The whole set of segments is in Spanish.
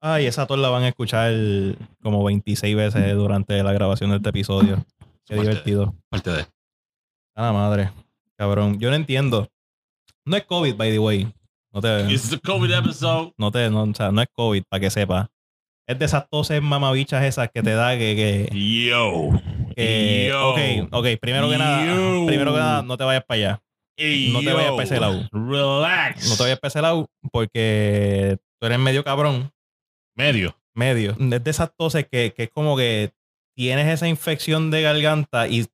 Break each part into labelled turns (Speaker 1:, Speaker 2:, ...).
Speaker 1: Ay, esa tos la van a escuchar como 26 veces durante la grabación de este episodio. Qué
Speaker 2: de-
Speaker 1: divertido.
Speaker 2: De.
Speaker 1: A la madre. Cabrón. Yo no entiendo. No es COVID, by the way. No te,
Speaker 2: It's the COVID episode.
Speaker 1: no te, no, o sea, no es COVID, para que sepas. Es de esas toses mamabichas esas que te da que, que,
Speaker 2: Yo.
Speaker 1: que-
Speaker 2: Yo.
Speaker 1: ok, ok, primero que nada, primero que nada, no te vayas para allá.
Speaker 2: Ey,
Speaker 1: No te vayas
Speaker 2: yo.
Speaker 1: pa' ese lado.
Speaker 2: Relax.
Speaker 1: No te vayas para ese lado porque tú eres medio cabrón.
Speaker 2: Medio.
Speaker 1: medio. Es de esas toses que, que es como que tienes esa infección de garganta y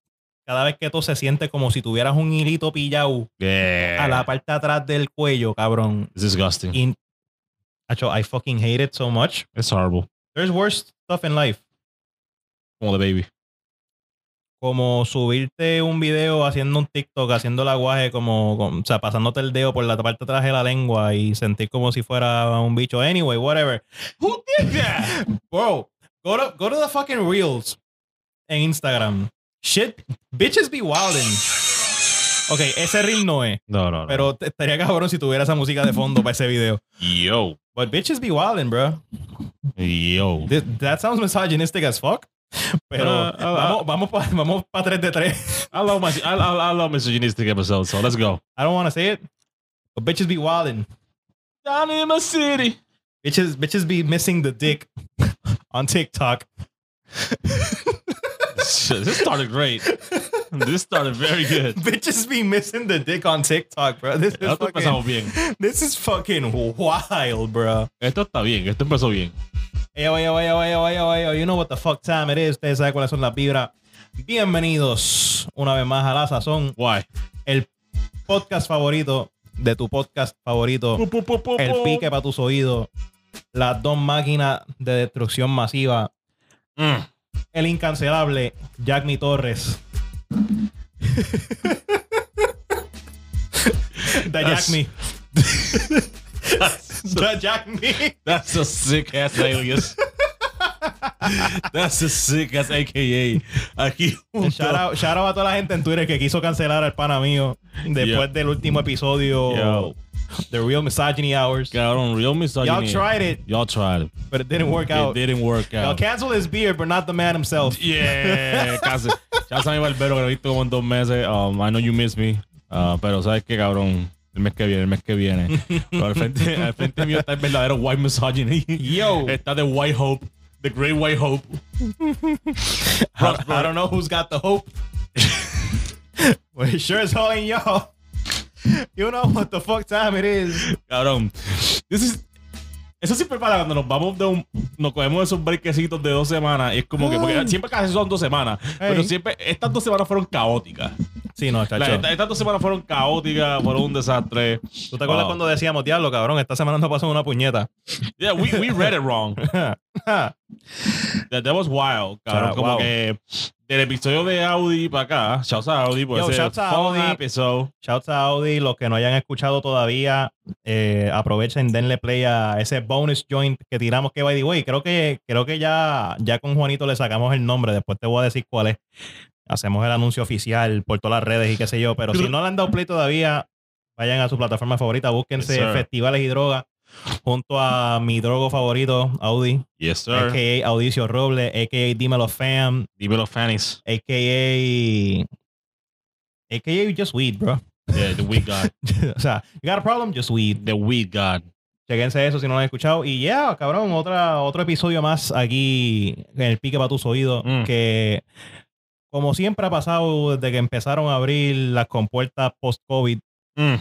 Speaker 1: cada vez que tú se siente como si tuvieras un hilito pillado
Speaker 2: Yeah.
Speaker 1: a la parte de atrás del cuello, cabrón.
Speaker 2: It's disgusting.
Speaker 1: Y, Acho, I fucking hate it so much.
Speaker 2: It's horrible.
Speaker 1: There's worse stuff in life.
Speaker 2: Como the baby.
Speaker 1: Como subirte un video haciendo un TikTok, haciendo el aguaje, como, como- o sea, pasándote el dedo por la parte de atrás de la lengua y sentir como si fuera un bicho. Anyway, whatever.
Speaker 2: Who did that?
Speaker 1: Bro, go to, go to the fucking reels en Instagram. Shit, bitches be wildin'. Ok, ese reel no es.
Speaker 2: No, no, no.
Speaker 1: Pero te- estaría cabrón si tuviera esa música de fondo para ese video.
Speaker 2: Yo.
Speaker 1: But bitches be wildin', bro.
Speaker 2: Yo.
Speaker 1: Th- That sounds misogynistic as fuck. Pero
Speaker 2: Uh, uh,
Speaker 1: vamos, vamos para pa 3 de 3.
Speaker 2: I love my I, I, I love misogynistic episodes, so let's go.
Speaker 1: I don't want to say it. But bitches be wildin'.
Speaker 2: Down in my city.
Speaker 1: Bitches, bitches be missing the dick on TikTok.
Speaker 2: Shit, this started great. This started very good.
Speaker 1: bitches be missing the dick on TikTok, bro. This is
Speaker 2: Esto
Speaker 1: fucking,
Speaker 2: bien.
Speaker 1: this is fucking wild, bro.
Speaker 2: Esto está bien. Esto empezó bien.
Speaker 1: Yo, yo, yo, yo, yo, yo, you know what the fuck time it is. Ustedes saben cuáles son las vibras. Bienvenidos una vez más a La Sazón,
Speaker 2: Why?
Speaker 1: el podcast favorito de tu podcast favorito. El pique para tus oídos. Las dos máquinas de destrucción masiva.
Speaker 2: Mm.
Speaker 1: El incancelable Jack Mi Torres. The Jack Me. The Jack Me.
Speaker 2: That's a sick ass alias. That's a sick ass AKA. Aquí.
Speaker 1: Shout out, shout out a toda la gente en Twitter que quiso cancelar al pana mío después
Speaker 2: Yeah.
Speaker 1: del último episodio
Speaker 2: Yo.
Speaker 1: The Real Misogyny Hours.
Speaker 2: Cabrón, real misogyny.
Speaker 1: Y'all tried it,
Speaker 2: Y'all tried it.
Speaker 1: but it didn't work out.
Speaker 2: It didn't work
Speaker 1: Y'all
Speaker 2: out.
Speaker 1: cancel his beard, but not the man himself.
Speaker 2: Yeah, casi. Ya sabes, Barbero, que lo he visto como en dos meses. Um, I know you miss me. Uh, pero sabes que, cabrón, el mes que viene, el mes que viene. Pero al frente, al frente mío está el verdadero white misogyny.
Speaker 1: Yo,
Speaker 2: Está the white hope. The great white hope.
Speaker 1: I, I don't know who's got the hope. well, it sure as hell ain't y'all. You know what the fuck time it is.
Speaker 2: Cabrón. This is- eso siempre para cuando nos vamos de un. Nos cogemos esos brequecitos de dos semanas. Y es como que. Porque siempre casi son dos semanas. Pero siempre. Estas dos semanas fueron caóticas.
Speaker 1: Sí, no,
Speaker 2: esta- estas dos semanas fueron caóticas. Fueron un desastre.
Speaker 1: ¿Tú te acuerdas
Speaker 2: Oh.
Speaker 1: cuando decíamos, diablo, cabrón, esta semana no pasó una puñeta?
Speaker 2: Yeah, we, we read it wrong. That, that was wild, cabrón. Como
Speaker 1: wow.
Speaker 2: que del episodio de Audi para acá, shouts a Audi por
Speaker 1: Yo,
Speaker 2: ese
Speaker 1: shouts a
Speaker 2: fun
Speaker 1: Audi.
Speaker 2: episode.
Speaker 1: Shouts a Audi, los que no hayan escuchado todavía, eh, aprovechen, denle play a ese bonus joint que tiramos que by the way. Creo que, creo que ya, ya con Juanito le sacamos el nombre, después te voy a decir cuál es. Hacemos el anuncio oficial por todas las redes y qué sé yo, pero si no le han dado play todavía, vayan a su plataforma favorita, búsquense
Speaker 2: Yes,
Speaker 1: festivales y drogas junto a mi drogo favorito, Audi,
Speaker 2: Yes, sir.
Speaker 1: a.k.a. Audicio Roble, a.k.a. Dímelo Fam,
Speaker 2: Dímelo, Fannies.
Speaker 1: a.k.a. a.k.a. Just Weed, bro.
Speaker 2: Yeah, the weed god.
Speaker 1: o sea, you got a problem, just weed.
Speaker 2: The weed god.
Speaker 1: Chequense eso si no lo han escuchado. Y ya, cabrón, otra, otro episodio más aquí en el pique para tus oídos.
Speaker 2: Mm.
Speaker 1: Que, como siempre ha pasado desde que empezaron a abrir las compuertas post-COVID,
Speaker 2: Mm.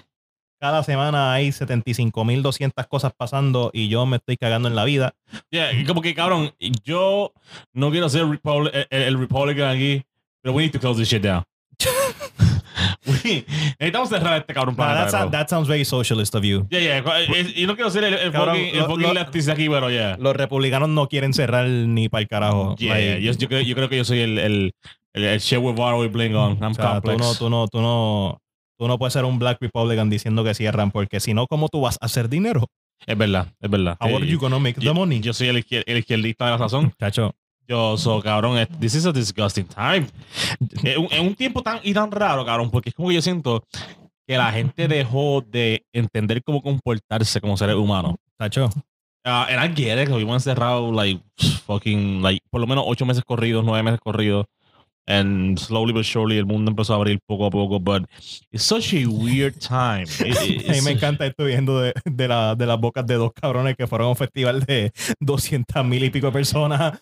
Speaker 1: cada semana hay 75.200 cosas pasando y yo me estoy cagando en la vida.
Speaker 2: Yeah, como que, cabrón, yo no quiero ser Republi- el, el Republican aquí, pero we need to close this shit down. We- necesitamos cerrar este cabrón
Speaker 1: Nah,
Speaker 2: para
Speaker 1: that, that sounds very socialist of you.
Speaker 2: Yeah, yeah. eh, Y no quiero ser el, el
Speaker 1: Cabrón,
Speaker 2: fucking, el fucking
Speaker 1: lo-
Speaker 2: leftist aquí, pero yeah.
Speaker 1: Los republicanos no quieren cerrar ni para el carajo.
Speaker 2: Yeah,
Speaker 1: Like,
Speaker 2: yeah. Yo, yo creo, yo creo que yo soy el, el, el, el with water with bling on. I'm
Speaker 1: O sea, tú
Speaker 2: complex.
Speaker 1: no, tú no, tú no, tú no puedes ser un Black Republican diciendo que cierran, porque si no, ¿cómo tú vas a hacer dinero?
Speaker 2: Es verdad, es verdad.
Speaker 1: How are
Speaker 2: Eh,
Speaker 1: you gonna make the
Speaker 2: yo,
Speaker 1: money?
Speaker 2: yo soy el, izquier- el izquierdista de la razón.
Speaker 1: Chacho,
Speaker 2: Yo soy, cabrón, this is a disgusting time. Es un, tiempo tan y tan raro, cabrón, porque es como que yo siento que la gente dejó de entender cómo comportarse como seres humanos.
Speaker 1: chacho.
Speaker 2: Uh, and I get it, que vimos encerrado, like, fucking, like, por lo menos ocho meses corridos, nueve meses corridos. And slowly but surely el mundo empezó a abrir poco a poco, but it's such a weird time. It- it-
Speaker 1: A mí me encanta esto viendo de, de, la- de las bocas de dos cabrones que fueron a un festival de 200 mil y pico de personas.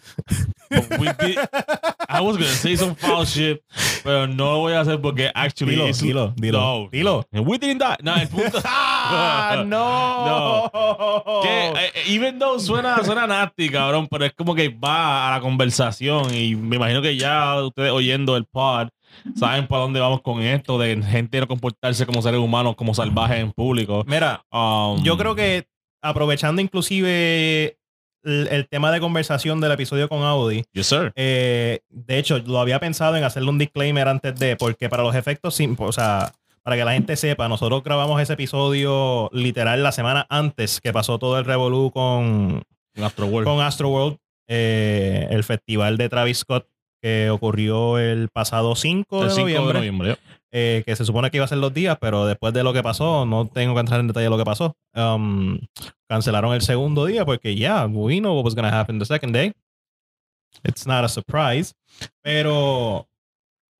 Speaker 2: but we did- I was gonna say some foul shit, pero no lo voy a hacer porque actually
Speaker 1: Dilo,
Speaker 2: it's-
Speaker 1: dilo, dilo.
Speaker 2: No.
Speaker 1: Dilo.
Speaker 2: We didn't die. No, el punto.
Speaker 1: ¡Ah, no!
Speaker 2: Que, eh, eh, even though suena, suena nasty, cabrón, pero es como que va a la conversación y me imagino que ya ustedes oyendo el pod saben para dónde vamos con esto de gente no comportarse como seres humanos, como salvajes en público.
Speaker 1: Mira,
Speaker 2: Um,
Speaker 1: yo creo que aprovechando inclusive el, el tema de conversación del episodio con Audi,
Speaker 2: Yes, sir.
Speaker 1: eh, de hecho, lo había pensado en hacerle un disclaimer antes de, porque para los efectos, o sea, para que la gente sepa, nosotros grabamos ese episodio literal la semana antes que pasó todo el revolú con,
Speaker 2: En Astro World.
Speaker 1: con Astroworld, eh, el festival de Travis Scott que ocurrió el pasado 5
Speaker 2: el
Speaker 1: de
Speaker 2: 5
Speaker 1: noviembre,
Speaker 2: de noviembre. Yeah.
Speaker 1: eh, que se supone que iba a ser los días, pero después de lo que pasó, no tengo que entrar en detalle de lo que pasó. Um, cancelaron el segundo día porque ya, we know what was going to happen the second day. It's not a surprise. Pero,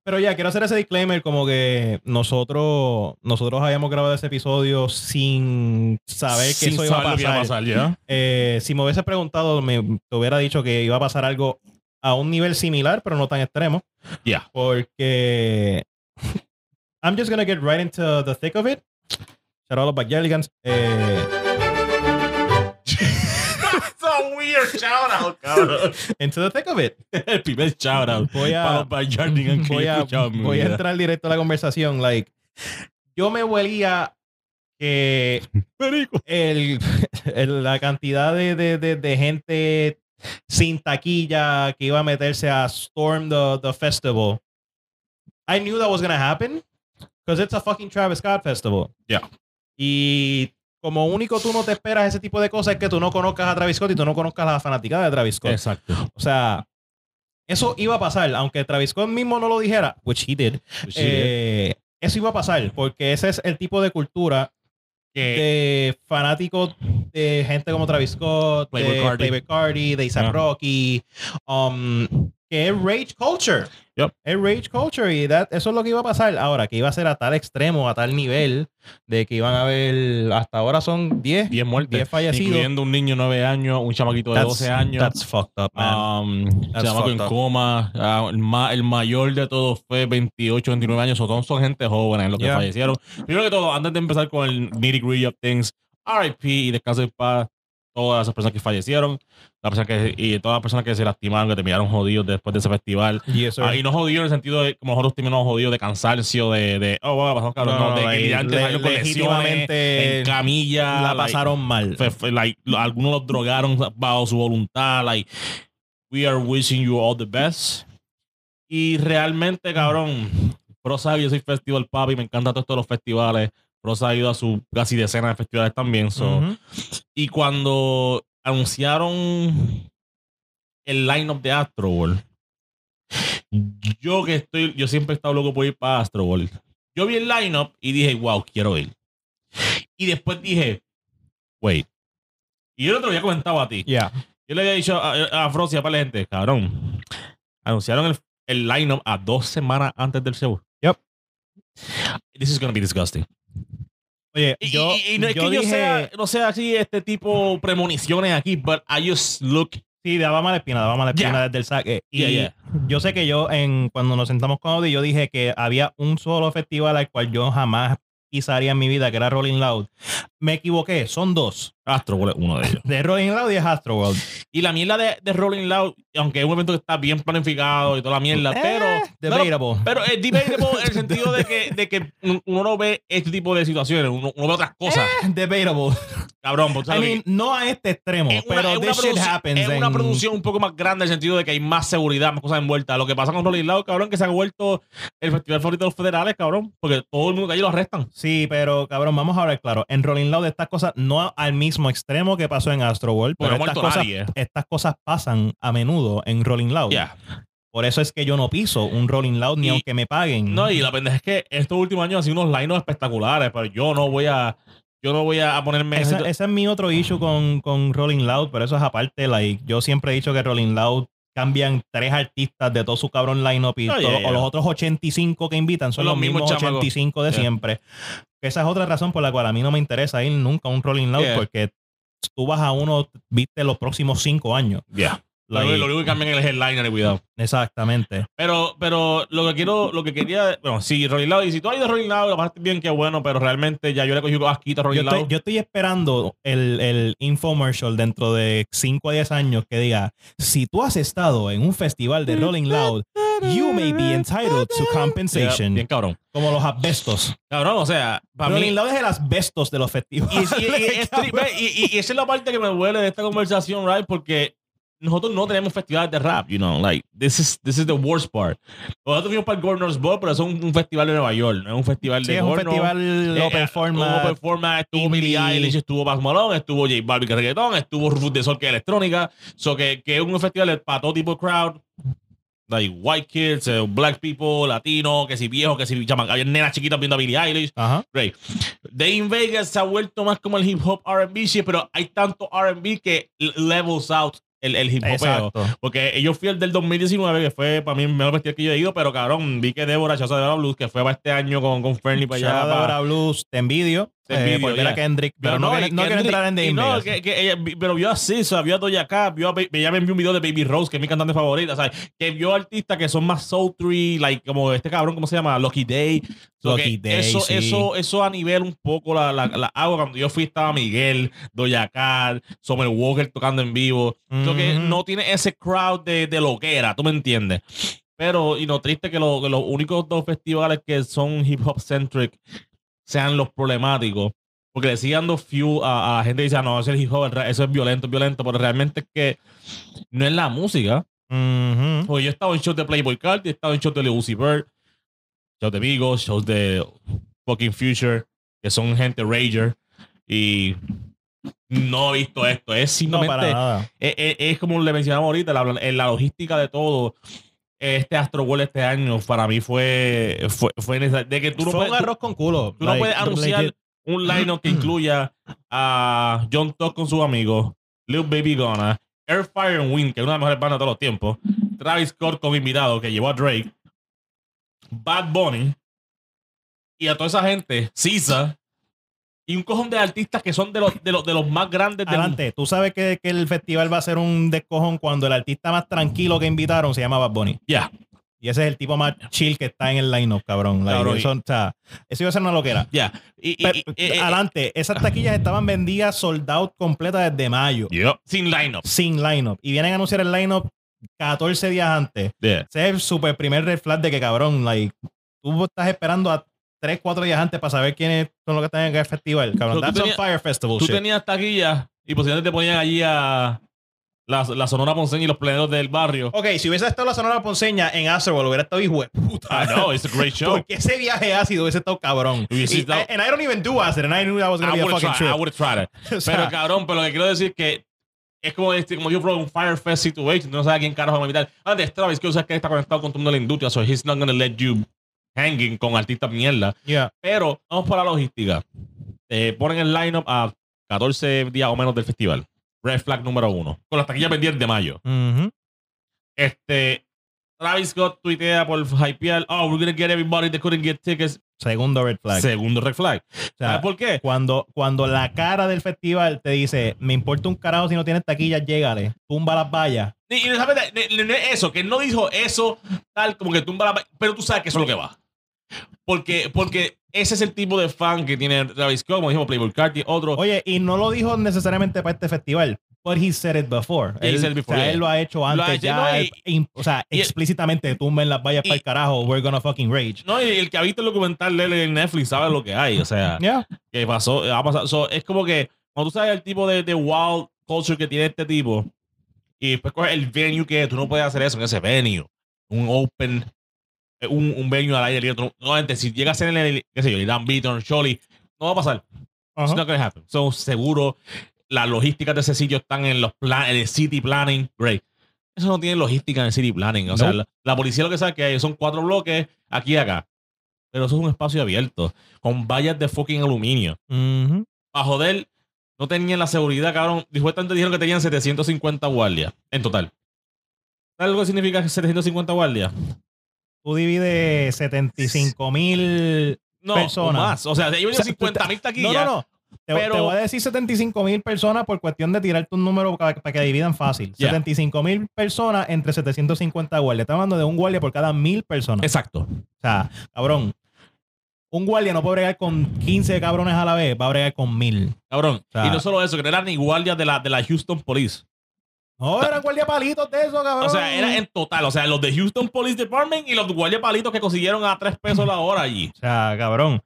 Speaker 1: pero ya, quiero hacer ese disclaimer como que nosotros, nosotros habíamos grabado ese episodio sin saber que
Speaker 2: Sin
Speaker 1: eso iba a
Speaker 2: saber lo que
Speaker 1: pasar.
Speaker 2: pasar, ya.
Speaker 1: Eh, si me hubiese preguntado, me te hubiera dicho que iba a pasar algo a un nivel similar, pero no tan extremo.
Speaker 2: Yeah.
Speaker 1: Porque I'm just gonna get right into the thick of it. Shout out a los Backyardigans. Eh,
Speaker 2: It's a weird shout out, cabrón.
Speaker 1: into the thick of it.
Speaker 2: el primer shout out.
Speaker 1: Voy a-
Speaker 2: para los que
Speaker 1: Voy a, voy a entrar directo a la conversación. Like, yo me huelía que el, el- la cantidad de, de, de, de gente sin taquilla que iba a meterse a storm the, the festival. I knew that was going to happen because it's a fucking Travis Scott festival.
Speaker 2: Yeah.
Speaker 1: Y como único tú no te esperas ese tipo de cosas es que tú no conozcas a Travis Scott y tú no conozcas a la fanaticada de Travis Scott.
Speaker 2: Exacto.
Speaker 1: O sea, eso iba a pasar, aunque Travis Scott mismo no lo dijera, which he did. Eh, eso iba a pasar, porque ese es el tipo de cultura de fanáticos de gente como Travis Scott,
Speaker 2: Playboi
Speaker 1: de
Speaker 2: Carti.
Speaker 1: Playboi Carti, de
Speaker 2: Ah.
Speaker 1: Rocky, um, que es rage culture.
Speaker 2: Yep.
Speaker 1: Es rage culture y that- eso es lo que iba a pasar. Ahora, que iba a ser a tal extremo, a tal nivel, de que iban a haber, hasta ahora son 10,
Speaker 2: 10 muertes.
Speaker 1: 10 fallecidos.
Speaker 2: Incluyendo un niño de 9 años, un chamaquito de
Speaker 1: That's-
Speaker 2: 12 años.
Speaker 1: That's fucked up, man.
Speaker 2: Um,
Speaker 1: That's
Speaker 2: chamaco en
Speaker 1: up.
Speaker 2: coma. Ah, el, ma- el mayor de todos fue 28, 29 años. O son gente joven los que
Speaker 1: Yeah.
Speaker 2: fallecieron. Primero que todo, antes de empezar con el nitty gritty of things, RIP y descanso en paz. Todas esas personas que fallecieron la persona que, y todas las personas que se lastimaron, que terminaron jodidos después de ese festival.
Speaker 1: Yes, sir.
Speaker 2: Ah, y no jodidos en el sentido de como nosotros terminamos jodidos de cansancio, de, de oh, bueno, pasó cabrón,
Speaker 1: No,
Speaker 2: no, de que
Speaker 1: y
Speaker 2: antes salieron con lesiones, en camilla,
Speaker 1: la
Speaker 2: like,
Speaker 1: pasaron mal.
Speaker 2: fue- fue, like, algunos los drogaron bajo su voluntad. Like, we are wishing you all the best. Y realmente, cabrón, Prosa, yo soy festival papi, me encanta todo esto de los festivales. Prosa ha ido a su casi decena de festivales también. so. Y cuando anunciaron el lineup de Astroworld, yo que estoy, yo siempre he estado loco por ir para Astroworld. Yo vi el lineup y dije, wow, quiero ir. Y después dije, wait. Y yo no te lo había comentado a ti.
Speaker 1: Yeah.
Speaker 2: Yo le había dicho a, a Frost y a par de gente, cabrón. Anunciaron el, el lineup a dos semanas antes del show.
Speaker 1: Yep.
Speaker 2: This is gonna be disgusting.
Speaker 1: Oye,
Speaker 2: Y,
Speaker 1: yo,
Speaker 2: y- y no es
Speaker 1: yo
Speaker 2: que yo sea, no sea así este tipo premoniciones aquí, but I just look.
Speaker 1: sí, daba mala espina, daba mala espina
Speaker 2: Yeah.
Speaker 1: desde el saque. Y
Speaker 2: Yeah, yeah.
Speaker 1: yo sé que yo, en cuando nos sentamos con Audi, yo dije que había un solo festival al cual yo jamás pisaría en mi vida, que era Rolling Loud. Me equivoqué, son dos.
Speaker 2: Astro World es uno de ellos.
Speaker 1: De Rolling Loud y es Astroworld.
Speaker 2: Y la mierda de, de Rolling Loud, aunque es un evento que está bien planificado y toda la mierda, pero.
Speaker 1: Eh,
Speaker 2: pero,
Speaker 1: debatable.
Speaker 2: pero es debatable en el sentido de que, de que uno no ve este tipo de situaciones, uno, uno ve otras cosas.
Speaker 1: debatable.
Speaker 2: Cabrón,
Speaker 1: I mean, no a este extremo,
Speaker 2: una,
Speaker 1: pero this shit happens.
Speaker 2: es una producción un poco más grande en el sentido de que hay más seguridad, más cosas envueltas. Lo que pasa con Rolling Loud, cabrón, que se ha vuelto el festival favorito de los federales, cabrón, porque todo el mundo que allí lo arrestan.
Speaker 1: Sí, pero cabrón, vamos a hablar claro. En Rolling Loud estas cosas no al mismo extremo que pasó en Astroworld, pero estas cosas, estas cosas pasan a menudo en Rolling Loud. Por eso es que yo no piso un Rolling Loud ni
Speaker 2: Y-
Speaker 1: aunque me paguen.
Speaker 2: No, y la pendeja es que estos últimos años han sido unos lineups espectaculares, pero yo no voy a. yo no voy a ponerme
Speaker 1: Ese, es mi otro issue con, con Rolling Loud, pero eso es aparte. Like, yo siempre he dicho que Rolling Loud cambian tres artistas de todo su cabrón lineup y
Speaker 2: Oh,
Speaker 1: todo-
Speaker 2: yeah, yeah.
Speaker 1: o los otros 85 que invitan son los
Speaker 2: los mismos
Speaker 1: mismos
Speaker 2: chamacos.
Speaker 1: 85 de
Speaker 2: Yeah.
Speaker 1: siempre. Esa es otra razón por la cual a mí no me interesa ir nunca a un Rolling Loud
Speaker 2: Yeah.
Speaker 1: porque tú vas a uno, viste, los próximos cinco años.
Speaker 2: Lo, lo único que cambian es el headliner cuidado.
Speaker 1: Exactamente.
Speaker 2: Pero, pero lo que quiero, lo que quería, bueno, sí, Rolling Loud, y si tú has ido a Rolling Loud, lo pasaste bien, qué bueno, pero realmente ya yo le cogí asquito a
Speaker 1: Yo
Speaker 2: Rolling
Speaker 1: estoy,
Speaker 2: Loud.
Speaker 1: yo estoy esperando el, el infomercial dentro de 5 a 10 años que diga, si tú has estado en un festival de Rolling Loud, you may be entitled to compensation.
Speaker 2: bien cabrón.
Speaker 1: Como los asbestos.
Speaker 2: Cabrón, o sea, para
Speaker 1: Rolling
Speaker 2: mí...
Speaker 1: Loud es el asbestos de los festivales.
Speaker 2: Y, y- y- y esa es la parte que me duele de esta conversación, right? Porque nosotros no tenemos festivales de rap, you know, like, this is, this is the worst part. Nosotros fuimos para el Governor's Ball, pero eso es un, un festival de Nueva York, no es un festival
Speaker 1: Sí,
Speaker 2: de
Speaker 1: es un festival
Speaker 2: Eh,
Speaker 1: open
Speaker 2: eh,
Speaker 1: format.
Speaker 2: Open format, estuvo Billie. Eilish, estuvo Bass Malone, estuvo J Balvin que reggaetón, estuvo Rufus de Sol que es electrónica. So que, que es un festival para todo tipo de crowd. Like white kids, eh, black people, latino, que si viejos, que si chaman, había nenas chiquitas viendo a Billie Eilish.
Speaker 1: Ajá.
Speaker 2: Great. Day in Vegas se ha vuelto más como el hip hop RB, sí, pero hay tanto RB que levels out el, el hip hopeo. Porque yo fui el del 2019, que fue para mí el mejor festival que yo he ido, pero cabrón, vi que Débora, Chaza de Blues, que fue para este año con, con Fernie para allá.
Speaker 1: Shout out a
Speaker 2: para-
Speaker 1: Dora Blues, te envidio. Eh,
Speaker 2: ya.
Speaker 1: a Kendrick, pero no, no quiero
Speaker 2: Kendrick-
Speaker 1: entrar en Dame
Speaker 2: no, que, que ella vi- pero vio a SZA, vio a Doja Cat, vio a, ella me envió un video de Baby Rose, que es mi cantante favorita, ¿sabes? Que vio artistas que son más sultry, like, como este cabrón, ¿cómo se llama? Lucky Day.
Speaker 1: Lucky Day,
Speaker 2: Eso,
Speaker 1: sí.
Speaker 2: eso, eso a nivel un poco la, la, la agua. Cuando yo fui estaba Miguel, Doja Cat, Summer Walker tocando en vivo. So que
Speaker 1: Ujú.
Speaker 2: no tiene ese crowd de, de loquera, ¿tú me entiendes? Pero, y no triste que, lo- que los únicos dos festivales que son hip hop centric sean los problemáticos. Porque le siguen dando few a, gente que dice, "Ah, no, ese es hip hop, eso es violento, es violento, pero realmente es que no es la música. Porque yo he estado en shows de Playboy Card, he estado en shows de Lucy Bird, shows de Vigo, shows de Fucking Future, que son gente rager, y no he visto esto. Es
Speaker 1: No,
Speaker 2: simplemente
Speaker 1: para nada.
Speaker 2: es, es- es como le mencionamos ahorita, la, en la logística de todo. Este Astro World este año para mí fue, fue, fue necesario. De que tú no
Speaker 1: Fue un
Speaker 2: puedes,
Speaker 1: arroz con culo.
Speaker 2: tú no puedes anunciar un lineup que incluya a John Todd con sus amigos, Lil Baby Gonna, Airfire and Wind, que es una de las mejores bandas de todos los tiempos, Travis Scott como invitado, que llevó a Drake, Bad Bunny, y a toda esa gente, SZA, y un cojón de artistas que son de los, de los, de los más grandes del
Speaker 1: Adelante, tú sabes que, que el festival va a ser un descojón cuando el artista más tranquilo que invitaron se llama Bad Bunny.
Speaker 2: Ya.
Speaker 1: Y ese es el tipo más chill que está en el line-up, cabrón.
Speaker 2: Cabrón,
Speaker 1: eso, o sea, eso iba a ser una loquera.
Speaker 2: Ya. Y, y-
Speaker 1: Pero,
Speaker 2: y- eh, eh,
Speaker 1: adelante, esas taquillas estaban vendidas sold out completa desde mayo,
Speaker 2: Yep. Sin lineup.
Speaker 1: sin line-up. Y vienen a anunciar el line-up 14 días antes.
Speaker 2: Yeah.
Speaker 1: Ese es el super primer red flag de que, cabrón, like, tú estás esperando a 3, 4 días antes para saber quiénes son los que están en el festival. Cabrón, that's on
Speaker 2: tenías-
Speaker 1: Fire Festival
Speaker 2: Tú
Speaker 1: shit.
Speaker 2: tenías taquillas y posiblemente te ponían allí a la, la Sonora Ponceña y los pleneros del barrio.
Speaker 1: Ok, si hubiese estado la Sonora Ponceña en Astroworld, hubiera estado hijo de puta.
Speaker 2: I know, it's a great show.
Speaker 1: Porque ese viaje ácido hubiese estado cabrón. Y-
Speaker 2: estado-
Speaker 1: and I don't even do acid, and I knew that was going to be a fucking
Speaker 2: tried, I
Speaker 1: trip.
Speaker 2: would have tried it.
Speaker 1: O sea,
Speaker 2: Pero cabrón, pero lo que quiero decir es que es como, este, como yo, bro, un Fire Fest situation. No sabes a quién carajo va a invitar. Antes, Travis, que sabes que está conectado con todo el mundo de la industria, so he's not gonna let you hanging con artistas mierda.
Speaker 1: yeah.
Speaker 2: Pero vamos por la logística. Te ponen el lineup a 14 días o menos del festival. Red flag número uno. Con las taquillas vendidas de mayo.
Speaker 1: Ujú.
Speaker 2: Este. Travis Scott tuitea por hypear. Oh, we're gonna get everybody that couldn't get tickets.
Speaker 1: Segundo red flag.
Speaker 2: Segundo red flag.
Speaker 1: O sea,
Speaker 2: ¿Sabes por qué?
Speaker 1: cuando, cuando la cara del festival te dice, me importa un carajo si no tienes taquillas, llégale, tumba las vallas.
Speaker 2: Y, y no ne- eso, que él no dijo eso tal como que tumba la. Pero tú sabes que eso es lo que va. Porque, porque ese es el tipo de fan que tiene Travis Scott, como dijimos, Playboy Carti, otro.
Speaker 1: Oye, y no lo dijo necesariamente para este festival. But he said it before. Él,
Speaker 2: said it before,
Speaker 1: o sea,
Speaker 2: yeah.
Speaker 1: él lo ha hecho antes.
Speaker 2: ha hecho,
Speaker 1: ya,
Speaker 2: no, y-
Speaker 1: él- o sea,
Speaker 2: y-
Speaker 1: explícitamente tumben las vallas
Speaker 2: y-
Speaker 1: para el carajo. We're gonna fucking rage.
Speaker 2: No, y el que ha visto el documental de Netflix sabe lo que hay. O sea,
Speaker 1: Yeah.
Speaker 2: que pasó, ha pasado. So, es como que cuando tú sabes el tipo de, de wild culture que tiene este tipo, y después coges el venue que es, tú no puedes hacer eso en ese venue. Un open, un, un venue al aire libre. tú No, no, gente, si llega a ser en el, qué sé yo, Irán Beaton, Sholi, no va a pasar. It's not gonna happen. So, seguro, las logísticas de ese sitio están en los plan, en el city planning. Great. Eso no tiene logística en el city planning. O sea, la, la policía lo que sabe que hay son cuatro bloques aquí y acá. Pero eso es un espacio abierto, con vallas de fucking aluminio.
Speaker 1: Ujú.
Speaker 2: para joder, no tenían la seguridad, cabrón. Supuestamente dijeron que tenían 750 guardias en total. ¿Sabes lo que significa 750 guardias?
Speaker 1: Tú divides 75 mil
Speaker 2: No,
Speaker 1: Personas.
Speaker 2: o más. O sea, ellos
Speaker 1: O sea,
Speaker 2: 50 mil
Speaker 1: No,
Speaker 2: taquillas.
Speaker 1: no, no. Te,
Speaker 2: Pero-
Speaker 1: te voy a decir 75 mil personas por cuestión de tirarte un número para, para que dividan fácil.
Speaker 2: Ya.
Speaker 1: 75 mil personas entre 750 guardias. Estamos hablando de un guardia por cada mil personas.
Speaker 2: Exacto.
Speaker 1: O sea, cabrón, un guardia no puede bregar con 15 cabrones a la vez, va a bregar con mil.
Speaker 2: Cabrón.
Speaker 1: sea-
Speaker 2: y no solo eso, que no eran ni guardias de la, de la Houston Police.
Speaker 1: No, eran guardia palitos de eso, cabrón.
Speaker 2: O sea, era en total. O sea, los de Houston Police Department y los guardias palitos que consiguieron a 3 pesos la hora allí.
Speaker 1: O sea, cabrón.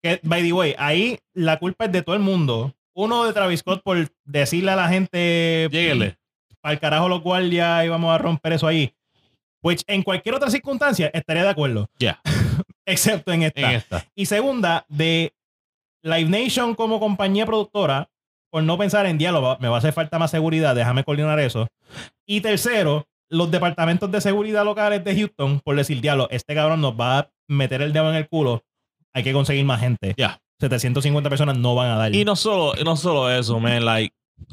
Speaker 1: Que, by the way, ahí la culpa es de todo el mundo. Uno de Travis Scott por decirle a la gente
Speaker 2: Lléguenle.
Speaker 1: para el carajo los guardias y vamos a romper eso ahí. Pues en cualquier otra circunstancia estaría de acuerdo.
Speaker 2: Ya.
Speaker 1: Excepto en esta.
Speaker 2: En esta.
Speaker 1: Y segunda, de Live Nation como compañía productora, por no pensar en diálogo, me va a hacer falta más seguridad, déjame coordinar eso. Y tercero, los departamentos de seguridad locales de Houston, por decir diálogo, este cabrón nos va a meter el dedo en el culo, hay que conseguir más gente.
Speaker 2: Ya.
Speaker 1: 750 personas no van a dar.
Speaker 2: Y no solo, no solo eso, man. Like,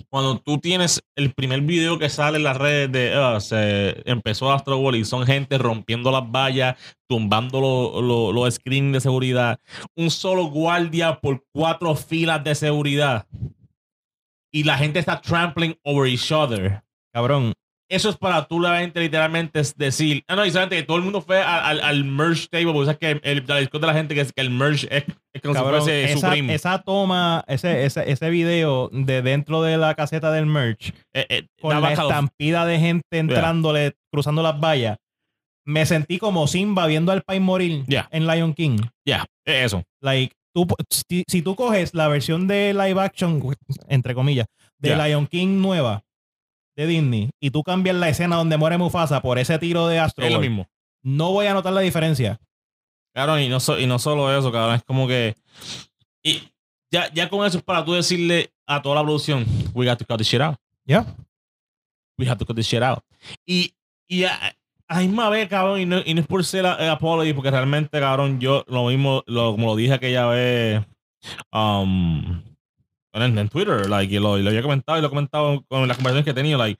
Speaker 2: cuando tú tienes el primer video que sale en las redes de ah, se empezó Astro World y son gente rompiendo las vallas, tumbando lo- lo- los screens de seguridad, un solo guardia por cuatro filas de seguridad y la gente está trampling over each other.
Speaker 1: cabrón,
Speaker 2: Eso es para tú la gente literalmente es decir, ah, no, y solamente que todo el mundo fue al, al, al merge table, porque sabes que el, la discusión de la gente que es que el merge es, es como
Speaker 1: cabrón,
Speaker 2: si fuese
Speaker 1: esa,
Speaker 2: Supreme.
Speaker 1: esa toma, ese, ese, ese video de dentro de la caseta del merch,
Speaker 2: Eh, eh,
Speaker 1: con la estampida de gente entrándole, cruzando las vallas, me sentí como Simba viendo al país morir
Speaker 2: Ya.
Speaker 1: en Lion King.
Speaker 2: Ya, eh, eso.
Speaker 1: Like, tú, si, si tú coges la versión de live action, entre comillas, de. Lion King nueva de Disney, y tú cambias la escena donde muere Mufasa por ese tiro de Astro
Speaker 2: Es lo mismo.
Speaker 1: no voy a notar la diferencia.
Speaker 2: Claro, y no, so- y no solo eso, cabrón. Es como que. Y ya, ya con eso es para tú decirle a toda la producción: We got to cut this shit out.
Speaker 1: ¿Ya?
Speaker 2: We have to cut this shit out. Y, y a, misma vez, cabrón, y no, y no es por ser a- eh, apology, porque realmente, cabrón, yo lo mismo, lo, como lo dije aquella vez. Um, en, en Twitter, like, y lo, y lo había comentado y lo he comentado con las conversaciones que he tenido, like,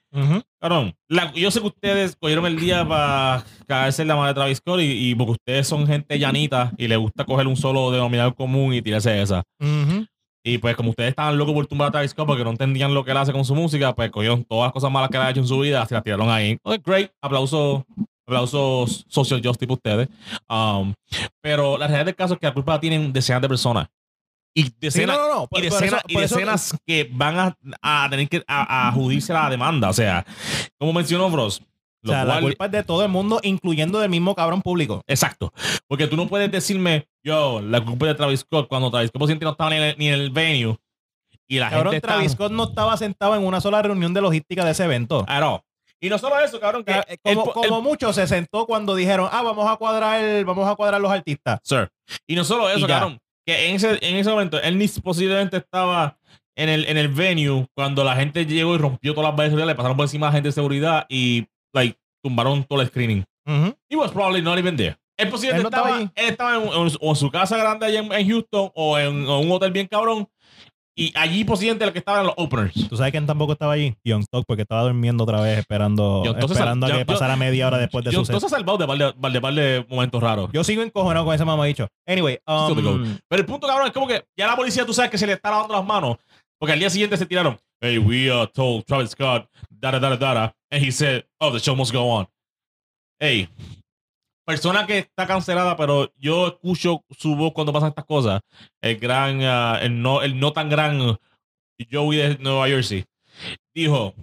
Speaker 2: Cabrón, la- yo sé que ustedes cogieron el día para caerse en la madre de Travis Scott y, y porque ustedes son gente llanita y les gusta coger un solo denominador común y tirarse esa. Y pues como ustedes estaban locos por tumbar a Travis Scott porque no entendían lo que él hace con su música, pues cogieron todas las cosas malas que él ha hecho en su vida y las tiraron ahí. Ok, great. Aplausos, aplausos social justice para ustedes. Um, pero la realidad del caso es que la culpa la tienen decenas de personas. Y
Speaker 1: Sí,
Speaker 2: decenas,
Speaker 1: no, no, no. Por-
Speaker 2: y
Speaker 1: por
Speaker 2: decenas,
Speaker 1: eso-
Speaker 2: y
Speaker 1: por
Speaker 2: decenas que van a, a tener que a, a la demanda. O sea, como mencionó Bros.
Speaker 1: O
Speaker 2: los
Speaker 1: sea, la culpa es de todo el mundo, incluyendo del mismo cabrón público.
Speaker 2: Exacto. Porque tú no puedes decirme, yo, la culpa es de Travis Scott cuando Travis Scott no estaba ni en, el, ni en el venue. Y la
Speaker 1: Cabrón,
Speaker 2: gente
Speaker 1: Travis. Scott no estaba sentado en una sola reunión de logística de ese evento.
Speaker 2: No. Y no solo eso, cabrón, que el-
Speaker 1: como,
Speaker 2: el-
Speaker 1: como mucho se sentó cuando dijeron, ah, vamos a cuadrar, vamos a cuadrar los artistas.
Speaker 2: Sir. Y no solo eso, cabrón, que en ese, en ese momento él ni posiblemente estaba en el, en el venue cuando la gente llegó y rompió todas las vallas le pasaron por encima a la gente de seguridad y, like, tumbaron todo el screening.
Speaker 1: Ujú.
Speaker 2: He was probably not even there. Él posiblemente
Speaker 1: Él no estaba
Speaker 2: él estaba en, en- o en su casa grande allá en, en Houston o en, o un hotel bien cabrón. Y allí posiblemente el que estaban los openers.
Speaker 1: ¿Tú sabes quién tampoco estaba allí? Young Talk, porque estaba durmiendo otra vez esperando, esperando a que
Speaker 2: yo-
Speaker 1: pasara media hora después de
Speaker 2: Yo
Speaker 1: su
Speaker 2: entonces salvado de par de, par de, par de momentos raros.
Speaker 1: Yo sigo encojonado con ese mamabicho. Anyway, um.
Speaker 2: Pero el punto, cabrón, es como que ya la policía, tú sabes que se le está lavando las manos. Porque al día siguiente se tiraron. Hey, we uh, told Travis Scott, da da da da, and he said, oh, the show must go on. Hey, persona que está cancelada, pero yo escucho su voz cuando pasan estas cosas. El gran, uh, el, no, el no tan gran Joey de Nueva Jersey dijo: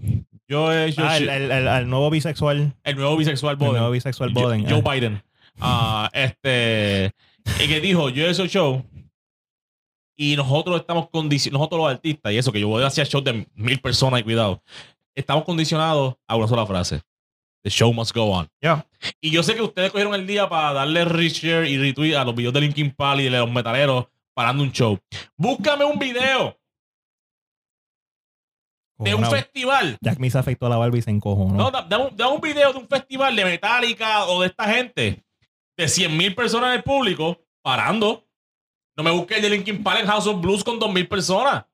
Speaker 2: Yo he hecho
Speaker 1: ah, el, el- el- el nuevo bisexual,
Speaker 2: el nuevo bisexual
Speaker 1: el
Speaker 2: Biden.
Speaker 1: nuevo bisexual
Speaker 2: Joe,
Speaker 1: Biden.
Speaker 2: Joe
Speaker 1: ah.
Speaker 2: Biden. Ah, este. Y que dijo, yo he hecho show. Y nosotros estamos condicionados, nosotros los artistas, y eso que yo voy a hacer shows de mil personas y cuidado, estamos condicionados a una sola frase. The show must go on.
Speaker 1: Ya.
Speaker 2: Y yo sé que ustedes cogieron el día para darle reshare y retweet a los videos de Linkin Park y de los metaleros parando un show. Búscame un video de un festival
Speaker 1: Jack me se afectó a la barba y se encojonó.
Speaker 2: no, da, da un, da un video de un festival de Metallica o de esta gente de 100 mil personas en el público parando No me busques el de Linkin Park en House of Blues con 2.000 personas.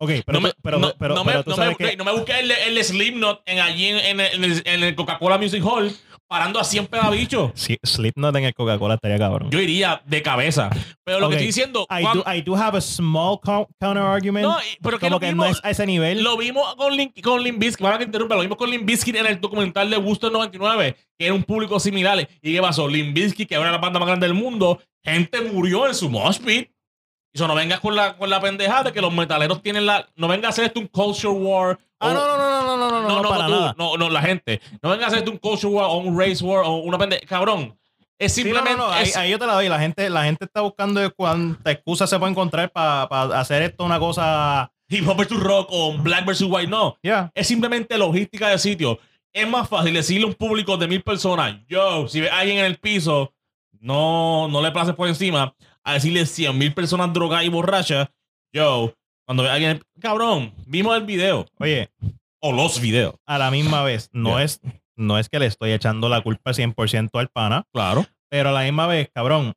Speaker 1: Ok, pero,
Speaker 2: no me,
Speaker 1: pero,
Speaker 2: no,
Speaker 1: pero,
Speaker 2: no
Speaker 1: pero
Speaker 2: me,
Speaker 1: tú
Speaker 2: no me
Speaker 1: sabes
Speaker 2: busques,
Speaker 1: que...
Speaker 2: no me busques el, el Slipknot en allí en, en el- en el, en el Coca-Cola Music Hall parando a 100 pedabichos.
Speaker 1: Sí, Slipknot en el Coca-Cola estaría cabrón.
Speaker 2: Yo iría de cabeza. Pero lo que estoy diciendo,
Speaker 1: I
Speaker 2: cuando-
Speaker 1: do, I do have a small co- counter argument.
Speaker 2: No, pero que lo
Speaker 1: que
Speaker 2: mismo-
Speaker 1: no es a ese nivel.
Speaker 2: Lo vimos con Link, con para que interrumpa, lo vimos con Limp Bizkit en el documental de Gusto 99, que era un público similar. ¿Y qué pasó? Limp Bizkit, que era la banda más grande del mundo, gente murió en su mosh pit. Y eso no vengas con la, con la pendejada de que los metaleros tienen la. No venga a hacer esto un culture war.
Speaker 1: ah,
Speaker 2: o-
Speaker 1: no, no, no, no, no, no, no, no,
Speaker 2: no,
Speaker 1: para
Speaker 2: tú,
Speaker 1: nada.
Speaker 2: no, no, la gente. No venga a hacer esto un culture war o un race war o una pendeja. Cabrón. Es
Speaker 1: Sí, no,
Speaker 2: simplemente.
Speaker 1: no, no, ahí,
Speaker 2: es-
Speaker 1: ahí yo te la doy. La gente, la gente está buscando cuánta excusa se puede encontrar para hacer esto una cosa.
Speaker 2: hip hop versus rock o black versus white. No.
Speaker 1: Ya.
Speaker 2: es simplemente logística de sitio. Es más fácil decirle a un público de mil personas, yo, si ves a alguien en el piso, no, no le pases por encima, a decirle cien mil personas drogadas y borrachas, yo, cuando ve a alguien, cabrón, vimos el video
Speaker 1: Oye,
Speaker 2: o los videos.
Speaker 1: a la misma vez, no, es, no es que le estoy echando la culpa 100% al pana,
Speaker 2: Claro.
Speaker 1: pero a la misma vez, cabrón,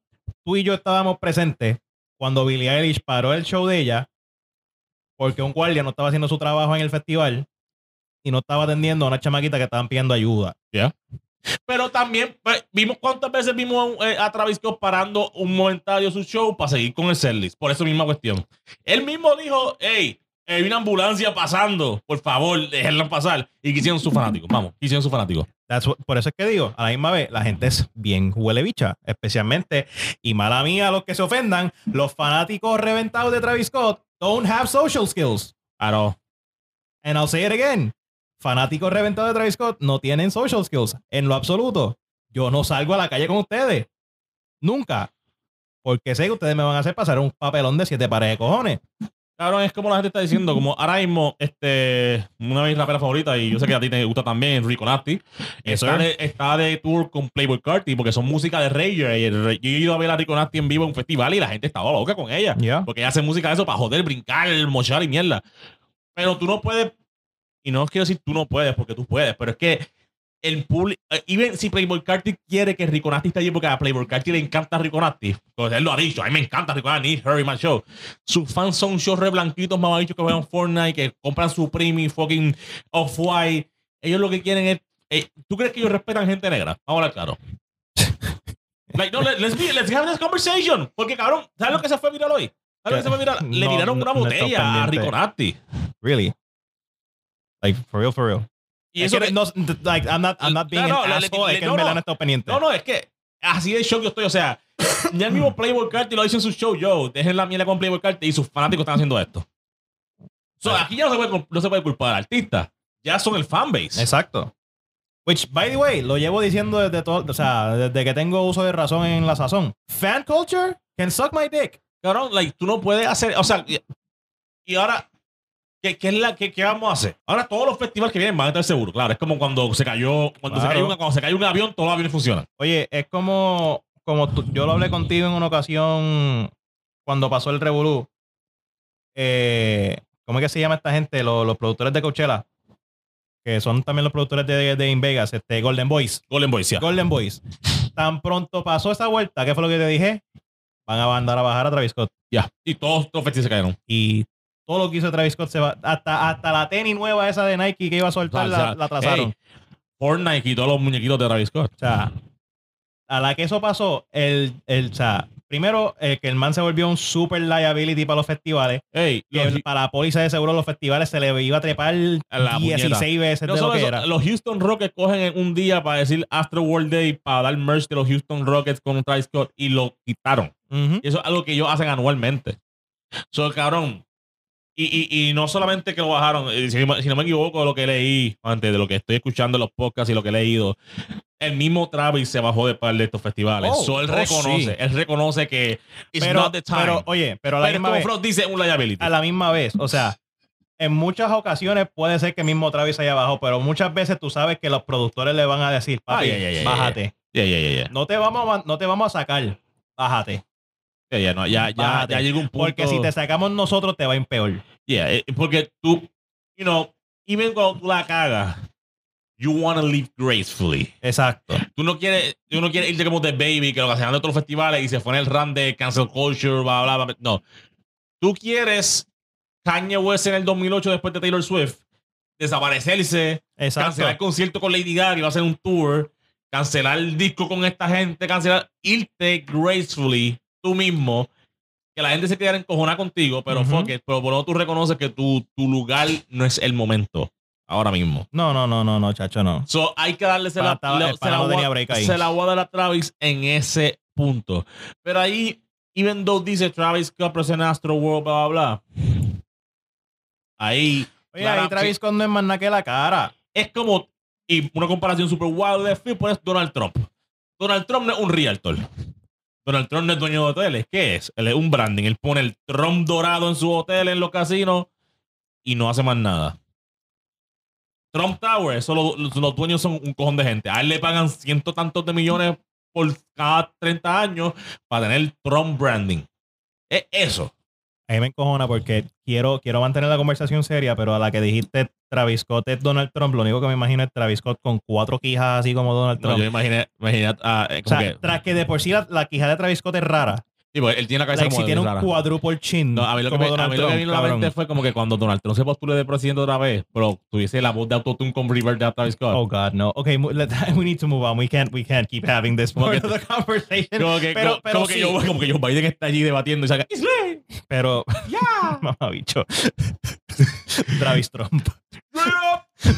Speaker 1: tú y yo estábamos presentes cuando Billie Eilish paró el show de ella porque un guardia no estaba haciendo su trabajo en el festival y no estaba atendiendo a una chamaquita que estaban pidiendo ayuda.
Speaker 2: Pero también pues, vimos cuántas veces vimos eh, a Travis Scott parando un momentario su show para seguir con el setlist. Por esa misma cuestión. Él mismo dijo, hey, hay una ambulancia pasando, por favor, déjenla pasar. Y quisieron sus fanáticos. Vamos, quisieron sus fanáticos.
Speaker 1: What- por eso es que digo, a la misma vez, la gente es bien huele bicha, especialmente, y mala mía los que se ofendan, los fanáticos reventados de Travis Scott don't have social skills.
Speaker 2: Claro.
Speaker 1: And I'll say it again. Fanáticos reventados de Travis Scott no tienen social skills en lo absoluto. Yo no salgo a la calle con ustedes. Nunca. Porque sé que ustedes me van a hacer pasar un papelón de siete pares de cojones.
Speaker 2: Cabrón, es como la gente está diciendo, como ahora mismo, este, una de mis raperas favoritas, y yo sé que a ti te gusta también, Rico Nasty,
Speaker 1: Yes,
Speaker 2: está, de, está de tour con Playboy Carti, porque son música de Rager. Y el- yo he ido a ver a Rico Nasty en vivo en un festival y la gente estaba loca con ella. Porque ella hace música de eso para joder, brincar, mochar y mierda. Pero tú no puedes, y no quiero decir tú no puedes, porque tú puedes, pero es que el público, even si Playboy Carti quiere que Rico Nasty esté allí, porque a Playboy Carti le encanta Rico Nasty, pues él lo ha dicho, a mí me encanta Rico Nasty, in my show. Sus fans son shows re blanquitos, mamabichos que juegan Fortnite, que compran Supreme y fucking Off-White. Ellos lo que quieren es, eh, ¿tú crees que ellos respetan gente negra? Vamos a hablar claro. Like, no, let- let's, be, let's have this conversation. Porque, cabrón, ¿sabes lo que se fue viral hoy? ¿Sabes lo que se fue viral? Le
Speaker 1: No,
Speaker 2: tiraron una
Speaker 1: no
Speaker 2: botella a. Rico Nasty.
Speaker 1: Really. Like, for real, for real.
Speaker 2: Y
Speaker 1: Es
Speaker 2: eso
Speaker 1: que
Speaker 2: que-
Speaker 1: no, like, I'm not, I'm not being
Speaker 2: No, no,
Speaker 1: an
Speaker 2: le- le-
Speaker 1: asshole,
Speaker 2: le-
Speaker 1: es que
Speaker 2: no, no.
Speaker 1: no estado pendiente.
Speaker 2: No, no, es que así de shock yo estoy. O sea, ya el mismo Playboy Carti lo dice en su show. Yo, dejen la mierda con Playboy Carti y sus fanáticos están haciendo esto. So, aquí ya no se, puede, no se puede culpar al artista. Ya son el fanbase.
Speaker 1: Exacto. Which, by the way, lo llevo diciendo desde todo, o sea, desde que tengo uso de razón en la sazón. Fan culture can suck my dick.
Speaker 2: Cabrón, like, tú no puedes hacer. O sea, y ahora. ¿Qué, qué es la, qué, qué vamos a hacer? Ahora todos los festivales que vienen van a estar seguros. Claro, es como cuando se cayó, cuando se cayó, una- cuando se cayó un avión, todos los aviones funcionan.
Speaker 1: Oye, es como, como tú- yo lo hablé contigo en una ocasión cuando pasó el Revolú. Eh, ¿Cómo es que se llama esta gente? Los, los productores de Coachella. Que son también los productores de, de In Vegas, este, Golden Boys.
Speaker 2: Golden Boys, ya.
Speaker 1: Golden Boys. Tan pronto pasó esa vuelta, ¿qué fue lo que te dije? Van a mandar a bajar a Travis Scott.
Speaker 2: Ya. Y todos los festivales se cayeron.
Speaker 1: Y todo lo que hizo Travis Scott se va. Hasta, hasta la tenis nueva esa de Nike que iba a soltar
Speaker 2: O
Speaker 1: la,
Speaker 2: sea,
Speaker 1: la atrasaron.
Speaker 2: hey, Fortnite y todos los muñequitos de Travis Scott.
Speaker 1: O sea, a la que eso pasó, el, el, o sea, primero eh, que el man se volvió un super liability para los festivales.
Speaker 2: Hey,
Speaker 1: Que
Speaker 2: los-
Speaker 1: el- para la póliza de seguro los festivales se le iba a trepar
Speaker 2: A la
Speaker 1: 16
Speaker 2: puñeta.
Speaker 1: veces
Speaker 2: No
Speaker 1: de lo que
Speaker 2: eso,
Speaker 1: era.
Speaker 2: los Houston Rockets cogen en un día para decir Astro World Day para dar merch de los Houston Rockets con Travis Scott y lo quitaron. Y eso es algo que ellos hacen anualmente. So, cabrón. Y, y, y no solamente que lo bajaron, eh, si, no- si no me equivoco de lo que leí antes, de lo que estoy escuchando en los podcasts y lo que he leído, el mismo Travis se bajó de par de estos festivales.
Speaker 1: Oh,
Speaker 2: so, él
Speaker 1: oh,
Speaker 2: reconoce,
Speaker 1: sí.
Speaker 2: él reconoce que it's
Speaker 1: Pero,
Speaker 2: not the time.
Speaker 1: pero, oye, pero a la
Speaker 2: Pero
Speaker 1: misma vez,
Speaker 2: Frost dice, un liability.
Speaker 1: a la misma vez, o sea, en muchas ocasiones puede ser que mismo Travis haya bajado, pero muchas veces tú sabes que los productores le van a decir, papi,
Speaker 2: ay, ay,
Speaker 1: bájate. No te vamos a, no te vamos a sacar, bájate.
Speaker 2: Ya, no, ya, ya, ya llega un punto.
Speaker 1: Porque si te sacamos nosotros, te va a ir peor.
Speaker 2: Yeah, eh, porque tú, you know, even cuando tú la cagas, You want to live gracefully.
Speaker 1: Exacto.
Speaker 2: Tú no quieres, tú no quieres irte como The Baby, que lo hacían de otros festivales y se fue en el run de cancel culture, bla, bla, bla. No. Tú quieres Kanye West en el 2008 después de Taylor Swift desaparecerse,
Speaker 1: Exacto.
Speaker 2: cancelar el concierto con Lady Gaga y va a hacer un tour, cancelar el disco con esta gente, cancelar, irte gracefully tú mismo, que la gente se quedara encojonada contigo, pero fuck it, pero por lo tú reconoces que tu, tu lugar no es el momento, ahora mismo.
Speaker 1: No, no, no, no, no, chacho, no.
Speaker 2: So, hay que darle se la,
Speaker 1: el
Speaker 2: se la
Speaker 1: no break ahí.
Speaker 2: se la Travis en ese punto. Pero ahí, even though dice Travis Scott presenta Astro World, bla, bla, bla. Ahí,
Speaker 1: Oye,
Speaker 2: Clara-
Speaker 1: ahí Travis Scott no es más nada que la cara.
Speaker 2: es como, y una comparación super wild de field, pues Donald Trump. Donald Trump no es un realtor. Donald Trump no es dueño de hoteles. ¿Qué es? Él es un branding. Él pone el Trump dorado en su hotel, en los casinos, y no hace más nada. Trump Tower, eso lo- los, los dueños son un cojón de gente. A él le pagan ciento tantos de millones por cada 30 años para tener Trump branding. Es eso.
Speaker 1: A mí me encojona porque quiero, quiero mantener la conversación seria, pero a la que dijiste Travis Scott es Donald Trump, lo único que me imagino es Travis Scott con cuatro quijas así como Donald
Speaker 2: No,
Speaker 1: Trump.
Speaker 2: yo imaginé, imaginé ah, eh,
Speaker 1: o sea,
Speaker 2: que,
Speaker 1: tras que de por sí la, la quija de Travis Scott es rara.
Speaker 2: Sí, porque él tiene la cabeza
Speaker 1: Like,
Speaker 2: como
Speaker 1: si tiene un cuádruple chin.
Speaker 2: No, a mí lo que, me, a mí lo que vino a la mente fue como que cuando Donald Trump se postule de presidente otra vez, pero tuviese la voz de autotune con River de Travis Scott.
Speaker 1: Oh God, no. Okay, we need to move on. We can't, we can't keep having this part of the conversation.
Speaker 2: como que,
Speaker 1: pero-
Speaker 2: como,
Speaker 1: pero
Speaker 2: como que yo, como que Joe Biden está allí debatiendo y saca Israel.
Speaker 1: Pero,
Speaker 2: Yeah.
Speaker 1: mamá bicho. Travis Trump.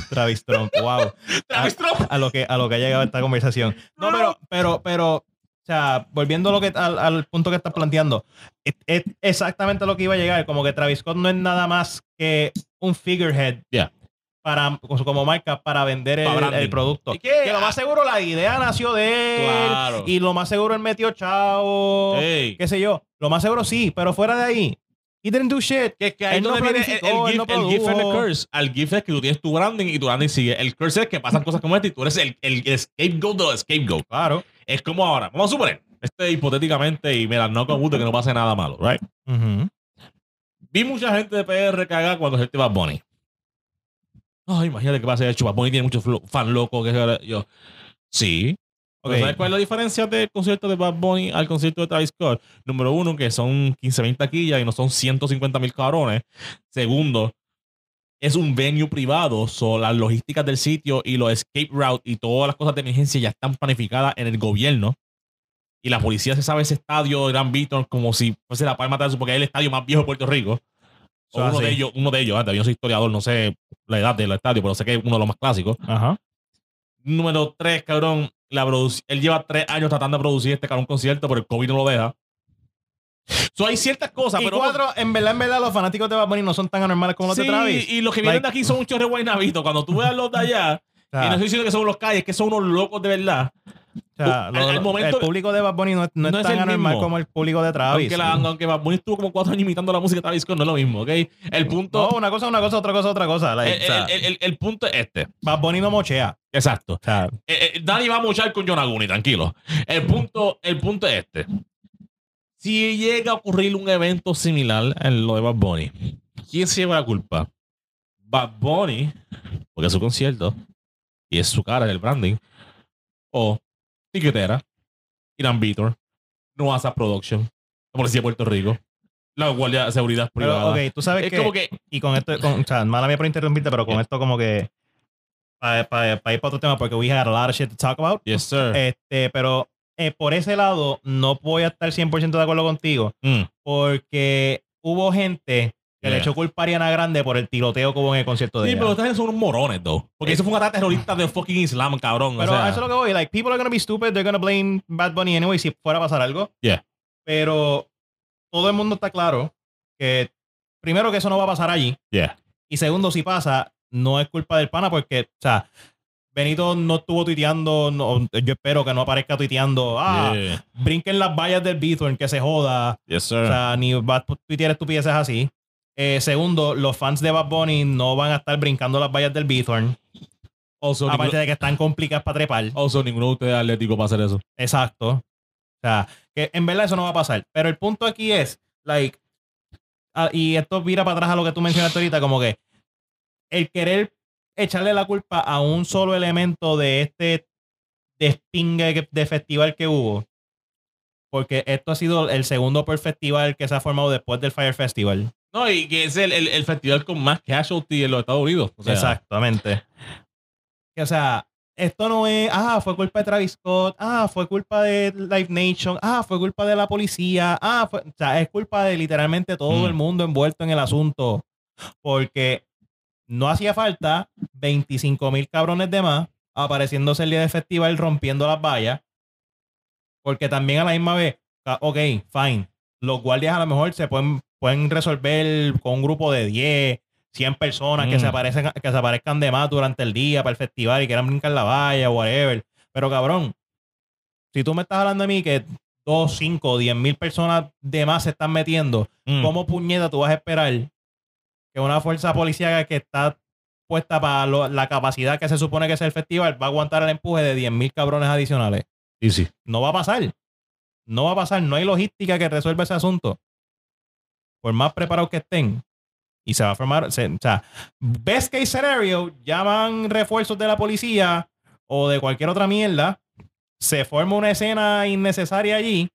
Speaker 1: Travis Trump. Wow.
Speaker 2: Travis Trump.
Speaker 1: a lo que a lo que ha llegado esta conversación. No, pero, pero, pero, o sea, volviendo a lo que, al, al punto que estás planteando, es, es exactamente lo que iba a llegar. Como que Travis Scott no es nada más que un figurehead
Speaker 2: Yeah.
Speaker 1: para, como marca para vender el, el producto. Que lo más seguro la idea nació de él.
Speaker 2: Claro.
Speaker 1: Y lo más seguro él metió chao.
Speaker 2: Ey.
Speaker 1: Qué sé yo. Lo más seguro sí, pero fuera de ahí. He didn't do shit.
Speaker 2: Que, que ahí
Speaker 1: Él no
Speaker 2: viene el, el,
Speaker 1: él
Speaker 2: gift,
Speaker 1: no
Speaker 2: el and the curse. Al gift es que tú tienes tu branding y tu branding sigue. El curse es que pasan cosas como esta y tú eres el, el, el scapegoat de scapegoat.
Speaker 1: Claro.
Speaker 2: Es como ahora. Vamos a suponer, este hipotéticamente, y mira, no con gusto que no pase nada malo, right? Vi mucha gente de PR cagar cuando se Bad Bunny. Ay, imagínate que va a ser hecho. Bad Bunny tiene muchos fan locos. Que yo, sí. ¿Sabes cuál es la diferencia del concierto de Bad Bunny al concierto de Travis Scott? Número uno, que son 15 mil taquillas y no son 150 mil cabrones. Segundo, es un venue privado. So, las logísticas del sitio y los escape route y todas las cosas de emergencia ya están planificadas en el gobierno. Y la policía se sabe ese estadio de Gran Beaton como si fuese la palma de su, porque es el estadio más viejo de Puerto Rico.
Speaker 1: So,
Speaker 2: uno
Speaker 1: así.
Speaker 2: de ellos, uno de ellos, antes, yo soy historiador, no sé la edad del estadio, pero sé que es uno de los más clásicos.
Speaker 1: Ajá.
Speaker 2: Número tres, cabrón. La él lleva tres años tratando de producir este cabrón concierto, pero el COVID no lo deja. So, hay ciertas cosas,
Speaker 1: y
Speaker 2: pero.
Speaker 1: cuatro, en verdad, en verdad, los fanáticos de Bad Bunny no son tan anormales como los
Speaker 2: Sí,
Speaker 1: de Travis.
Speaker 2: y los que vienen
Speaker 1: Like-
Speaker 2: de aquí son un chorre guaynabito. Cuando tú veas los de allá,
Speaker 1: sea,
Speaker 2: y no estoy diciendo que son los calles, que son unos locos de verdad.
Speaker 1: O sea,
Speaker 2: al-
Speaker 1: lo-
Speaker 2: al
Speaker 1: lo-
Speaker 2: momento-
Speaker 1: el público de Bad Bunny no, es- no
Speaker 2: no
Speaker 1: es tan anormal como el público de Travis.
Speaker 2: Aunque, la, aunque Bad Bunny estuvo como cuatro años imitando la música de Travis Scott, no es lo mismo, ¿ok? El punto,
Speaker 1: No, una cosa, una cosa, otra cosa, otra cosa. Like,
Speaker 2: el,
Speaker 1: o sea,
Speaker 2: el- el- el punto es este.
Speaker 1: Bad Bunny no mochea.
Speaker 2: Exacto.
Speaker 1: O sea,
Speaker 2: Eh, eh, Dani va a mochar con Yonaguni, tranquilo. El punto, el punto es este. Si llega a ocurrir un evento similar en lo de Bad Bunny, ¿quién se lleva la culpa? Bad Bunny, porque es su concierto y es su cara, el branding, o Tiquetera, Irán Vitor, Noasa Production, la Policía de Puerto Rico, la Guardia de Seguridad
Speaker 1: pero,
Speaker 2: Privada.
Speaker 1: ok, tú sabes
Speaker 2: es
Speaker 1: que,
Speaker 2: como que
Speaker 1: y con esto, con, o sea, mala mía por interrumpirte, pero con
Speaker 2: Yeah.
Speaker 1: esto como que, para ir para otro tema, porque we had a lot of shit to talk about.
Speaker 2: Yes, sir.
Speaker 1: Este, pero eh, por ese lado, no voy a estar 100% de acuerdo contigo,
Speaker 2: Mm,
Speaker 1: porque hubo gente que le
Speaker 2: Yeah.
Speaker 1: echó culpa a Ariana Grande por el tiroteo que hubo en el concierto de
Speaker 2: Sí,
Speaker 1: ella.
Speaker 2: pero ustedes son unos morones, though. Porque
Speaker 1: Eh,
Speaker 2: eso fue un ataque terrorista de fucking Islam, cabrón.
Speaker 1: Pero
Speaker 2: o sea,
Speaker 1: a eso es lo que voy. Like, people are gonna be stupid. They're gonna blame Bad Bunny anyway si fuera a pasar algo.
Speaker 2: Yeah.
Speaker 1: Pero todo el mundo está claro que, primero, que eso no va a pasar allí.
Speaker 2: Yeah.
Speaker 1: Y segundo, si pasa, no es culpa del pana porque, o sea, Benito no estuvo tuiteando. no- yo espero que no aparezca tuiteando. Ah,
Speaker 2: Yeah.
Speaker 1: brinquen las vallas del Bithorn, que se joda.
Speaker 2: Yes, sir.
Speaker 1: O sea, ni va a tuitear estupideces así. Eh, segundo, los fans de Bad Bunny no van a estar brincando las vallas del Bithorn.
Speaker 2: also,
Speaker 1: Aparte
Speaker 2: ninguno,
Speaker 1: de que están complicadas para trepar.
Speaker 2: also, ninguno de ustedes es atlético para hacer eso.
Speaker 1: Exacto. O sea, que en verdad eso no va a pasar. Pero el punto aquí es, like, ah, y esto vira para atrás a lo que tú mencionaste ahorita, como que el querer echarle la culpa a un solo elemento de este despingue de festival que hubo. Porque esto ha sido el segundo por festival que se ha formado después del Fire Festival.
Speaker 2: No, y que es el, el- el festival con más casualty en los Estados Unidos. O sea,
Speaker 1: Exactamente. O sea, esto no es, ah, fue culpa de Travis Scott, ah, fue culpa de Live Nation, ah, fue culpa de la policía, ah, fue, o sea, es culpa de literalmente todo
Speaker 2: Mm.
Speaker 1: el mundo envuelto en el asunto. Porque no hacía falta 25 mil cabrones de más apareciéndose el día del festival rompiendo las vallas. Porque también a la misma vez, ah, ok, fine. Los guardias a lo mejor se pueden, pueden resolver con un grupo de 10, 100 personas que,
Speaker 2: Mm.
Speaker 1: se aparecen, que se aparezcan de más durante el día para el festival y quieran brincar la valla, whatever. Pero cabrón, si tú me estás hablando de mí que 2, 5, 10 mil personas de más se están metiendo,
Speaker 2: mm,
Speaker 1: ¿cómo puñeta tú vas a esperar que una fuerza policial que está puesta para lo- la capacidad que se supone que es el festival va a aguantar el empuje de 10 mil cabrones adicionales?
Speaker 2: y sí.
Speaker 1: No va a pasar. No va a pasar. No hay logística que resuelva ese asunto. Por más preparados que estén. Y se va a formar. se- o sea, best case scenario, llaman refuerzos de la policía o de cualquier otra mierda. Se forma una escena innecesaria allí.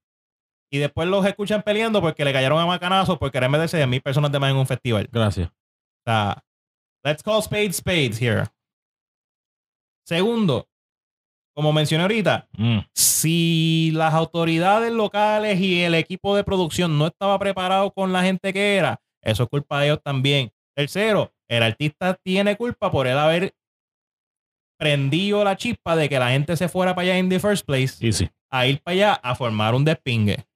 Speaker 1: Y después los escuchan peleando porque le cayeron a macanazos por querer meterse de mil personas de más en un festival.
Speaker 2: Gracias.
Speaker 1: O sea, let's call spades spades here. Segundo, como mencioné ahorita,
Speaker 2: Mm,
Speaker 1: si las autoridades locales y el equipo de producción no estaba preparado con la gente que era, eso es culpa de ellos también. Tercero, el artista tiene culpa por él haber prendido la chispa de que la gente se fuera para allá en the first place
Speaker 2: y sí.
Speaker 1: a ir para allá a formar un despingue.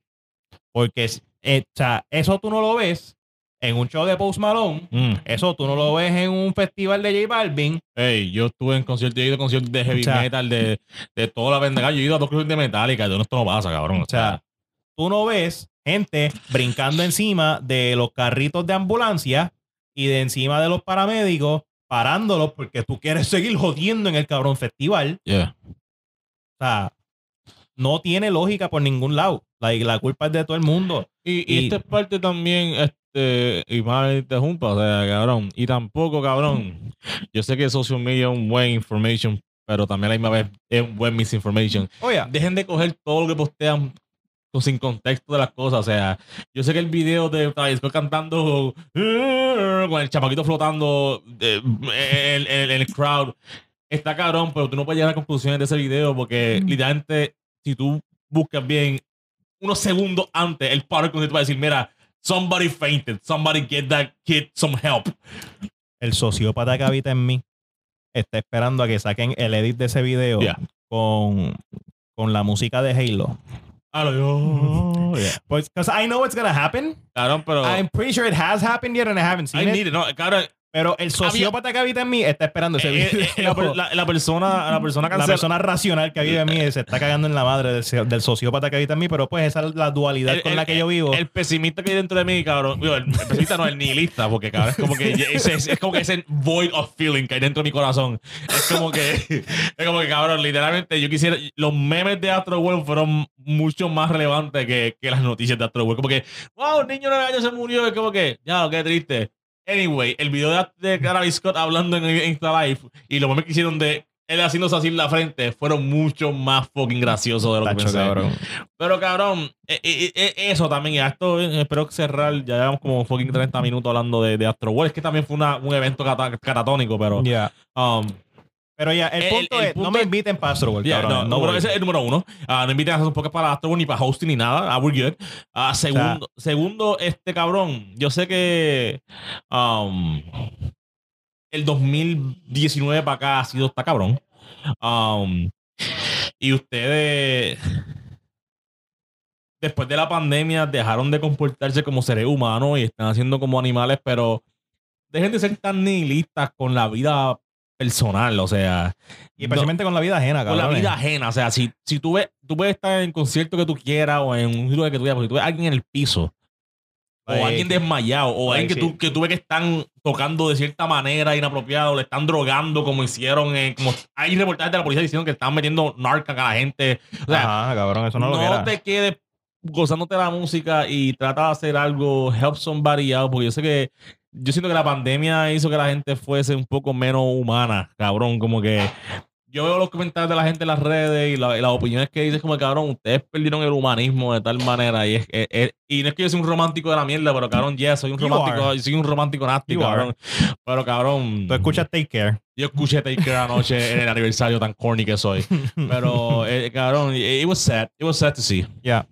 Speaker 1: Porque eh, o sea, eso tú no lo ves en un show de Post Malone,
Speaker 2: Mm.
Speaker 1: eso tú no lo ves en un festival de J Balvin,
Speaker 2: Ey, yo estuve en conciertos, yo he ido a conciertos de heavy
Speaker 1: O sea,
Speaker 2: metal, de, de toda la pendeja. Yo he ido a dos conciertos de Metallica. Yo no, esto no pasa, cabrón.
Speaker 1: O sea, tú no ves gente brincando encima de los carritos de ambulancia y de encima de los paramédicos, parándolos porque tú quieres seguir jodiendo en el cabrón festival.
Speaker 2: yeah.
Speaker 1: O sea, no tiene lógica por ningún lado. La, la culpa es de todo el mundo.
Speaker 2: Y, y
Speaker 1: Y-
Speaker 2: esta es parte también, y más me interrumpa, o sea, cabrón. Y tampoco, cabrón. Yo sé que social media es un buen information, pero también a la misma vez es un buen misinformation.
Speaker 1: Oye,
Speaker 2: Dejen de coger todo lo que postean con- sin contexto de las cosas. O sea, yo sé que el video de Travis Scott cantando "Eh", con el chamaquito flotando eh, en, en- en el crowd está cabrón, pero tú no puedes llegar a conclusiones de ese video porque literalmente, si tú buscas bien unos segundos antes, el par te va a decir: Mira, somebody fainted, somebody get that kid some help.
Speaker 1: el sociópata que habita en mí está esperando a que saquen el edit de ese video
Speaker 2: Yeah.
Speaker 1: con, con la música de Halo.
Speaker 2: Lo- oh, yeah.
Speaker 1: Pues, because I know it's gonna happen.
Speaker 2: Cabrón, pero.
Speaker 1: I'm pretty sure it has happened yet and I haven't
Speaker 2: I
Speaker 1: seen it.
Speaker 2: need it. No, cabrón,
Speaker 1: Pero el sociópata que habita en mí está esperando ese
Speaker 2: eh,
Speaker 1: video.
Speaker 2: eh, la, per- la- la persona, la persona
Speaker 1: la
Speaker 2: cancela-
Speaker 1: persona racional que vive en mí se está cagando en la madre del, del sociópata que habita en mí, pero pues esa es la dualidad
Speaker 2: El-
Speaker 1: con
Speaker 2: el-
Speaker 1: la que yo vivo.
Speaker 2: El pesimista que hay dentro de mí, cabrón. digo, el, el pesimista no, el nihilista, porque cabrón, es como que ese, es, es como que ese void of feeling que hay dentro de mi corazón. Es como que, es como que, cabrón, literalmente yo quisiera. Los memes de Astro World fueron mucho más relevantes que, que las noticias de Astro World. Como que, wow, un niño de 9 años se murió. Es como que, ya, qué triste. Anyway, el video de, Travis Scott hablando en Insta Live y los memes que hicieron de él haciéndose así en la frente fueron mucho más fucking graciosos de lo que
Speaker 1: Tacho,
Speaker 2: pensé.
Speaker 1: cabrón.
Speaker 2: Pero cabrón, eh, eh, eh, eso también, y a esto espero cerrar, ya llevamos como fucking 30 minutos hablando de, de Astro World, es que también fue una- un evento cata- catatónico, pero...
Speaker 1: Ya.
Speaker 2: um,
Speaker 1: Pero ya, el,
Speaker 2: El-
Speaker 1: punto
Speaker 2: el
Speaker 1: es, no me inviten para Astro World,
Speaker 2: yeah,
Speaker 1: cabrón.
Speaker 2: no,
Speaker 1: no voy.
Speaker 2: ese es el número uno. Ah, no inviten a hacer un podcast para Astro World ni para hosting ni nada. Ah. Ah, segundo, segundo, este cabrón, yo sé que um, el 2019 para acá ha sido esta cabrón. Um, y ustedes, después de la pandemia, dejaron de comportarse como seres humanos y están haciendo como animales, pero dejen de ser tan nihilistas con la vida personal, o sea,
Speaker 1: Y especialmente con la vida ajena,
Speaker 2: con
Speaker 1: cabrón.
Speaker 2: la vida ajena. O sea, si, si tú ves, tú puedes estar en concierto que tú quieras o en un giro que tú quieras, si tú ves a alguien en el piso, o
Speaker 1: Ay,
Speaker 2: alguien desmayado, o
Speaker 1: Ay,
Speaker 2: alguien que,
Speaker 1: sí.
Speaker 2: tú, que tú ves que están tocando de cierta manera inapropiada, o le están drogando como hicieron, en, como hay reportajes de la policía diciendo que están metiendo narca a la gente. O sea,
Speaker 1: Ajá, cabrón, eso no,
Speaker 2: no,
Speaker 1: lo quiera.
Speaker 2: te quedes gozándote la música y trata de hacer algo, help somebody out, porque yo sé que yo siento que la pandemia hizo que la gente fuese un poco menos humana, cabrón. Como que yo veo los comentarios de la gente en las redes y, la- y las opiniones que dicen como cabrón, ustedes perdieron el humanismo de tal manera y es, es- es- y no es que yo soy un romántico de la mierda, pero cabrón, yes, soy un
Speaker 1: You
Speaker 2: romántico, soy un romántico nasty, cabrón. Pero cabrón,
Speaker 1: Tú escuchas Take Care.
Speaker 2: yo escuché Take Care anoche en el aniversario tan corny que soy. Pero eh, cabrón, it, it was sad, it was sad to see.
Speaker 1: Ya.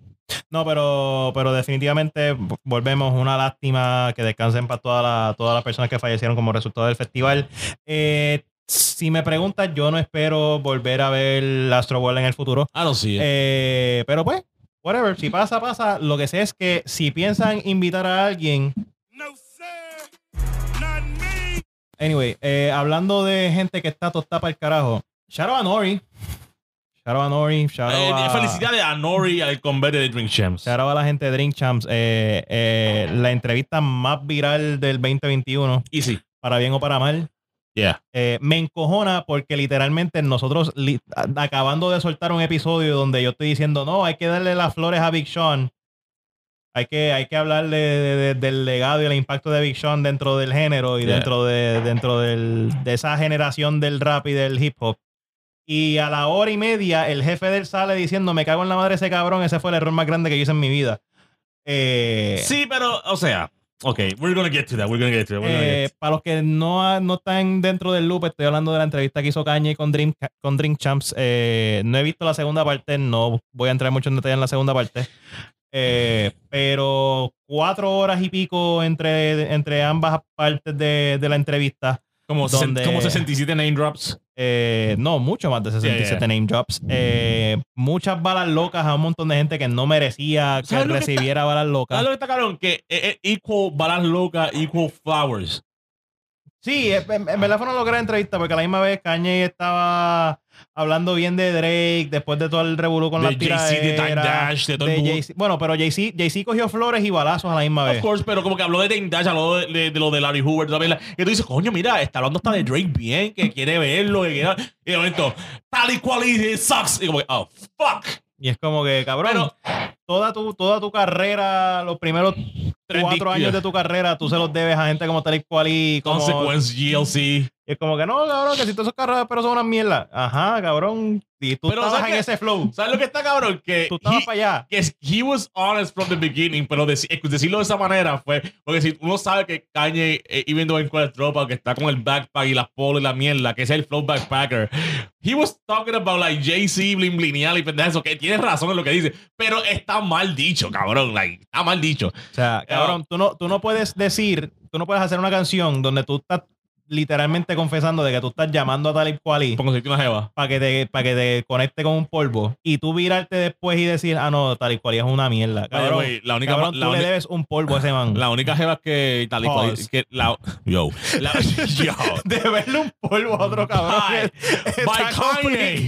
Speaker 1: No, pero, pero definitivamente volvemos. Una lástima que descansen para toda la- todas las personas que fallecieron como resultado del festival. Eh, si me preguntas, yo no espero volver a ver Astro World en el futuro.
Speaker 2: I don't see it.
Speaker 1: Eh, pero pues, whatever. Si pasa, pasa. Lo que sé es que si piensan invitar a alguien.
Speaker 3: No, sir. Not me.
Speaker 1: Anyway, eh, hablando de gente que está tostada para el carajo. Shout out a Nori. Shout out a Nori. Shout
Speaker 2: Eh,
Speaker 1: out a-
Speaker 2: felicidades a Nori y al convete de Drink Champs.
Speaker 1: Shout out a la gente de Drink Champs. Eh, eh, la entrevista más viral del 2021,
Speaker 2: Easy.
Speaker 1: para bien o para mal.
Speaker 2: Yeah.
Speaker 1: Eh, me encojona porque literalmente nosotros li- acabando de soltar un episodio donde yo estoy diciendo, no, hay que darle las flores a Big Sean. Hay que, hay que de- de- del legado y el impacto de Big Sean dentro del género y
Speaker 2: Yeah.
Speaker 1: dentro, de, dentro del- de esa generación del rap y del hip hop. Y a la hora y media, el jefe del sale diciendo, me cago en la madre ese cabrón, ese fue el error más grande que yo hice en mi vida. Eh,
Speaker 2: Sí, pero, o sea, ok, we're gonna get to that, we're gonna get to that. We're gonna
Speaker 1: eh,
Speaker 2: get to
Speaker 1: para los que no, no están dentro del loop, estoy hablando de la entrevista que hizo Kanye con Dream, con Dream Champs. Eh, no he visto la segunda parte, no voy a entrar mucho en detalle en la segunda parte. Eh, pero cuatro horas y pico entre, entre ambas partes de, de la entrevista.
Speaker 2: Como,
Speaker 1: donde-
Speaker 2: como 67 name drops.
Speaker 1: Eh, no, mucho más de 67
Speaker 2: Yeah, yeah.
Speaker 1: name drops. Eh, muchas balas locas a un montón de gente que no merecía que
Speaker 2: ¿Sabes lo que está-
Speaker 1: recibiera balas locas.
Speaker 2: ¿Sabes lo que está cabrón? Que eh, equal balas locas, equal flowers.
Speaker 1: Sí, en, en- verdad fue una entrevista porque a la misma vez Kanye estaba hablando bien de Drake después de todo el revolú con
Speaker 2: De
Speaker 1: la
Speaker 2: Jay-Z, de Time Dash, de todo el
Speaker 1: de
Speaker 2: mundo.
Speaker 1: Jay-Z. Bueno, pero Jay-Z Jay cogió flores y balazos a la misma
Speaker 2: Of
Speaker 1: vez.
Speaker 2: course, pero como que habló de Dame Dash, habló de, de- de lo de Larry Hoover también. Que tú dices, coño, mira, está hablando hasta de Drake bien, que quiere verlo, que quiere... Y de momento, tal y cual, y sucks. Y como que, oh, fuck.
Speaker 1: Y es como que, cabrón, toda, tu, toda tu carrera, los primeros cuatro años de tu carrera, tú se los debes a gente como Tal cual y como...
Speaker 2: Consequence, GLC.
Speaker 1: Y es como que no, cabrón, que si todos esos carreras pero son una mierda. Ajá, cabrón. Y tú
Speaker 2: Pero,
Speaker 1: estabas
Speaker 2: ¿sabes
Speaker 1: en ese flow.
Speaker 2: ¿Sabes lo que está cabrón? Que
Speaker 1: Tú estabas
Speaker 2: he-
Speaker 1: para allá.
Speaker 2: que he was honest from the beginning, pero eh, decirlo de esa manera fue porque si uno sabe que Kanye, eh, even though en tropa, que está con el backpack y las polos y la mierda, que es el flow backpacker, he was talking about like Jay-Z, blin blineal y pendejo, que tiene razón en lo que dice, pero está mal dicho, cabrón, like, está mal dicho.
Speaker 1: O sea, cabrón, tú no, tú no puedes decir, tú no puedes hacer una canción donde tú estás literalmente confesando de que tú estás llamando a tal y cual y
Speaker 2: una jeva.
Speaker 1: para que te para que te conecte con un polvo y tú virarte después y decir, ah, no, tal y cual es una mierda. Cabrón,
Speaker 2: way, la única,
Speaker 1: cabrón,
Speaker 2: la,
Speaker 1: tú le debes un polvo a ese man.
Speaker 2: la única jeva que tal y cual, que la, yo, la, yo,
Speaker 1: Deberle un polvo a otro cabrón.
Speaker 2: By- by Kanye.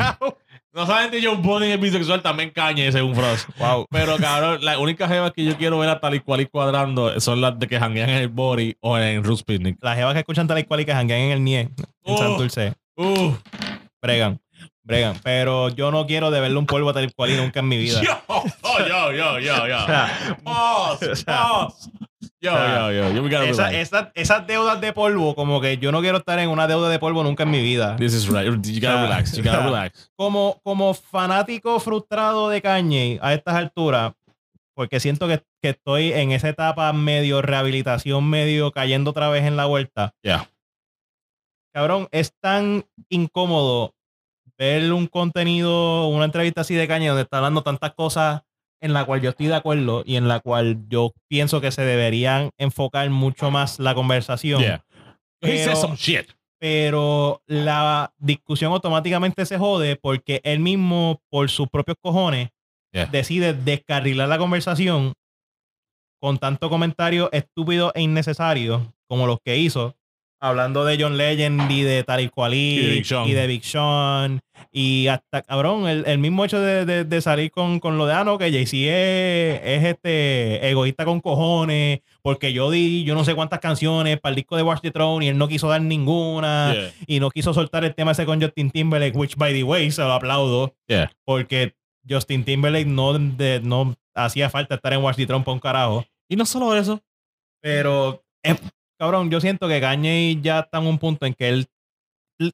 Speaker 2: No saben de Joe Budden es bisexual, también Kanye según Frost.
Speaker 1: Wow.
Speaker 2: Pero cabrón, las únicas jevas que yo quiero ver a tal y cual y cuadrando son las de que janguean en el body o en Roots Picnic.
Speaker 1: Las jevas que escuchan tal y cual y que janguean en el NIE, en
Speaker 2: Oh.
Speaker 1: Santurce,
Speaker 2: Uh,
Speaker 1: bregan, bregan. Pero yo no quiero deberle un polvo a tal y cual y nunca en mi vida.
Speaker 2: yo, oh, yo, yo, yo, yo.
Speaker 1: O sea,
Speaker 2: Pause, pause. Yo, yo, yo, yo,
Speaker 1: esa- esa- esas deudas de polvo, como que yo no quiero estar en una deuda de polvo nunca en mi vida.
Speaker 2: This is right. You gotta relax. You gotta relax.
Speaker 1: Como, como fanático frustrado de Kanye a estas alturas, porque siento que, que estoy en esa etapa medio rehabilitación, medio cayendo otra vez en la vuelta.
Speaker 2: Yeah.
Speaker 1: Cabrón, es tan incómodo ver un contenido, una entrevista así de Kanye donde está hablando tantas cosas en la cual yo estoy de acuerdo y en la cual yo pienso que se deberían enfocar mucho más la conversación.
Speaker 2: Yeah.
Speaker 1: Pero-
Speaker 2: said some shit.
Speaker 1: pero la discusión automáticamente se jode porque él mismo, por sus propios cojones,
Speaker 2: Yeah.
Speaker 1: decide descarrilar la conversación con tanto comentario estúpido e innecesario como los que hizo, hablando de John Legend y de Tal y cual
Speaker 2: Y de Big Sean.
Speaker 1: y de Big Sean y hasta cabrón el, el mismo hecho de, de- de salir con, con lo de ah no que Jay-Z es, es este egoísta con cojones porque yo di yo no sé cuántas canciones para el disco de Watch the Throne y él no quiso dar ninguna
Speaker 2: Yeah.
Speaker 1: y no quiso soltar el tema ese con Justin Timberlake which by the way se lo aplaudo
Speaker 2: Yeah.
Speaker 1: porque Justin Timberlake no, de- no hacía falta estar en Watch the Throne para un carajo
Speaker 2: Y no solo eso.
Speaker 1: pero, eh, cabrón, yo siento que Kanye ya está en un punto en que él.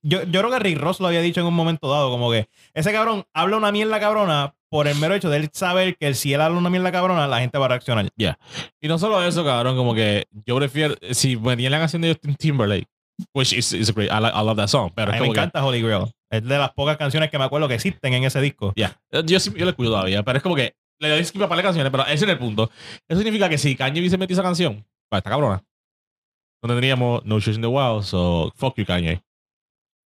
Speaker 1: Yo, yo creo que Rick Ross lo había dicho en un momento dado, como que ese cabrón habla una mierda cabrona por el mero hecho de él saber que si él habla una mierda cabrona, la gente va a reaccionar.
Speaker 2: Y no solo eso, cabrón, como que yo prefiero, si venía la canción de Justin Timberlake, which is, is a great, I, like- I love that song, pero
Speaker 1: A mí me
Speaker 2: como que,
Speaker 1: encanta Holy Grail. Es de las pocas canciones que me acuerdo que existen en ese disco.
Speaker 2: ya, yo, sí- yo le cuido todavía, pero es como que le doy skip a par de canciones, pero ese es el punto. Eso significa que si Kanye hubiese metido esa canción, pues está cabrona. No tendríamos No Shoes in the Wild, so fuck you, Kanye.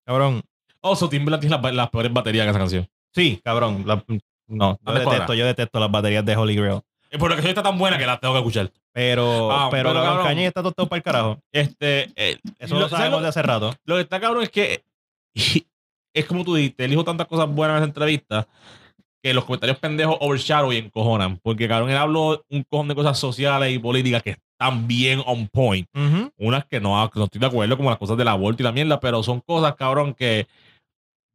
Speaker 1: Cabrón.
Speaker 2: Also, Timberlake tiene las, las peores baterías que esa canción.
Speaker 1: Sí, cabrón. La- no, yo detesto,
Speaker 2: cuadra.
Speaker 1: yo detesto las baterías de Holy Grail.
Speaker 2: Eh, Por la canción está tan buena que la tengo que escuchar.
Speaker 1: Pero,
Speaker 2: Ah,
Speaker 1: pero,
Speaker 2: pero,
Speaker 1: cabrón,
Speaker 2: cabrón.
Speaker 1: Kanye está todo para el carajo.
Speaker 2: Este, eh,
Speaker 1: Eso lo,
Speaker 2: ¿sabes
Speaker 1: sabemos
Speaker 2: lo-
Speaker 1: de hace rato.
Speaker 2: Lo que está cabrón es que es como tú dijiste, él dijo tantas cosas buenas en esa entrevista que los comentarios pendejos overshadow y encojonan. Porque cabrón, él habló un cojón de cosas sociales y políticas que bien on point. Unas que no, estoy de acuerdo, como las cosas del aborto y la mierda, pero son cosas, cabrón, que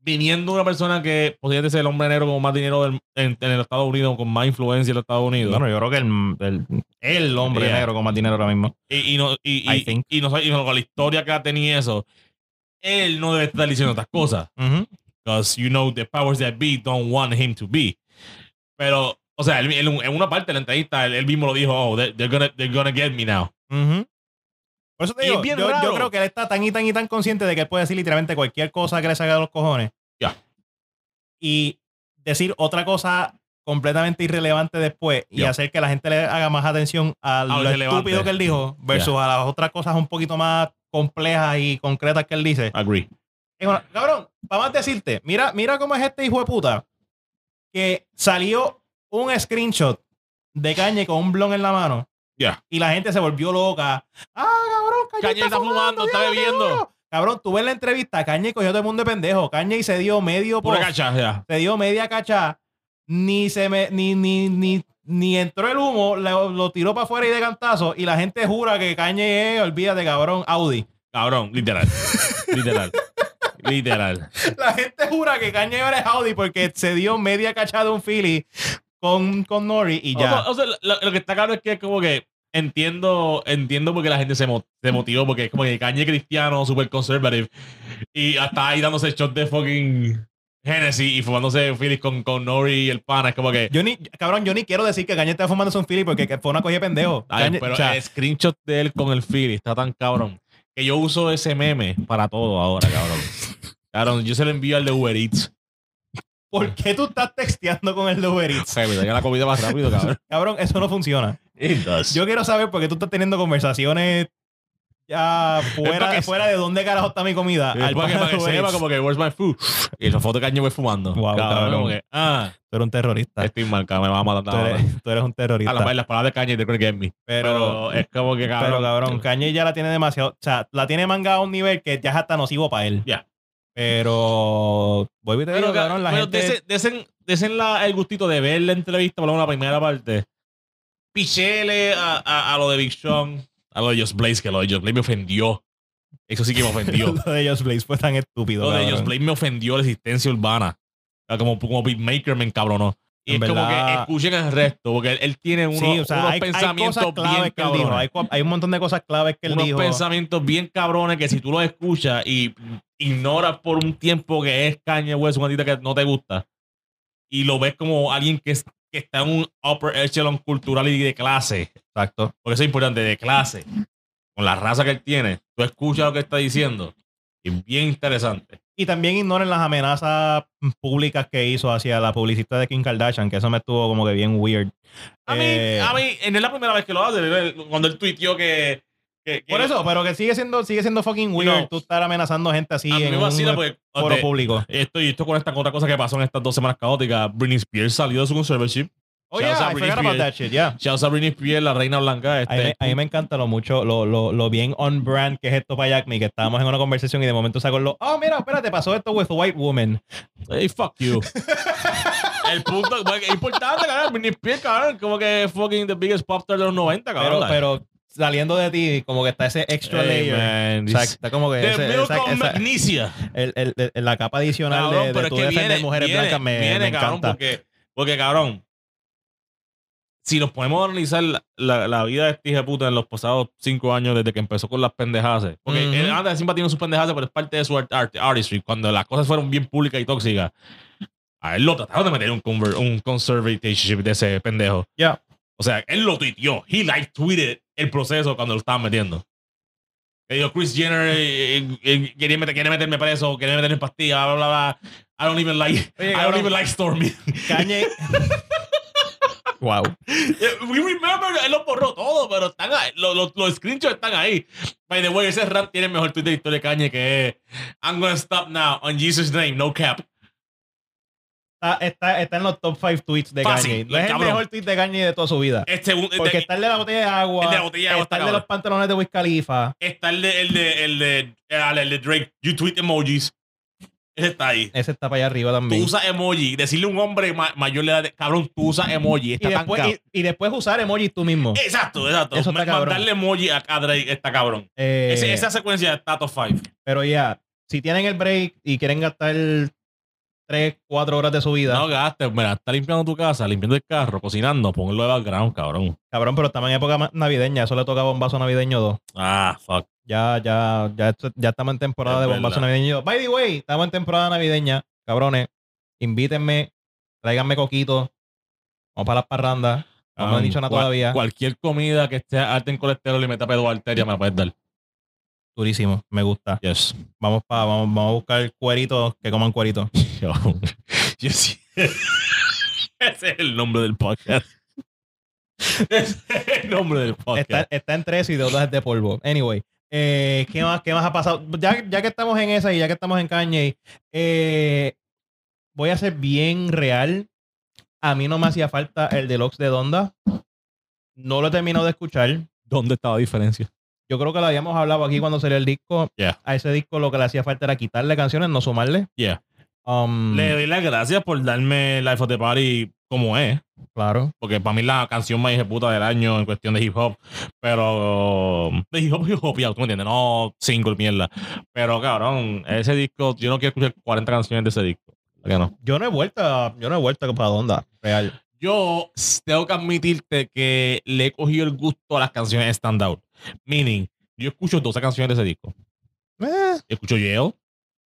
Speaker 2: viniendo de una persona que posiblemente sea el hombre negro con más dinero del- en, en el Estados Unidos, con más influencia en los Estados Unidos.
Speaker 1: Bueno, yo creo que el, el, el hombre
Speaker 2: Yeah.
Speaker 1: negro con más dinero ahora mismo.
Speaker 2: Y, y no, y, y, y no, y no- con la historia que ha tenido eso, él no debe estar diciendo estas cosas. Because you know the powers that be don't want him to be. Pero, o sea, él, él- en una parte de la entrevista, él, él mismo lo dijo, oh, they're, they're gonna, they're gonna get me now.
Speaker 1: Ujú. Por eso te digo,
Speaker 2: es bien
Speaker 1: yo, yo
Speaker 2: raro.
Speaker 1: creo que él está tan y tan y tan consciente de que él puede decir literalmente cualquier cosa que le salga de los cojones.
Speaker 2: Ya.
Speaker 1: Y decir otra cosa completamente irrelevante después y hacer que la gente le haga más atención a
Speaker 2: lo
Speaker 1: estúpido que él dijo versus a las otras cosas un poquito más complejas y concretas que él dice.
Speaker 2: Agree.
Speaker 1: Una- cabrón, vamos a decirte, mira, mira cómo es este hijo de puta que salió un screenshot de Kanye con un blon en la mano
Speaker 2: Ya.
Speaker 1: y la gente se volvió loca. Ah, cabrón, Kanye,
Speaker 2: Kanye está fumando, está bebiendo.
Speaker 1: Cabrón, tú ves la entrevista, Kanye cogió todo el mundo de pendejo. Kanye se dio medio
Speaker 2: Pura
Speaker 1: puff,
Speaker 2: cacha, ya.
Speaker 1: se dio media cacha, ni se me, ni, ni, ni, ni entró el humo, lo, lo tiró para afuera y de cantazo, y la gente jura que Kanye es, olvídate, cabrón, Audi.
Speaker 2: Cabrón, literal. literal. literal.
Speaker 1: La gente jura que Kanye ahora es Audi porque se dio media cacha de un Philly con, con Nori y ya.
Speaker 2: O, o sea, lo, lo que está claro es que es como que entiendo, entiendo porque la gente se, mo- se motivó, porque es como que Kanye cristiano, super conservative, y hasta ahí dándose shot de fucking Genesis y fumándose Phillies con, con Nori y el pana. Es como que.
Speaker 1: Yo ni, cabrón, yo ni quiero decir que Kanye está fumándose un Philly porque que fue una cogida de pendejo.
Speaker 2: Ay,
Speaker 1: Kanye-
Speaker 2: pero
Speaker 1: o sea,
Speaker 2: el screenshot de él con el Philly está tan cabrón que yo uso ese meme para todo ahora, cabrón. Cabrón, yo se lo envío al de Uber Eats.
Speaker 1: ¿Por qué tú estás texteando con el de Uber Eats?
Speaker 2: Que me traiga la comida más rápido, cabrón.
Speaker 1: Cabrón, eso no funciona.
Speaker 2: It does.
Speaker 1: Yo quiero saber por qué tú estás teniendo conversaciones ya fuera,
Speaker 2: que-
Speaker 1: fuera de dónde carajo está mi comida.
Speaker 2: Es
Speaker 1: al
Speaker 2: para que, para que sepa como que, where's my food? Y esa foto que Kanye voy fumando.
Speaker 1: Wow, cabrón.
Speaker 2: como que, ah,
Speaker 1: Tú eres un terrorista.
Speaker 2: estoy mal, cabrón, me va a matar.
Speaker 1: Tú eres, tú eres un
Speaker 2: A
Speaker 1: terrorista.
Speaker 2: las, las palabras de Kanye, they're gonna get me.
Speaker 1: pero,
Speaker 2: Pero, es como que, cabrón.
Speaker 1: pero cabrón, Kanye ya la tiene demasiado. O sea, la tiene manga a un nivel que ya es hasta nocivo para él.
Speaker 2: Ya.
Speaker 1: Pero. Vuelvo y te digo, cabrón, la
Speaker 2: pero
Speaker 1: gente.
Speaker 2: desen, desen- la- el gustito de ver la entrevista, por la primera parte. Pichele a, a, a lo de Big Sean, a lo de Just Blaze, que lo de Just Blaze me ofendió. Eso sí que me ofendió.
Speaker 1: lo de Just Blaze fue tan estúpido.
Speaker 2: lo de. Just Blaze me ofendió la existencia urbana. O sea, como, como beatmaker me encabronó. Y
Speaker 1: En
Speaker 2: es como que escuchen el resto, porque él, él tiene unos,
Speaker 1: Sí, o sea,
Speaker 2: unos
Speaker 1: hay, hay
Speaker 2: pensamientos
Speaker 1: claves
Speaker 2: bien cabrones.
Speaker 1: Hay, hay un montón de cosas claves que él
Speaker 2: unos
Speaker 1: dijo.
Speaker 2: pensamientos bien cabrones que si tú los escuchas y ignoras por un tiempo que es Kanye West, un artista que no te gusta, y lo ves como alguien que, es- que está en un upper echelon cultural y de clase,
Speaker 1: Exacto.
Speaker 2: porque eso es importante, de clase, con la raza que él tiene, tú escuchas lo que está diciendo, y es bien interesante.
Speaker 1: Y también ignoren las amenazas públicas que hizo hacia la publicista de Kim Kardashian, que eso me estuvo como que bien weird.
Speaker 2: A mí,
Speaker 1: Eh,
Speaker 2: a mí, no es la primera vez que lo hace, cuando él tuiteó que... que- que-
Speaker 1: Por eso, pero que sigue siendo, sigue siendo fucking weird
Speaker 2: No.
Speaker 1: tú estar amenazando gente así en un
Speaker 2: porque...
Speaker 1: foro
Speaker 2: de-
Speaker 1: público.
Speaker 2: Esto y esto con esta otra cosa que pasó en estas dos semanas caóticas. Britney Spears salió de su conservatorship.
Speaker 1: Oh,
Speaker 2: Shouts
Speaker 1: yeah, I forgot about that shit, yeah.
Speaker 2: Shouts a Britney Spears, la reina blanca.
Speaker 1: A mí, me-
Speaker 2: Este,
Speaker 1: a mí me encanta lo mucho, lo, lo, lo bien on brand que es esto para Jack Me, que estábamos en una conversación y de momento sacó lo, oh, mira, espérate, pasó esto with a white woman.
Speaker 2: Hey, fuck you. El punto es importante, cabrón. Britney Spears, cabrón. Como que fucking the biggest pop star de los 90, cabrón.
Speaker 1: Pero, pero saliendo de ti, como que está ese extra
Speaker 2: Hey,
Speaker 1: layer.
Speaker 2: man,
Speaker 1: O sea, está como que ese- esa- esa-
Speaker 2: magnesia.
Speaker 1: el- el- el- la capa adicional
Speaker 2: Cabrón,
Speaker 1: de, de
Speaker 2: que
Speaker 1: defender mujeres
Speaker 2: viene,
Speaker 1: blancas me,
Speaker 2: viene,
Speaker 1: me
Speaker 2: cabrón,
Speaker 1: encanta.
Speaker 2: porque, porque, cabrón, si nos podemos analizar la, la- la vida de este hijo de puta en los pasados cinco años desde que empezó con las pendejadas. Porque
Speaker 1: Ujú.
Speaker 2: él antes siempre tiene sus pendejadas, pero es parte de su art, art- artistry. Cuando las cosas fueron bien públicas y tóxicas, a él lo trataron de meter un, conver- un conservatorship de ese pendejo.
Speaker 1: Ya.
Speaker 2: O sea, él lo tuiteó. He live tweeted el proceso cuando lo estaban metiendo. Que dijo, Chris Jenner eh, eh, eh, quería, meter- quiere meterme preso, quiere meterme en pastilla, bla, bla, bla. I don't even like,
Speaker 1: Oye,
Speaker 2: I don't
Speaker 1: cabrón.
Speaker 2: even like Stormy.
Speaker 1: Kanye. wow.
Speaker 2: Eh, We remember, él lo borró todo, pero están ahí, los, los, los screenshots están ahí. By the way, ese rap tiene el mejor tweet de historia Kanye que es I'm gonna stop now on Jesus' name, no cap.
Speaker 1: Está, está, está en los top 5 tweets de Kanye. No es el mejor tweet de Kanye de toda su vida.
Speaker 2: Este, un-
Speaker 1: Porque
Speaker 2: de-
Speaker 1: está el de la botella de agua.
Speaker 2: El de la botella de agua
Speaker 1: Está
Speaker 2: está
Speaker 1: el de los pantalones de Wiz Khalifa.
Speaker 2: está el de, el de, el de, eh, el de Drake, you tweet emojis. Ese está ahí.
Speaker 1: Ese está para allá arriba
Speaker 2: Tú
Speaker 1: también.
Speaker 2: usas emoji. Decirle a un hombre ma- mayor de edad, cabrón, tú usas emoji.
Speaker 1: Y
Speaker 2: Está
Speaker 1: después, y, y después usar emojis tú mismo.
Speaker 2: Exacto, exacto.
Speaker 1: Eso está.
Speaker 2: Mandarle emoji a, a Drake está cabrón.
Speaker 1: Eh,
Speaker 2: Ese- esa secuencia está top 5.
Speaker 1: Pero ya, si tienen el break y quieren gastar 3, 4 horas de su vida,
Speaker 2: No gastes, mira, está limpiando tu casa, limpiando el carro, cocinando, ponlo de background, cabrón.
Speaker 1: cabrón, pero estamos en época navideña. Eso le tocaba un vaso navideño 2.
Speaker 2: Ah, fuck.
Speaker 1: Ya, ya, ya, ya estamos en temporada
Speaker 2: Es
Speaker 1: de bombazo navideño. By the way, estamos en temporada navideña. Cabrones, invítenme, tráiganme coquitos. Vamos para las parrandas. No me han dicho nada
Speaker 2: Um, cual-
Speaker 1: todavía.
Speaker 2: Cualquier comida que esté alta en colesterol y meta pedo arteria me la puedes dar.
Speaker 1: Durísimo, me gusta.
Speaker 2: Yes.
Speaker 1: Vamos, pa, vamos, vamos a buscar cueritos que coman cueritos.
Speaker 2: Yo, yo sí. Ese es el nombre del podcast. Ese es el nombre del podcast.
Speaker 1: Está, está en tres y deudas de polvo. Anyway, eh, ¿qué, más, ¿qué más ha pasado? Ya, ya que estamos en esa y ya que estamos en Kanye, eh, voy a ser bien real. A mí no me hacía falta el deluxe de Donda. No lo he terminado de escuchar.
Speaker 2: ¿Dónde está la diferencia?
Speaker 1: Yo creo que lo habíamos hablado aquí cuando salió el disco.
Speaker 2: Yeah.
Speaker 1: A ese disco lo que le hacía falta era quitarle canciones, no sumarle.
Speaker 2: Yeah.
Speaker 1: Um,
Speaker 2: Le doy las gracias por darme Life of the Party como es.
Speaker 1: claro.
Speaker 2: Porque para mí la canción más puta del año en cuestión de hip hop. Pero. De hip hop, hip hop, ya, tú me entiendes. No single mierda. Pero cabrón, ese disco, yo no quiero escuchar 40 canciones de ese disco. ¿Por qué no?
Speaker 1: Yo no he vuelto, yo no he vuelto para Donda, real.
Speaker 2: Yo tengo que admitirte que le he cogido el gusto a las canciones standout. Meaning, yo escucho 12 canciones de ese disco.
Speaker 1: Eh,
Speaker 2: Escucho Yale,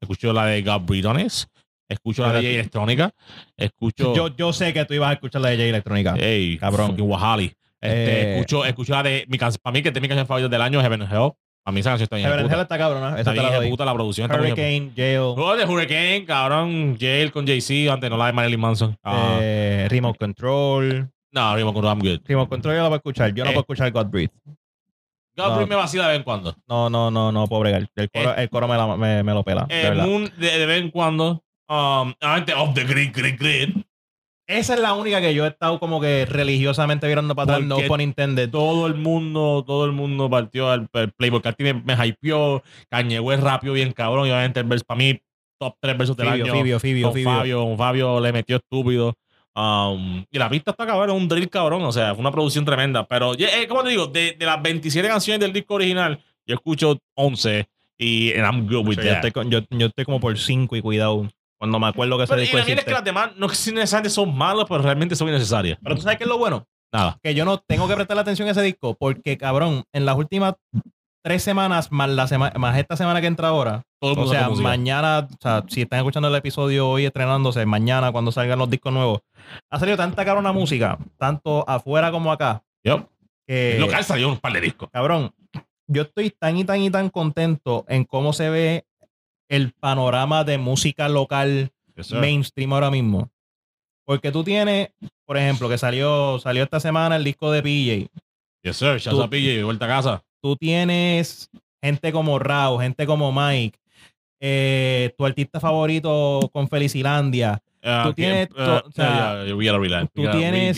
Speaker 2: escucho la de God Breathe On Us, escucho la de Jay Electrónica, escucho.
Speaker 1: yo, yo sé que tú ibas a escuchar la de Jay Electrónica.
Speaker 2: Ey,
Speaker 1: Cabrón.
Speaker 2: fucking Wahali. Este,
Speaker 1: Eh,
Speaker 2: escucho, escucho la de mi canción. Para mí, que es mi canción favorita del año, Heaven and Hell. Para mí, esa canción está bien.
Speaker 1: Heaven and Hell está cabrona. Esa
Speaker 2: Está bien de puta, la producción
Speaker 1: Hurricane, Jail.
Speaker 2: Oh, de Hurricane, cabrón. Jail con Jay-Z, antes no la de Marilyn Manson. Ah,
Speaker 1: eh, Remote Control.
Speaker 2: no, Rimo con I'm good.
Speaker 1: Remote Control yo la voy a escuchar. Yo no
Speaker 2: Eh.
Speaker 1: puedo escuchar God Breathe.
Speaker 2: God
Speaker 1: No.
Speaker 2: Me vacila de vez en cuando.
Speaker 1: No, no, no, no puedo bregar. El coro, el coro me, la- me, me lo pela. de
Speaker 2: Eh,
Speaker 1: verdad.
Speaker 2: Moon de, de vez en cuando. Um, antes of the Grid, Grid, Grid.
Speaker 1: Esa es la única que yo he estado como que religiosamente mirando para atrás. No por Nintendo.
Speaker 2: Todo el mundo, todo el mundo partió al al play. Porque me, me hypeó. Kanye West rápido, bien cabrón. Y obviamente el verso, para mí, top 3 versos del
Speaker 1: Fibio,
Speaker 2: año.
Speaker 1: Fibio, Fibio,
Speaker 2: con
Speaker 1: Fibio.
Speaker 2: Fabio, con Fabio le metió estúpido. Um, y la pista está cabrón, es un drill cabrón. O sea, fue una producción tremenda. Pero, eh, como te digo, de, de las 27 canciones del disco original, yo escucho 11 y and I'm good
Speaker 1: O
Speaker 2: with
Speaker 1: sea, yo, estoy, con- yo, yo estoy como por 5 y cuidado. Cuando me acuerdo que ese
Speaker 2: Pero, y
Speaker 1: disco
Speaker 2: la mierda es
Speaker 1: existe.
Speaker 2: que las demás no es que necesariamente son malas, pero realmente son innecesarias.
Speaker 1: Pero tú sabes qué es lo bueno.
Speaker 2: Nada.
Speaker 1: que yo no tengo que prestarle atención a ese disco porque, cabrón, en las últimas tres semanas, más, la sema- más esta semana que entra ahora,
Speaker 2: Todo
Speaker 1: o sea, mañana, o sea, si están escuchando el episodio hoy estrenándose, mañana cuando salgan los discos nuevos, ha salido tanta cabrona música, tanto afuera como acá,
Speaker 2: Yup.
Speaker 1: que,
Speaker 2: Local salió un par de discos.
Speaker 1: cabrón, yo estoy tan y tan y tan contento en cómo se ve el panorama de música local mainstream ahora mismo. Porque tú tienes, por ejemplo, que salió, salió esta semana el disco de PJ.
Speaker 2: Yes, sir. Shazza PJ, vuelta a casa.
Speaker 1: Tú tienes gente como Rao, gente como Mike, eh, tu artista favorito con Felicilandia, Tú tienes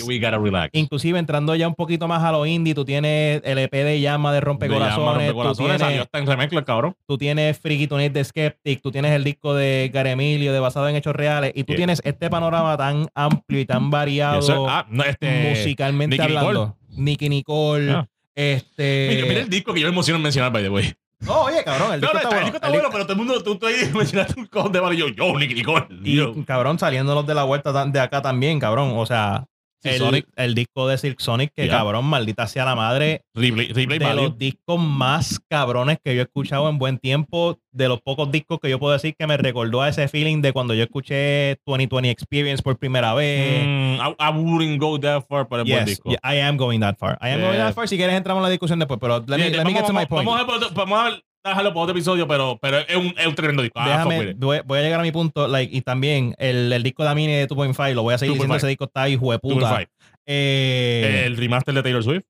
Speaker 2: we gotta relax.
Speaker 1: inclusive entrando ya un poquito más a lo indie, tú tienes el EP de Llama de
Speaker 2: De
Speaker 1: Rompecorazones,
Speaker 2: Llama,
Speaker 1: tú, tienes,
Speaker 2: en remezcla, cabrón.
Speaker 1: tú tienes Freaky Tonight de Skeptic, tú tienes el disco de Garemilio de basado en hechos reales y tú
Speaker 2: Yeah.
Speaker 1: tienes este panorama tan amplio y tan variado
Speaker 2: Yes. Ah, no, este...
Speaker 1: musicalmente hablando. Nicky Nicole,
Speaker 2: Ah.
Speaker 1: Este...
Speaker 2: Mira, mira el disco que yo me emociono en mencionar, by the way.
Speaker 1: No, oye, cabrón, el
Speaker 2: No,
Speaker 1: disco
Speaker 2: no,
Speaker 1: está
Speaker 2: el
Speaker 1: bueno.
Speaker 2: disco está
Speaker 1: El
Speaker 2: bueno,
Speaker 1: disco-
Speaker 2: pero todo el mundo, tú, tú ahí mencionaste un cojón de barrio. Yo, yo, Nicky Nicole.
Speaker 1: Y cabrón, saliéndolos de la vuelta de acá también, cabrón. O sea, el, el disco de Silk Sonic, que
Speaker 2: Ya.
Speaker 1: cabrón, maldita sea la madre,
Speaker 2: Replay, replay
Speaker 1: de
Speaker 2: value.
Speaker 1: los discos más cabrones que yo he escuchado en buen tiempo, de los pocos discos que yo puedo decir que me recordó a ese feeling de cuando yo escuché 2020 Experience por primera vez.
Speaker 2: Mm, I, I wouldn't go that far, pero es buen
Speaker 1: Yes,
Speaker 2: disco.
Speaker 1: yeah, I am going that far. I am
Speaker 2: Yeah.
Speaker 1: going that far. Si quieres entramos en la discusión después, pero let me, let me get to my point.
Speaker 2: vamos a ver vamos a dejarlo para otro episodio, pero, pero es, un, es un tremendo disco. Ah,
Speaker 1: Déjame, voy, voy a llegar a mi punto. Like, y también el, el disco de Amini de 2.5, lo voy a seguir
Speaker 2: 2.5.
Speaker 1: diciendo. Ese disco está hijo de
Speaker 2: 2.5.
Speaker 1: puta. Eh,
Speaker 2: el remaster de Taylor Swift.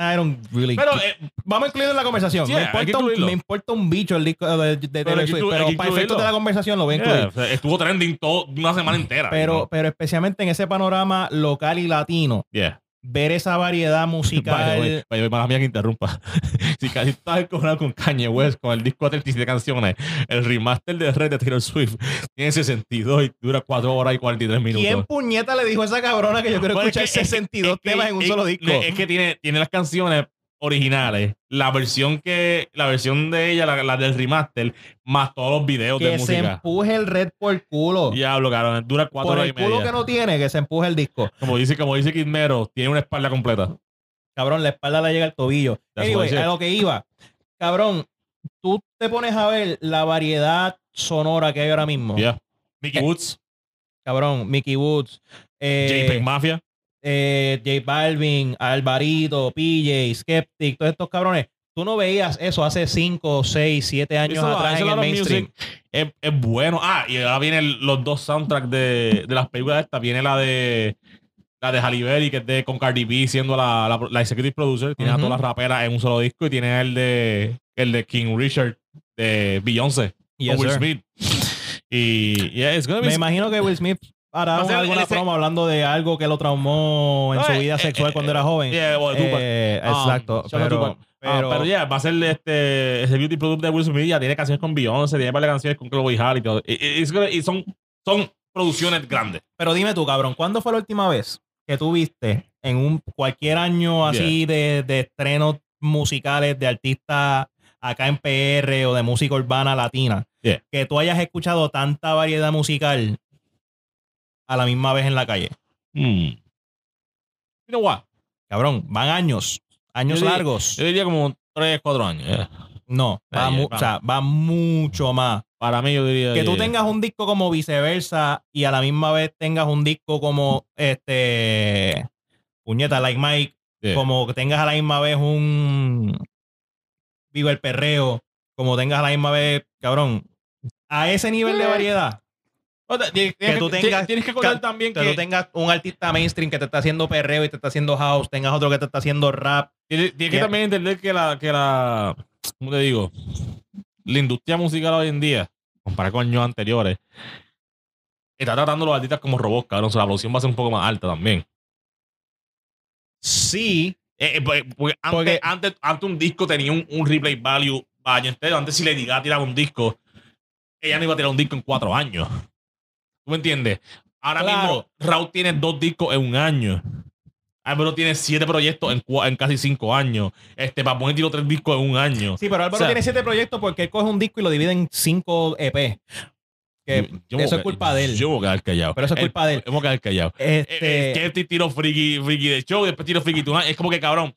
Speaker 1: I don't really.
Speaker 2: Pero, eh,
Speaker 1: Vamos a incluirlo en la conversación. Me, importa un,
Speaker 2: incluirlo.
Speaker 1: me importa un bicho el disco de, de Taylor Swift, pero para efectos de la conversación lo voy a incluir.
Speaker 2: yeah, estuvo trending todo una semana entera.
Speaker 1: pero, pero especialmente en ese panorama local y latino,
Speaker 2: yeah.
Speaker 1: Ver esa variedad musical.
Speaker 2: Vaya, mala mía que interrumpa. si casi estás encojonado con Kanye West, con el disco de 37 canciones, el remaster de Red de Taylor Swift tiene 62 y dura 4 horas y 43 minutos.
Speaker 1: ¿Quién puñeta le dijo a esa cabrona que yo quiero
Speaker 2: Bueno, es
Speaker 1: escuchar
Speaker 2: es que-
Speaker 1: 62
Speaker 2: es que-
Speaker 1: temas en un solo disco?
Speaker 2: Es que tiene, tiene las canciones originales, la versión que la versión de ella, la, la del remaster, más todos los videos de
Speaker 1: que se
Speaker 2: música.
Speaker 1: empuje el red por el culo.
Speaker 2: Diablo, cabrón, dura 4
Speaker 1: por
Speaker 2: horas
Speaker 1: el
Speaker 2: y
Speaker 1: culo
Speaker 2: media.
Speaker 1: que no tiene, que se empuje el disco.
Speaker 2: Como dice, como dice Kid Mero, tiene una espalda completa.
Speaker 1: Cabrón, la espalda le llega al tobillo. Anyway, a lo que iba. Cabrón, tú te pones a ver la variedad sonora que hay ahora mismo.
Speaker 2: Yeah. Mickey
Speaker 1: Eh,
Speaker 2: Woods,
Speaker 1: Cabrón, Mickey Woods, eh,
Speaker 2: JPEG Mafia.
Speaker 1: Eh, J Balvin, Alvarito, PJ, Skeptic, todos estos cabrones. Tú no veías eso hace 5, 6, 7 años
Speaker 2: Eso-
Speaker 1: atrás
Speaker 2: eso
Speaker 1: en el mainstream.
Speaker 2: Es, es bueno. Ah, y ahora vienen los dos soundtracks de, de las películas estas. Viene la de la de Halle Berry, que es de con Cardi B siendo la, la, la executive producer. Tiene a todas las raperas en un solo disco. Y tiene el de el de King Richard de Beyoncé.
Speaker 1: Yes,
Speaker 2: con Will
Speaker 1: sir.
Speaker 2: Smith. Y yeah, it's gonna be
Speaker 1: Me imagino que Will Smith hará
Speaker 2: Va a ser
Speaker 1: alguna
Speaker 2: ese-
Speaker 1: promo hablando de algo que lo traumó en
Speaker 2: No,
Speaker 1: su
Speaker 2: eh,
Speaker 1: vida
Speaker 2: eh,
Speaker 1: sexual
Speaker 2: eh,
Speaker 1: cuando era joven.
Speaker 2: Yeah, well.
Speaker 1: Eh,
Speaker 2: Um,
Speaker 1: exacto.
Speaker 2: shout out
Speaker 1: pero.
Speaker 2: Ah,
Speaker 1: pero,
Speaker 2: pero ya, va a ser este ese beauty product de Will Smith. Ya tiene canciones con Beyoncé, tiene varias canciones con Chloe Hall y todo. Y, y- y son, son producciones grandes.
Speaker 1: pero dime tú, cabrón, ¿cuándo fue la última vez que tú viste en un cualquier año así de, de estrenos musicales de artistas acá en PR o de música urbana latina
Speaker 2: Yeah.
Speaker 1: que tú hayas escuchado tanta variedad musical a la misma vez en la calle?
Speaker 2: Hmm. You know what?
Speaker 1: Cabrón, van años, años
Speaker 2: Yo
Speaker 1: largos.
Speaker 2: Yo diría como 3, 4 años. yeah.
Speaker 1: No, va, mu-
Speaker 2: va.
Speaker 1: o sea, va mucho más.
Speaker 2: Para mí, yo diría.
Speaker 1: Que tú
Speaker 2: yeah.
Speaker 1: tengas un disco como viceversa y a la misma vez tengas un disco como este puñeta like Mike,
Speaker 2: Yeah.
Speaker 1: como que tengas a la misma vez un Viva el perreo, como tengas a la misma vez, cabrón, a ese nivel de
Speaker 2: Yeah.
Speaker 1: variedad,
Speaker 2: O sea, tienes-
Speaker 1: que tú tengas-
Speaker 2: Tienes que acordar
Speaker 1: que-
Speaker 2: también
Speaker 1: que
Speaker 2: que.
Speaker 1: tú tengas un artista mainstream que te está haciendo perreo y te está haciendo house, tengas otro que te está haciendo rap.
Speaker 2: Tienes, tienes que también entender que la, que la. ¿Cómo te digo? La industria musical hoy en día, comparado con años anteriores, está tratando a los artistas como robots, cabrón. O sea, la producción va a ser un poco más alta también.
Speaker 1: Sí,
Speaker 2: Eh, eh, porque, porque antes,
Speaker 1: Porque-
Speaker 2: antes, antes un disco tenía un, un replay value año entero. Antes si Lady Gaga tiraba un disco, ella no iba a tirar un disco en cuatro años. ¿Tú me entiendes? Ahora
Speaker 1: Claro.
Speaker 2: mismo, Raúl tiene dos discos en un año. Álvaro tiene siete proyectos en, en casi cinco años. Este, para poner tiró tres discos en un año.
Speaker 1: sí, pero Álvaro
Speaker 2: O sea-
Speaker 1: tiene siete proyectos porque él coge un disco y lo divide en cinco EP. Que
Speaker 2: Yo
Speaker 1: eso es culpa de él.
Speaker 2: Yo voy a quedar callado.
Speaker 1: Pero eso es
Speaker 2: Eh,
Speaker 1: culpa de él.
Speaker 2: Voy a quedar callado.
Speaker 1: Este,
Speaker 2: Eh, eh, Skeptic tiró Freaky, Freaky de Show, después tiró Freaky Tonight. Es como que cabrón.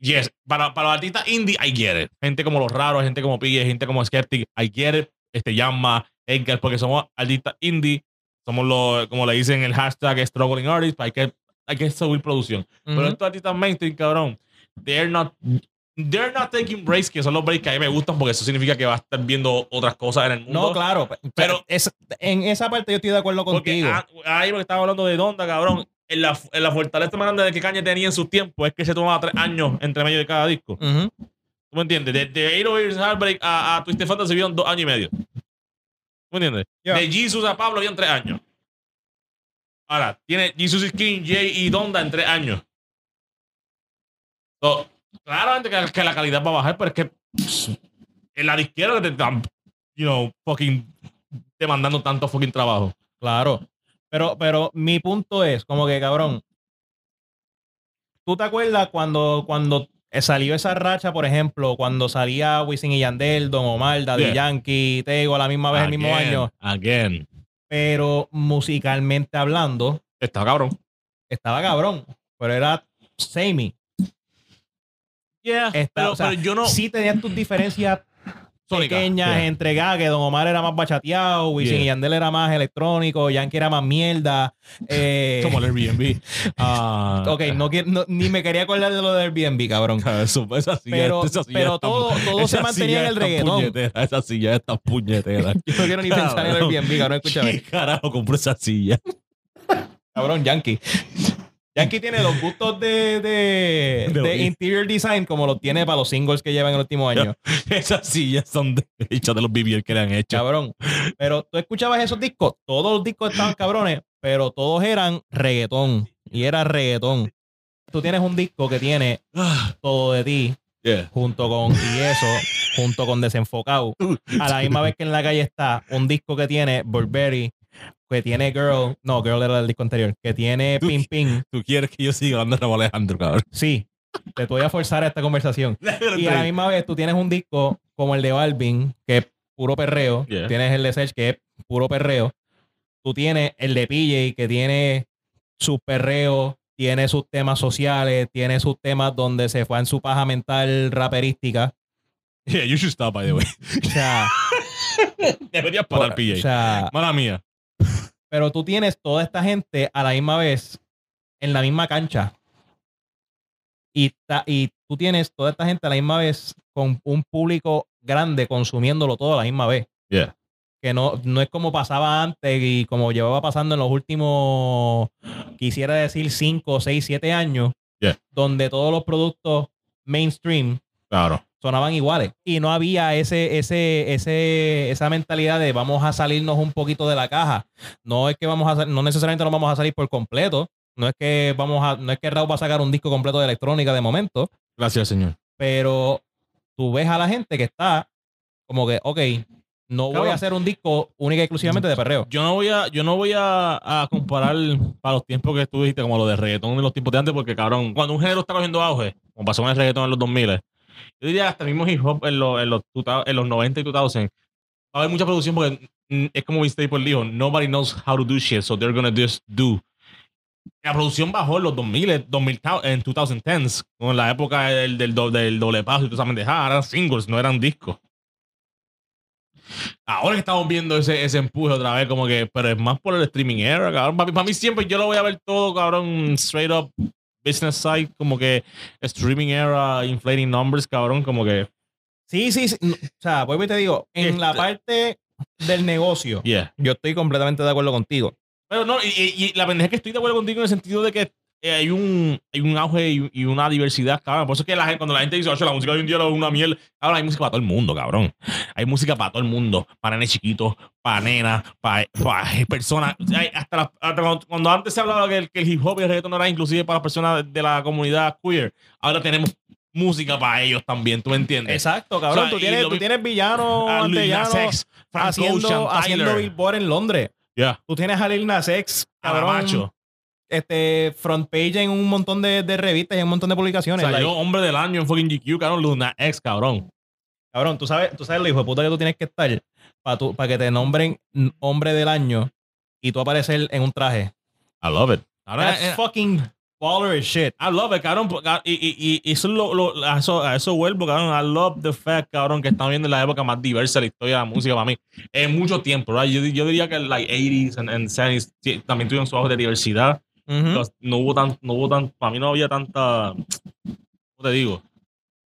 Speaker 2: Yes, para, para los artistas indie, I get it. Gente como Los Raros, gente como Pille, gente como Skeptic, I get it. Este llama Edgar, porque somos artistas indie. Somos los, como le dicen el hashtag Struggling Artists, hay que, hay que subir producción. Pero
Speaker 1: ujú.
Speaker 2: estos artistas mainstream, cabrón, they're not, they're not taking breaks, que son los breaks que a mí me gustan, porque eso significa que va a estar viendo otras cosas en el mundo.
Speaker 1: No, claro. Pero
Speaker 2: Pero-
Speaker 1: es, en esa parte yo estoy de acuerdo contigo.
Speaker 2: ah, ahí porque estaba hablando de Donda, cabrón. En la, en la fortaleza más grande de que Kanye tenía en su tiempo es que se tomaba tres años entre medio de cada disco. ¿Tú me entiendes? De, de 8 Years Heartbreak a, a Twisted Fantasy vieron dos años y medio. ¿Tú me entiendes? De Jesus a Pablo vieron tres años. Ahora, tiene Jesus is King, Jay y Donda en tres años. So, claramente que, que la calidad va a bajar, pero es que pss, en la que te están, you know, fucking demandando tanto fucking trabajo.
Speaker 1: Claro. Pero, pero mi punto es, como que, cabrón, ¿tú te acuerdas cuando, cuando salió esa racha, por ejemplo, cuando salía Wisin y Yandel, Don Omar, Daddy
Speaker 2: Yeah.
Speaker 1: Yankee, Tego a la misma vez, el mismo
Speaker 2: Again,
Speaker 1: año?
Speaker 2: Again.
Speaker 1: Pero musicalmente hablando,
Speaker 2: Está cabrón.
Speaker 1: estaba cabrón, pero era samey.
Speaker 2: Yeah,
Speaker 1: Está-
Speaker 2: pero,
Speaker 1: o sea,
Speaker 2: pero yo no.
Speaker 1: Sí tenían tus diferencias
Speaker 2: Sónica,
Speaker 1: pequeñas
Speaker 2: yeah.
Speaker 1: entre que Don Omar era más bachateado, Wisin
Speaker 2: Yeah.
Speaker 1: y Yandel era más electrónico, Yankee era más mierda. Eh,
Speaker 2: Como el Airbnb. Ah,
Speaker 1: ok, no, ni me quería acordar de lo del Airbnb, cabrón.
Speaker 2: Eso, esa silla,
Speaker 1: Pero-
Speaker 2: esa silla
Speaker 1: pero
Speaker 2: está-
Speaker 1: todo- todo se mantenía en el reggaetón.
Speaker 2: esa silla está puñetera.
Speaker 1: Yo no quiero ni pensar en el. Airbnb, cabrón, escúchame.
Speaker 2: ¿Qué carajo compró esa silla?
Speaker 1: Cabrón, Yankee. Yankee tiene los gustos de, de,
Speaker 2: De
Speaker 1: de
Speaker 2: oír.
Speaker 1: interior design como los tiene para los singles que llevan en el último año.
Speaker 2: Esas sillas son de, hechas de los BBL que le han hecho.
Speaker 1: Cabrón. Pero tú escuchabas esos discos, todos los discos estaban cabrones, pero todos eran reggaetón. Y era reggaetón. Tú tienes un disco que tiene
Speaker 2: Ah,
Speaker 1: todo de ti,
Speaker 2: yeah.
Speaker 1: junto con y eso, junto con Desenfocado. A la misma vez que en la calle está un disco que tiene Burberry, que tiene Girl, no, Girl era el disco anterior, que tiene Pin Pin.
Speaker 2: Tú quieres que yo siga hablando de Raúl Alejandro, cabrón.
Speaker 1: Sí, te voy a forzar a esta conversación. Y a la misma vez tú tienes un disco como el de Balvin, que es puro perreo.
Speaker 2: Yeah.
Speaker 1: Tienes el de Sech, que es puro perreo. Tú tienes el de PJ, que tiene sus perreos, tiene sus temas sociales, tiene sus temas donde se fue en su paja mental raperística.
Speaker 2: Yeah, you should stop, by the way.
Speaker 1: O sea,
Speaker 2: Deberías parar,
Speaker 1: o
Speaker 2: PJ.
Speaker 1: sea,
Speaker 2: Mala mía.
Speaker 1: Pero tú tienes toda esta gente a la misma vez en la misma cancha. Y, ta- y tú tienes toda esta gente a la misma vez con un público grande consumiéndolo todo a la misma vez.
Speaker 2: Yeah.
Speaker 1: Que no, no es como pasaba antes y como llevaba pasando en los últimos, quisiera decir, 5, 6, 7 años,
Speaker 2: Yeah.
Speaker 1: donde todos los productos mainstream
Speaker 2: Claro.
Speaker 1: Sonaban iguales y no había ese, ese, ese, esa mentalidad de vamos a salirnos un poquito de la caja. No es que vamos a, no necesariamente nos vamos a salir por completo. No es que vamos a, no es que Raúl va a sacar un disco completo de electrónica de momento,
Speaker 2: Gracias, señor.
Speaker 1: pero tú ves a la gente que está como que, ok, no voy a hacer un disco única y exclusivamente de perreo.
Speaker 2: Yo no voy a, yo no voy a, a comparar para los tiempos que tú dijiste, como lo de reggaetón de los tiempos de antes, porque cabrón, cuando un género está cogiendo auge, como pasó con el reggaetón en los 2000, yo diría hasta mismo hip hop en los, en los, 2000 en los 90 y 2000, va a haber mucha producción porque mm, es como Vince Staples dijo, nobody knows how to do shit, so they're gonna just do. La producción bajó en los 2000, 2000 en 2010s, con la época del, del, del doble paso y toda esa pendejada, eran singles, no eran discos. Ahora estamos viendo ese, ese empuje otra vez, como que, pero es más por el streaming era, cabrón. Para mí siempre yo lo voy a ver todo, cabrón, straight up business side, como que streaming era, inflating numbers, cabrón, como que,
Speaker 1: Sí, sí, sí. O sea, vuelvo y te digo, en la
Speaker 2: Este-
Speaker 1: parte del negocio,
Speaker 2: yeah.
Speaker 1: yo estoy completamente de acuerdo contigo.
Speaker 2: Pero no, y, y- y la pendeja es que estoy de acuerdo contigo en el sentido de que eh, hay, un, hay un auge y, y una diversidad, cabrón. Por eso es que la gente, cuando la gente dice, oye, la música de hoy en día es una miel, cabrón, hay música para todo el mundo, cabrón. Hay música para todo el mundo, para nenes chiquitos, para nenas, para, para personas. Hay hasta, la- hasta cuando, cuando antes se hablaba que el, que el hip hop y el reggaeton no era inclusive para las personas de la comunidad queer, ahora tenemos música para ellos también, ¿tú me entiendes?
Speaker 1: Exacto, cabrón.
Speaker 2: O sea,
Speaker 1: tú tienes, tú tienes villanos
Speaker 2: A Lil Nas
Speaker 1: antellanos
Speaker 2: X, Frank
Speaker 1: haciendo,
Speaker 2: Ocean,
Speaker 1: haciendo billboard en Londres.
Speaker 2: Yeah.
Speaker 1: Tú tienes a Lil Nas X, cabrón,
Speaker 2: Macho.
Speaker 1: Este, front page en un montón de, de revistas y en un montón de publicaciones.
Speaker 2: Salió
Speaker 1: like,
Speaker 2: hombre del año en fucking GQ, cabrón, Luna X, cabrón.
Speaker 1: cabrón, tú sabes, tú sabes lo hijo de puta que tú tienes que estar para que te nombren hombre del año y tú aparecer en un traje.
Speaker 2: I love it.
Speaker 1: That's
Speaker 2: eh,
Speaker 1: fucking baller as shit.
Speaker 2: I love it, cabrón. porque- Y, y, y, eso, es lo, lo- a, eso, a eso vuelvo, cabrón. I love the fact, cabrón, que estamos viendo la época más diversa de la historia de la música para mí. En mucho tiempo, right? Yo, yo diría que like 80s and, and 70s sí, también tuvieron su auge de diversidad. Los- No hubo tan, no hubo tan, para mí no había tanta, ¿cómo te digo?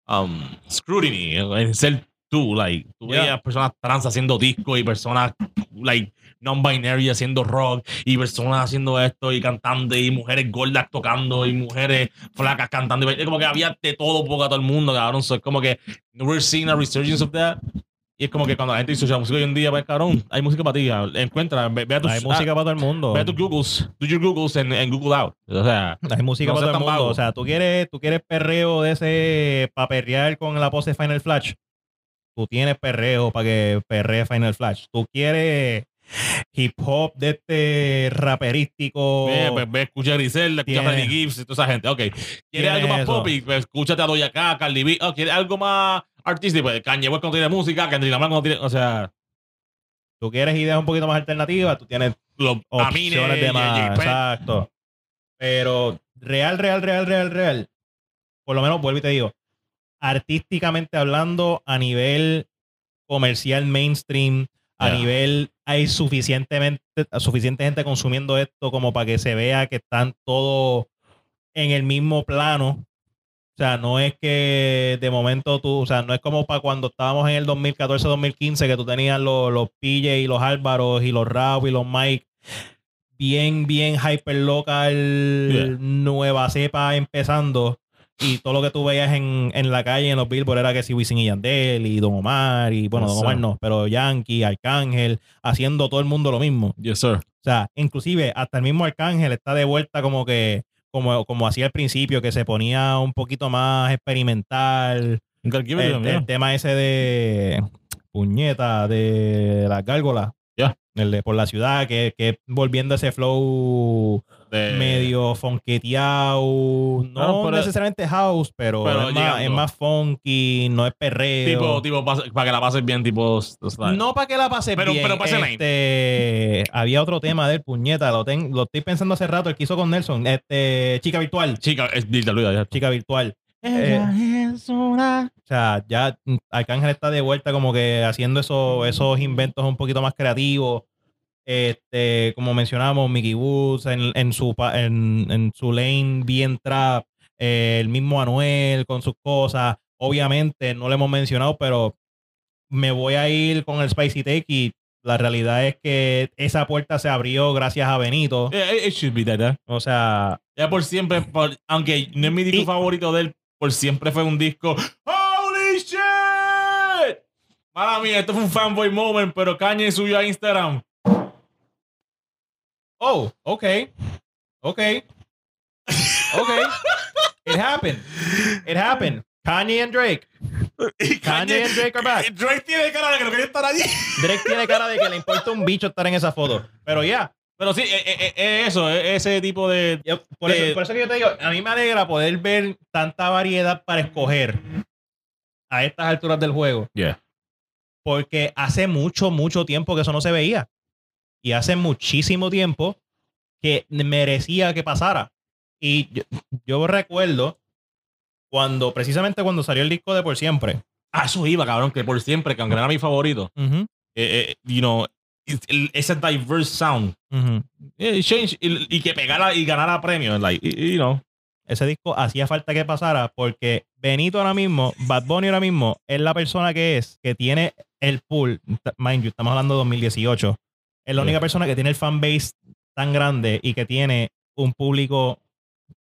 Speaker 2: Um, scrutiny en ser tú, like, tú
Speaker 1: Yeah.
Speaker 2: veías personas trans haciendo discos y personas, like, non-binary haciendo rock y personas haciendo esto y cantando y mujeres gordas tocando y mujeres flacas cantando y como que había de todo poco a todo el mundo, cabrón. So, es como que we're seeing a resurgence of that. Y es como que cuando la gente dice, la música hoy en día, pues cabrón, hay música para ti. Encuentra, ve, ve a tus,
Speaker 1: Hay música para todo el mundo.
Speaker 2: Ve a tus Googles, do your Googles en, Google Out. O sea,
Speaker 1: Hay música
Speaker 2: No
Speaker 1: para todo el mundo.
Speaker 2: vago.
Speaker 1: O sea, tú quieres, tú quieres perreo de ese para perrear con la pose Final Flash. Tú tienes perreo para que perree Final Flash. Tú quieres hip hop de este raperístico.
Speaker 2: ve, pues, ve, escucha a Griselda, escucha a Freddie Gibbs y toda esa gente. Ok, ¿quieres algo más poppy? Pues escúchate a Doja Cat, Cardi B. Oh, ¿Quieres algo más artístico? Pues Kanye West cuando tiene música, Kendrick Lamar cuando tiene... O sea,
Speaker 1: Tú quieres ideas un poquito más alternativas. Tú tienes
Speaker 2: los
Speaker 1: opciones de más. Exacto. Pero real, real, real, real, real. Por lo menos vuelvo y te digo. Artísticamente hablando, a nivel comercial mainstream, a
Speaker 2: Yeah.
Speaker 1: nivel hay suficientemente suficiente gente consumiendo esto como para que se vea que están todos en el mismo plano. O sea, no es que de momento tú, o sea, no es como para cuando estábamos en el 2014-2015 que tú tenías los, los PJ y los Álvaros y los Raúl y los Mike bien, bien hyper local,
Speaker 2: Yeah.
Speaker 1: nueva cepa empezando. Y todo lo que tú veías en, en la calle, en los billboards, era que si Wisin y Yandel y Don Omar, y bueno, Don Omar
Speaker 2: sir.
Speaker 1: no, pero Yankee, Arcángel, haciendo todo el mundo lo mismo.
Speaker 2: Yes, sir.
Speaker 1: O sea, inclusive hasta el mismo Arcángel está de vuelta como que, como, como hacía al principio, que se ponía un poquito más experimental. El, el
Speaker 2: yeah.
Speaker 1: tema ese de puñeta, de las gárgolas.
Speaker 2: Ya.
Speaker 1: El de por la ciudad, que, que volviendo ese flow
Speaker 2: De-
Speaker 1: medio funketeado. No
Speaker 2: pero-
Speaker 1: necesariamente house, pero,
Speaker 2: pero
Speaker 1: es, más, es más funky, no es perreo.
Speaker 2: Tipo, tipo, para que la pases bien, tipo. style.
Speaker 1: No para que la pase
Speaker 2: Pero-
Speaker 1: bien.
Speaker 2: pero pase
Speaker 1: este, había otro tema del puñeta, lo, ten- lo estoy pensando hace rato, el que hizo con Nelson, este, chica virtual,
Speaker 2: Chica, es dile, olvida, ya.
Speaker 1: chica virtual. O sea, ya Arcángel está de vuelta como que haciendo esos, esos inventos un poquito más creativos. Este, como mencionamos, Mickey Woods en, en su en, en su lane bien trap, eh, el mismo Anuel con sus cosas. Obviamente, no lo hemos mencionado, pero me voy a ir con el Spicy Take y la realidad es que esa puerta se abrió gracias a Benito.
Speaker 2: Yeah, it, it should be that, yeah.
Speaker 1: O sea,
Speaker 2: Ya por siempre, por- aunque no es mi disco
Speaker 1: Y-
Speaker 2: favorito de él, por siempre fue un disco. ¡Holy shit! Mala mía, esto fue un fanboy moment, pero Kanye subió a Instagram.
Speaker 1: Oh, okay. Okay. Okay. It happened. It happened. Kanye and Drake.
Speaker 2: Y
Speaker 1: Kanye and Drake are back.
Speaker 2: Drake tiene cara de que no quería estar allí.
Speaker 1: Drake tiene cara de que le importa un bicho estar en esa foto. Pero ya.
Speaker 2: Pero sí, eh, eh, eh, eso, eh, ese tipo de.
Speaker 1: yo- por, eso, por eso que yo te digo, a mí me alegra poder ver tanta variedad para escoger a estas alturas del juego.
Speaker 2: Yeah.
Speaker 1: Porque hace mucho, mucho tiempo que eso no se veía. Y hace muchísimo tiempo que merecía que pasara. Y yo, yo recuerdo cuando, precisamente cuando salió el disco de Por Siempre.
Speaker 2: Ah, eso iba, cabrón, que por siempre, que aunque era mi favorito,
Speaker 1: Ujú,
Speaker 2: eh, eh, you know, ese diverse sound.
Speaker 1: ujú.
Speaker 2: eh, change, y, y que pegara y ganara premios, like, you know.
Speaker 1: Ese disco hacía falta que pasara porque Benito ahora mismo, Bad Bunny ahora mismo, es la persona que es, que tiene el pool. Mind you, estamos hablando de 2018. Es la
Speaker 2: Sí.
Speaker 1: única persona que tiene el fanbase tan grande y que tiene un público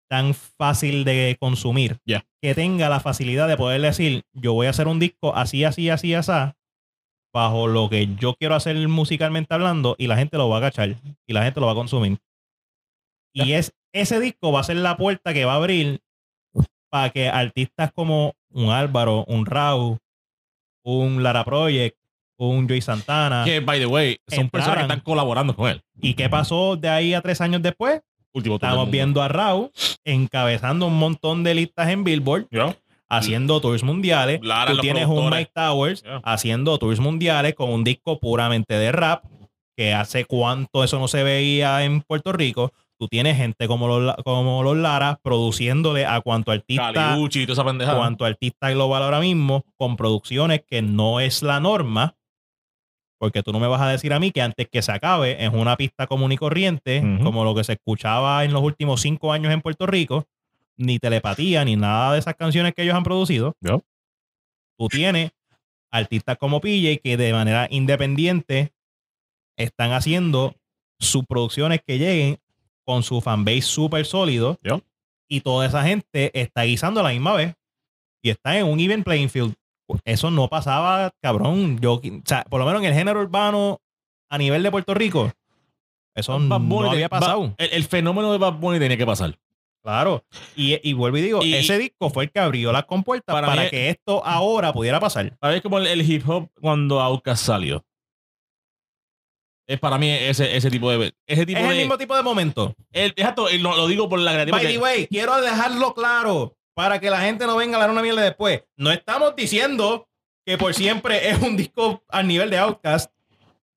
Speaker 1: tan fácil de consumir. Que tenga la facilidad de poder decir, yo voy a hacer un disco así, así, así, así, bajo lo que yo quiero hacer musicalmente hablando y la gente lo va a cachar y la gente lo va a consumir. Y es ese disco va a ser la puerta que va a abrir para que artistas como un Álvaro, un Raúl, un Lara Project, un Joy Santana.
Speaker 2: Que, by the way, son
Speaker 1: Entraran.
Speaker 2: personas que están colaborando con él.
Speaker 1: ¿Y qué pasó de ahí a tres años después?
Speaker 2: Último
Speaker 1: Estamos viendo a Raúl encabezando un montón de listas en Billboard,
Speaker 2: Yeah.
Speaker 1: haciendo tours mundiales.
Speaker 2: Lara,
Speaker 1: Tú tienes un. Mike Towers
Speaker 2: Yeah.
Speaker 1: haciendo tours mundiales con un disco puramente de rap, que hace cuánto eso no se veía en Puerto Rico. Tú tienes gente como los, como los Lara produciéndole a cuanto artista,
Speaker 2: Caliucci toda esa
Speaker 1: cuanto artista global ahora mismo, con producciones que no es la norma. Porque tú no me vas a decir a mí que antes que se acabe es una pista común y corriente, como lo que se escuchaba en los últimos cinco años en Puerto Rico, ni telepatía, ni nada de esas canciones que ellos han producido. Tú tienes artistas como PJ que de manera independiente están haciendo sus producciones que lleguen con su fanbase súper sólido y toda esa gente está guisando a la misma vez y está en un even playing field. Eso no pasaba, cabrón. Yo, o sea, por lo menos en el género urbano a nivel de Puerto Rico, eso no había pasado.
Speaker 2: el, el fenómeno de Bad Bunny tenía que pasar.
Speaker 1: Claro. Y, y vuelvo y digo,
Speaker 2: Y-
Speaker 1: ese disco fue el que abrió las compuertas
Speaker 2: Para
Speaker 1: que esto ahora pudiera pasar.
Speaker 2: Para mí es como el, el hip hop cuando Outkast salió. Es para mí ese, ese tipo de. Ese tipo
Speaker 1: Es el
Speaker 2: de.
Speaker 1: mismo tipo de momento.
Speaker 2: el- exacto, y lo, lo digo por la creativa.
Speaker 1: By the way, quiero dejarlo claro para que la gente no venga a dar una mierda después. No estamos diciendo que por siempre es un disco al nivel de Outcast.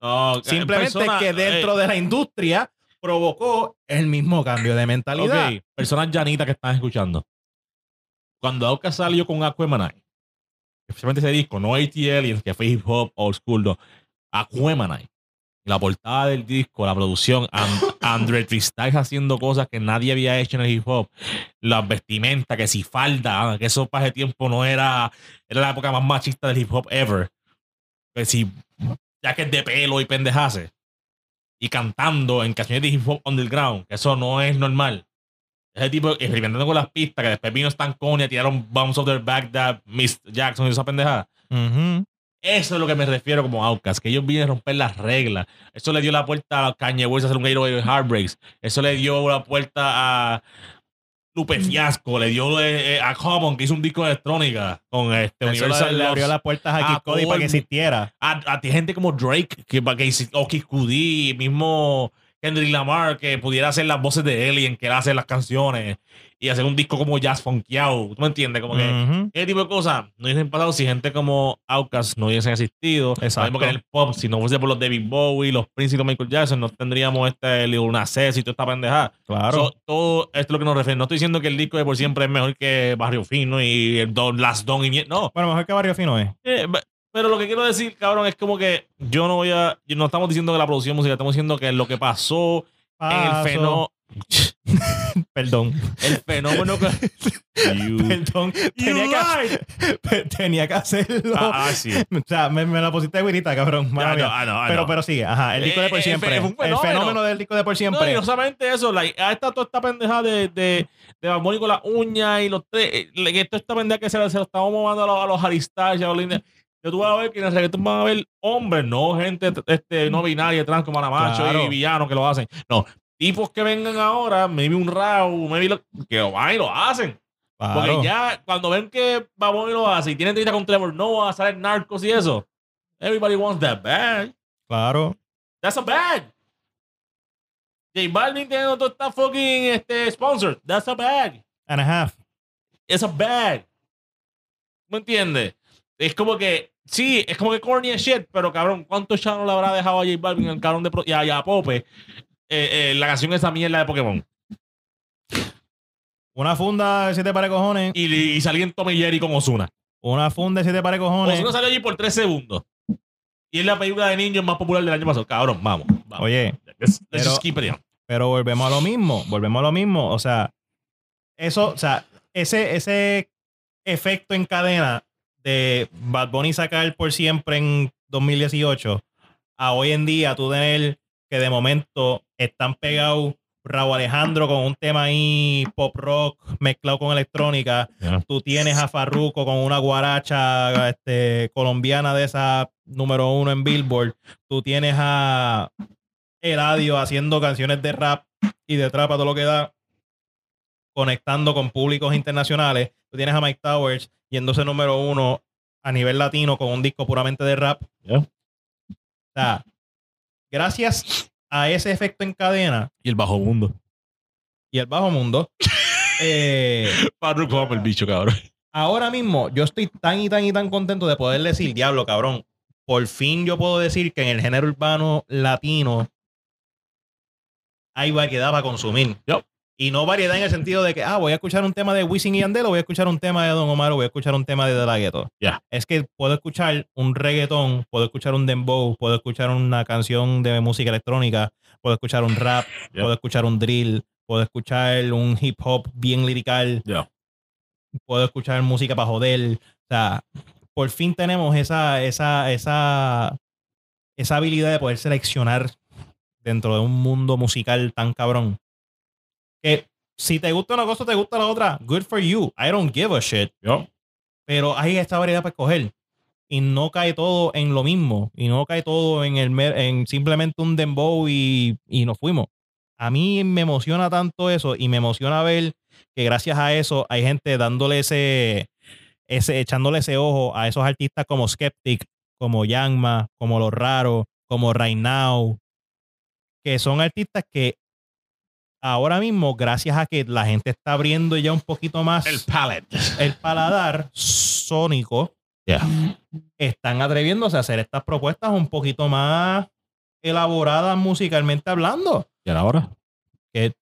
Speaker 2: No,
Speaker 1: Simplemente
Speaker 2: persona-
Speaker 1: que dentro
Speaker 2: eh,
Speaker 1: de la industria provocó el mismo cambio de mentalidad.
Speaker 2: Ok, personas llanitas que están escuchando. Cuando Outkast salió con Aquemanite, especialmente ese disco, no AT Aliens, que fue hip hop old school, no. La portada del disco, la producción, And- Andre haciendo cosas que nadie había hecho en el hip hop. Las vestimentas, que si falda, ah, que eso para ese tiempo no era, era la época más machista del hip hop ever. Que si jacket de pelo y pendejase. Y cantando en canciones de hip hop underground, que eso no es normal. Ese tipo experimentando con las pistas, que después vino Stan Conia, tiraron Bounce of the Baghdad, Miss Jackson y esa pendejada.
Speaker 1: Ujú.
Speaker 2: Eso es lo que me refiero como Outcast, que ellos vienen a romper las reglas. Eso le dio la puerta a Kanye West a hacer un 808 Heartbreaks. Eso le dio la puerta a Lupe Fiasco, le dio eh, a Common, que hizo un disco de electrónica con este
Speaker 1: Eso
Speaker 2: Universal
Speaker 1: le, abrió las puertas a
Speaker 2: a
Speaker 1: Kid Cody
Speaker 2: todo
Speaker 1: para que existiera.
Speaker 2: a, a ti gente como Drake, que, que, hizo- o Kid Cudi, mismo Kendrick Lamar, que pudiera hacer las voces de Alien, que era hacer las canciones y hacer un disco como jazz funkeado. ¿Tú me entiendes? Como que
Speaker 1: Ujú.
Speaker 2: ese tipo de cosas no hubiesen pasado si gente como Outkast no hubiesen existido. Mismo que en el pop, si no fuese por los David Bowie, los Prince y los Michael Jackson, no tendríamos este Lil Nas X y toda esta pendejada.
Speaker 1: Claro.
Speaker 2: So, todo esto es lo que nos refiere. No estoy diciendo que el disco de por siempre es mejor que Barrio Fino y el Don, Last Don y No.
Speaker 1: bueno, mejor que Barrio Fino es.
Speaker 2: Eh, pero lo que quiero decir, cabrón, es como que yo no voy a. No estamos diciendo que la producción musical, estamos diciendo que lo que pasó en el fenómeno.
Speaker 1: Perdón.
Speaker 2: El fenómeno que. You-
Speaker 1: Perdón. Tenía que, tenía que hacerlo.
Speaker 2: Ah, ah, sí.
Speaker 1: O sea, me, me la pusiste güirita, cabrón. Mala
Speaker 2: Ah, no, ah, no,
Speaker 1: pero,
Speaker 2: no.
Speaker 1: pero sigue. Ajá. El disco de por
Speaker 2: Eh, eh,
Speaker 1: siempre.
Speaker 2: fue un
Speaker 1: el
Speaker 2: fenómeno.
Speaker 1: del disco de por
Speaker 2: No,
Speaker 1: siempre.
Speaker 2: y no solamente eso, like, ahí está toda esta pendeja de, de, de Bad Bunny con las uñas y los tres. eh, Toda esta pendeja que se, se lo estamos movando a los, a los y a los Linda. Yo tú vas a ver que en el reggaetón van a ver hombres, no gente este, no binaria, trans como la macho
Speaker 1: Claro.
Speaker 2: y villanos que lo hacen. No, tipos que vengan ahora, maybe un Raw, maybe lo, que lo van y lo hacen.
Speaker 1: Claro.
Speaker 2: Porque ya cuando ven que Bad Bunny lo hace y tienen entrevista con Trevor Noah, salen narcos y eso, everybody wants that bag.
Speaker 1: Claro.
Speaker 2: That's a bag. J Balvin teniendo toda esta fucking este, sponsor. That's a bag.
Speaker 1: And a half.
Speaker 2: It's a bag. ¿Me entiendes? Es como que, sí, es como que corny as shit, pero cabrón, ¿cuántos chavos le habrá dejado a J Balvin el cabrón de pro- y a, y a Pope eh, eh, la canción esa mierda de Pokémon?
Speaker 1: Una funda de siete pares cojones.
Speaker 2: Y, y salí en Tommy Jerry con Osuna.
Speaker 1: Una funda de siete pares cojones.
Speaker 2: Osuna salió allí por tres segundos. Y es la película de niños más popular del año pasado. Cabrón, vamos. vamos.
Speaker 1: Oye,
Speaker 2: let's, let's
Speaker 1: pero-
Speaker 2: keep it
Speaker 1: pero volvemos a lo mismo. Volvemos a lo mismo. O sea, eso, o sea, ese, ese efecto en cadena de Bad Bunny sacar por siempre en 2018 a hoy en día tú tener que de momento están pegados Raúl Alejandro con un tema ahí pop rock mezclado con electrónica.
Speaker 2: Yeah.
Speaker 1: Tú tienes a Farruko con una guaracha este, colombiana de esa número uno en Billboard. Tú tienes a Eladio haciendo canciones de rap y de trap a todo lo que da, conectando con públicos internacionales. Tú tienes a Mike Towers yéndose número uno a nivel latino con un disco puramente de rap.
Speaker 2: Yeah.
Speaker 1: O sea, gracias a ese efecto en cadena
Speaker 2: Y el bajo mundo.
Speaker 1: y el bajo mundo, eh,
Speaker 2: el bicho, cabrón.
Speaker 1: ahora mismo yo estoy tan y tan y tan contento de poder decir, diablo, cabrón, por fin yo puedo decir que en el género urbano latino hay variedad para consumir.
Speaker 2: Yup.
Speaker 1: Y no variedad en el sentido de que, ah, voy a escuchar un tema de Wisin y Yandel, o voy a escuchar un tema de Don Omar, voy a escuchar un tema de De La Ghetto. Es que puedo escuchar un reggaetón, puedo escuchar un dembow, puedo escuchar una canción de música electrónica, puedo escuchar un rap, puedo escuchar un drill, puedo escuchar un hip hop bien lirical,
Speaker 2: Ya.
Speaker 1: puedo escuchar música para joder. O sea, por fin tenemos esa, esa, esa, esa habilidad de poder seleccionar dentro de un mundo musical tan cabrón. Que si te gusta una cosa, te gusta la otra. Good for you. I don't give a shit.
Speaker 2: Yo.
Speaker 1: Pero hay esta variedad para escoger. Y no cae todo en lo mismo. Y no cae todo en, el, en simplemente un dembow y, y nos fuimos. A mí me emociona tanto eso y me emociona ver que gracias a eso hay gente dándole ese, ese echándole ese ojo a esos artistas como Skeptic, como Yangma, como Los Raros, como Right Now, que son artistas que ahora mismo, gracias a que la gente está abriendo ya un poquito más
Speaker 2: El
Speaker 1: el paladar sónico,
Speaker 2: Yeah.
Speaker 1: están atreviéndose a hacer estas propuestas un poquito más elaboradas musicalmente hablando.
Speaker 2: ¿Y ahora?
Speaker 1: que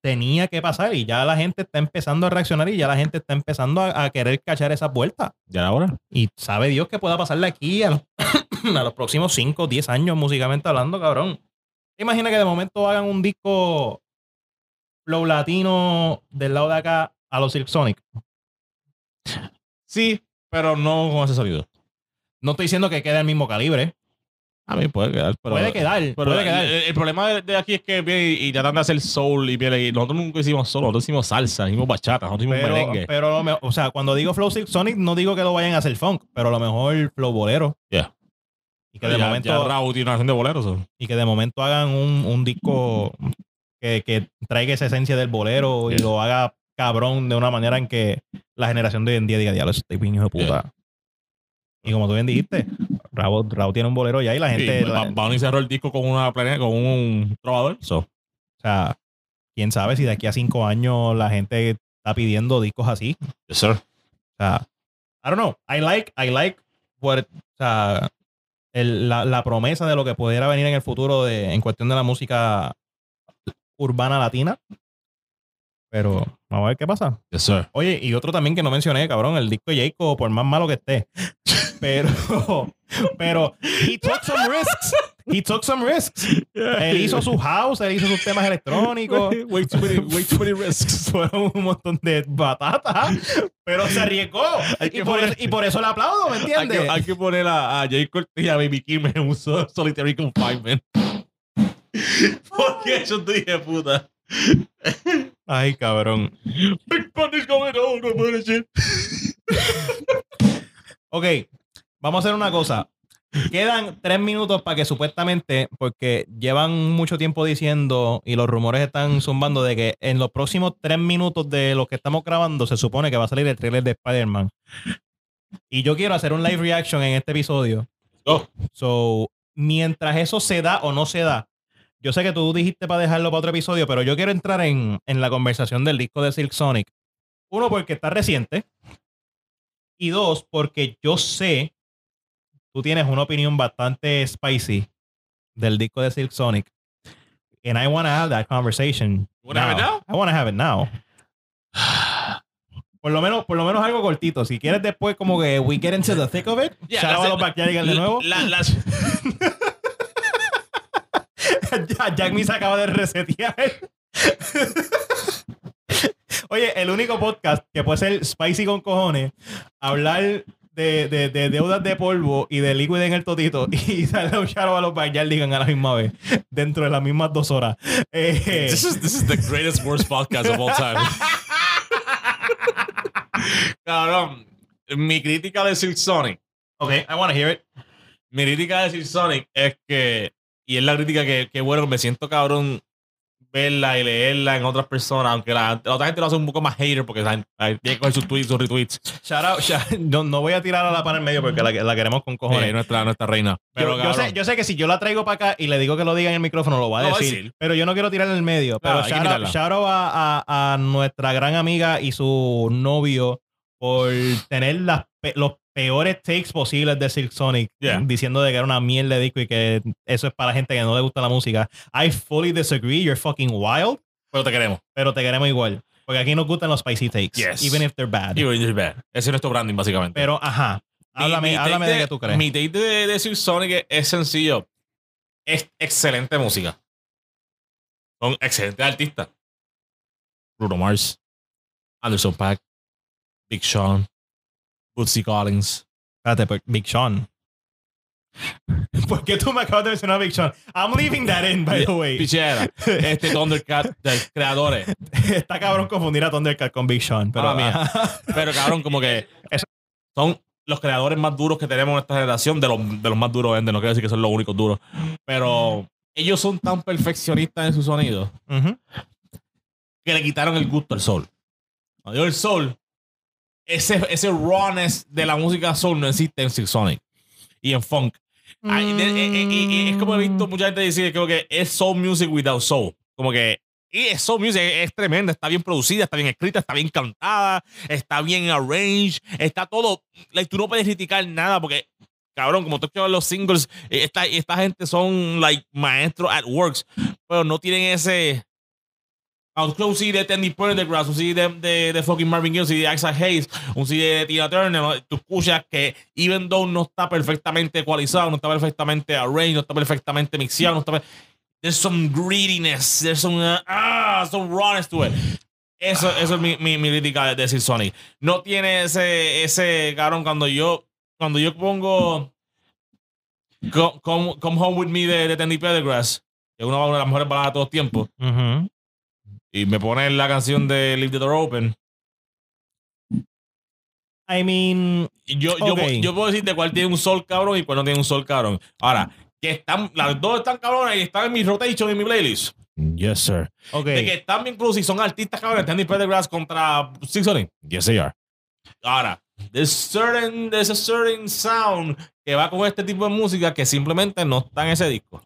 Speaker 1: tenía que pasar y ya la gente está empezando a reaccionar y ya la gente está empezando a, a querer cachar esas vueltas.
Speaker 2: ¿Y ahora?
Speaker 1: Y sabe Dios que pueda pasarle aquí a los, a los próximos 5 o 10 años musicalmente hablando, cabrón. Imagina que de momento hagan un disco flow latino del lado de acá a los Silk Sonic.
Speaker 2: Sí, pero no con ese sonido.
Speaker 1: No estoy diciendo que quede al mismo calibre.
Speaker 2: A mí puede quedar, pero...
Speaker 1: puede quedar,
Speaker 2: Pero
Speaker 1: puede
Speaker 2: el,
Speaker 1: quedar.
Speaker 2: el- el problema de, de aquí es que viene y, y tratan de hacer soul y viene y nosotros nunca hicimos soul, nosotros hicimos salsa, hicimos bachata, nosotros hicimos
Speaker 1: Pero,
Speaker 2: merengue.
Speaker 1: pero lo o sea, cuando digo Flow Silk Sonic, no digo que lo vayan a hacer funk, pero a lo mejor Flow Bolero.
Speaker 2: Yeah.
Speaker 1: Y que de
Speaker 2: ya,
Speaker 1: momento
Speaker 2: ya Raúl tiene una de boleros.
Speaker 1: y que de momento hagan un, un disco que, que traiga esa esencia del bolero y
Speaker 2: Yeah.
Speaker 1: lo haga cabrón de una manera en que la generación de hoy en día diga, diablo, este piño de puta. Y como tú bien dijiste, Raúl, Raúl tiene un bolero ya y la gente, la-
Speaker 2: Ba- Bunny cerró el disco con una planeta, con un trovador. So,
Speaker 1: o sea, quién sabe si de aquí a cinco años la gente está pidiendo discos así.
Speaker 2: yes, sir.
Speaker 1: O sea, I don't know. I like, I like what, o sea, el- la, la promesa de lo que pudiera venir en el futuro de, en cuestión de la música urbana latina. Pero vamos a ver qué pasa.
Speaker 2: Yes, sir.
Speaker 1: Oye, y otro también que no mencioné, cabrón, el disco de Jacob, por más malo que esté. Pero, pero, he took some risks. He took some risks. Él hizo su house, él hizo sus temas electrónicos.
Speaker 2: way, too many, way too many risks.
Speaker 1: Fueron un montón de batatas, pero se arriesgó.
Speaker 2: Hay
Speaker 1: Y por,
Speaker 2: poner-
Speaker 1: eso, y por eso le aplaudo, ¿me
Speaker 2: Hay
Speaker 1: entiendes?
Speaker 2: que, hay que poner a, a Jay Cortez y a Baby Kim en un so- solitary confinement. Porque eso te dije, puta.
Speaker 1: Ay, cabrón.
Speaker 2: Big Bunny's going.
Speaker 1: Ok, vamos a hacer una cosa. Quedan tres minutos para que supuestamente, porque llevan mucho tiempo diciendo y los rumores están zumbando de que en los próximos tres minutos de lo que estamos grabando se supone que va a salir el trailer de Spider-Man. Y yo quiero hacer un live reaction en este episodio.
Speaker 2: Oh,
Speaker 1: So, mientras eso se da o no se da, yo sé que tú dijiste para dejarlo para otro episodio, pero yo quiero entrar en, en la conversación del disco de Silk Sonic. Uno, porque está reciente. Y dos, porque yo sé, tú tienes una opinión bastante spicy del disco de Silk Sonic. And I want to have that conversation.
Speaker 2: Wanna have it now?
Speaker 1: I want to have it now. Por lo menos, por lo menos algo cortito. Si quieres después como que we get into the thick of it,
Speaker 2: Yeah, las-
Speaker 1: a los Backyardigans de nuevo.
Speaker 2: La- las-
Speaker 1: Ya- Jack me se acaba de resetear. Oye, el único podcast que puede ser spicy con cojones, hablar de, de, de deudas de polvo y de líquido en el totito y darle un out a los Backyardigans a la misma vez, dentro de las mismas dos horas. Eh,
Speaker 2: This is, this is the greatest worst podcast of all time. Cabrón, mi crítica de Silk Sonic,
Speaker 1: ok, I want to hear it.
Speaker 2: mi crítica de Silk Sonic es que, y es la crítica que, que bueno, me siento cabrón verla y leerla en otras personas, aunque la, la otra gente lo hace un poco más hater porque la- la- tiene que coger sus tweets, sus retweets.
Speaker 1: Shout out, shout- no, no voy a tirar a la pan en medio porque la, queremos con cojones.
Speaker 2: Eh, nuestra, nuestra reina. Pero,
Speaker 1: yo, yo sé, yo sé que si yo la traigo para acá y le digo que lo diga en el micrófono, lo va a
Speaker 2: Lo va a
Speaker 1: decir,
Speaker 2: decir.
Speaker 1: Pero yo no quiero tirar en el medio.
Speaker 2: Claro,
Speaker 1: pero shout out, shout out a, a- a nuestra gran amiga y su novio por tener las los peores takes posibles de Silk Sonic,
Speaker 2: Yeah.
Speaker 1: diciendo de que era una mierda de disco y que eso es para la gente que no le gusta la música. I fully disagree. You're fucking wild,
Speaker 2: pero te queremos.
Speaker 1: pero te queremos igual. Porque aquí nos gustan los spicy takes,
Speaker 2: Yes.
Speaker 1: even if they're bad.
Speaker 2: You're in your bed. Ese es nuestro branding, básicamente.
Speaker 1: Pero, ajá.
Speaker 2: Mi-
Speaker 1: Háblame,
Speaker 2: mi
Speaker 1: háblame
Speaker 2: take
Speaker 1: de qué tú crees.
Speaker 2: Mi take de, de Silk Sonic es, es sencillo. Es excelente música. Son excelentes artistas. Bruno Mars, Anderson Paak, Big Sean, Bootsy Collins.
Speaker 1: Espérate, pues, Big Sean. ¿Por qué tú me acabas de mencionar a Big Sean? I'm leaving that in, by the way.
Speaker 2: Pichera, este Thundercat, de creadores.
Speaker 1: Está cabrón confundir a Thundercat con Big Sean, pero
Speaker 2: Mala mía. Pero cabrón, como que son los creadores más duros que tenemos en esta generación, de los, de los más duros. No quiero decir que son los únicos duros. Pero ellos son tan perfeccionistas en su sonido que le quitaron el gusto al. Cuando digo el soul, ese, ese rawness de la música soul no existe en Silk Sonic y en funk. Eh, es como he visto mucha gente decir como que es soul music without soul. Como que y es soul music, es, es tremenda, está bien producida, está bien escrita, está bien cantada, está bien arranged, está todo. Like, tú no puedes criticar nada porque cabrón, como tú escuchas los singles, eh, esta, esta gente son like maestros at works, pero no tienen ese. Aunque un CD de Tandy Pendergrass, un CD de, de, fucking Marvin Gaye, un CD de Isaac Hayes, un CD de Tina Turner, tú escuchas que even though no está perfectamente ecualizado, no está perfectamente arranged, no está perfectamente mixeado, no está There's some greediness, there's some, uh, ah, some rawness to it. Eso, eso es mi, mi, mi crítica de decir Sonic. No tiene ese, ese, cabrón, cuando yo, cuando yo pongo Co- Come, Come Home With Me de, de Tandy Pendergrass, que es una de las mejores baladas de todos tiempos,
Speaker 1: Ujú.
Speaker 2: Y me ponen la canción de Leave the Door Open,
Speaker 1: I mean,
Speaker 2: y yo, yo,
Speaker 1: Ok.
Speaker 2: yo puedo decirte cuál tiene un sol cabrón y cuál no tiene un sol cabrón. Ahora, que están, las dos están cabrones y están en mi rotation, en mi playlist. Yes, sir.
Speaker 1: ok.
Speaker 2: De que están bien cruz y son artistas cabrones. Tandy Pendergrass contra Six Sonic. Yes, they are. Ahora, there's certain, there's a certain sound que va con este tipo de música que simplemente no está en ese disco.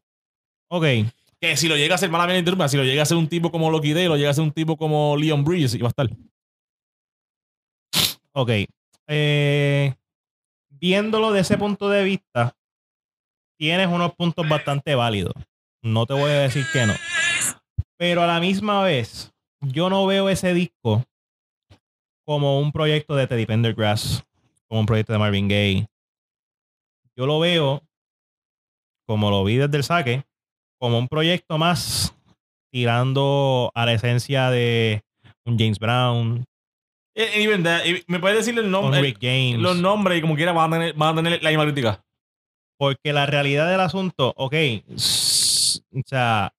Speaker 1: Ok.
Speaker 2: Que si lo llega a ser mala mía interrumpa, si lo llega a ser un tipo como Loki Day, lo llega a ser un tipo como Leon Bridges, y va a estar.
Speaker 1: Ok. Eh, viéndolo de ese punto de vista, tienes unos puntos bastante válidos. No te voy a decir que no. Pero a la misma vez, yo no veo ese disco como un proyecto de Teddy Pendergrass, como un proyecto de Marvin Gaye. Yo lo veo, como lo vi desde el saque, como un proyecto más tirando a la esencia de un James Brown,
Speaker 2: Eh, eh, even that, eh, ¿Me puedes decir el nombre?
Speaker 1: Rick James.
Speaker 2: los nombres y como quiera van a tener, van a tener la misma crítica.
Speaker 1: Porque la realidad del asunto, ok, o sea,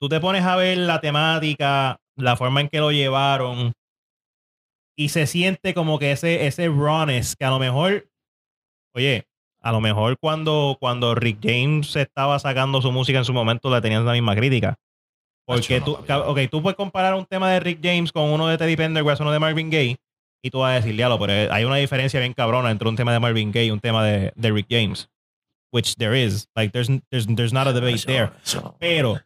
Speaker 1: tú te pones a ver la temática, la forma en que lo llevaron, y se siente como que ese, ese rawness, que a lo mejor, oye, a lo mejor cuando, cuando Rick James estaba sacando su música en su momento le tenían la misma crítica. Porque tú, ok, tú puedes comparar un tema de Rick James con uno de Teddy Pendergrass, uno de Marvin Gaye, y tú vas a decir, diablo, pero hay una diferencia bien cabrona entre un tema de Marvin Gaye y un tema de, de Rick James. Which there is. Like, there's, there's, there's not a debate there. Pero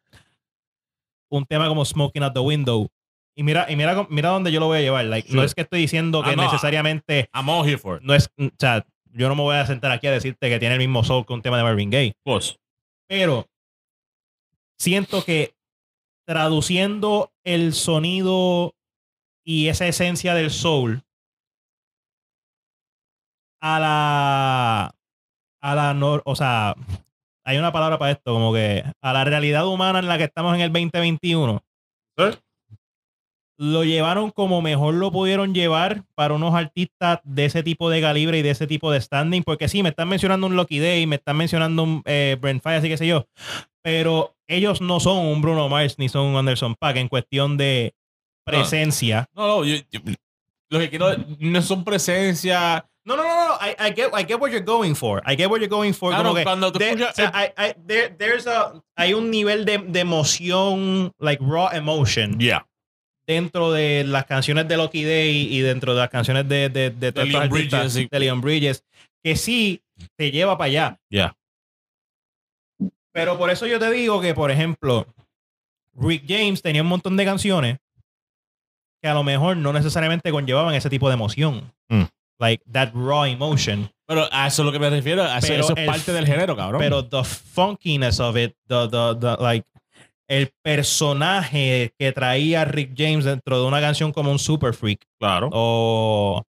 Speaker 1: un tema como Smoking Out the Window. Y mira, y mira, mira dónde yo lo voy a llevar. Like, no es que estoy diciendo que necesariamente
Speaker 2: I'm all here for it.
Speaker 1: no es. O sea, yo no me voy a sentar aquí a decirte que tiene el mismo soul que un tema de Marvin Gaye.
Speaker 2: Course.
Speaker 1: Pero siento que traduciendo el sonido y esa esencia del soul a la a la nor- o sea hay una palabra para esto como que a la realidad humana en la que estamos en el 2021
Speaker 2: ¿Eh?
Speaker 1: Lo llevaron como mejor lo pudieron llevar para unos artistas de ese tipo de calibre y de ese tipo de standing porque sí me están mencionando un Lucky Day me están mencionando un eh, Brent Fayez así que sé yo pero ellos no son un Bruno Mars ni son un Anderson Paak en cuestión de presencia
Speaker 2: No, no, yo, yo- lo que quiero no son presencia.
Speaker 1: No, no, no, no. I, I get, I get what you're going for. I get what you're going for.
Speaker 2: Claro, cuando
Speaker 1: de-
Speaker 2: escuchas-
Speaker 1: I- I- there- there's a- hay un nivel de, de emoción, like raw emotion,
Speaker 2: Yeah.
Speaker 1: Dentro de las canciones de Lucky Day y dentro de las canciones de, de, de,
Speaker 2: Leon Bridges,
Speaker 1: de Leon Bridges, que sí te lleva para allá.
Speaker 2: Yeah.
Speaker 1: Pero por eso yo te digo que, por ejemplo, Rick James tenía un montón de canciones que a lo mejor no necesariamente conllevaban ese tipo de emoción.
Speaker 2: Mm.
Speaker 1: Like that raw emotion.
Speaker 2: Pero a eso es lo que me refiero. a eso, eso es parte del género, cabrón.
Speaker 1: Pero the funkiness of it, the, the, the, like, el personaje que traía Rick James dentro de una canción como un Super Freak
Speaker 2: claro.
Speaker 1: o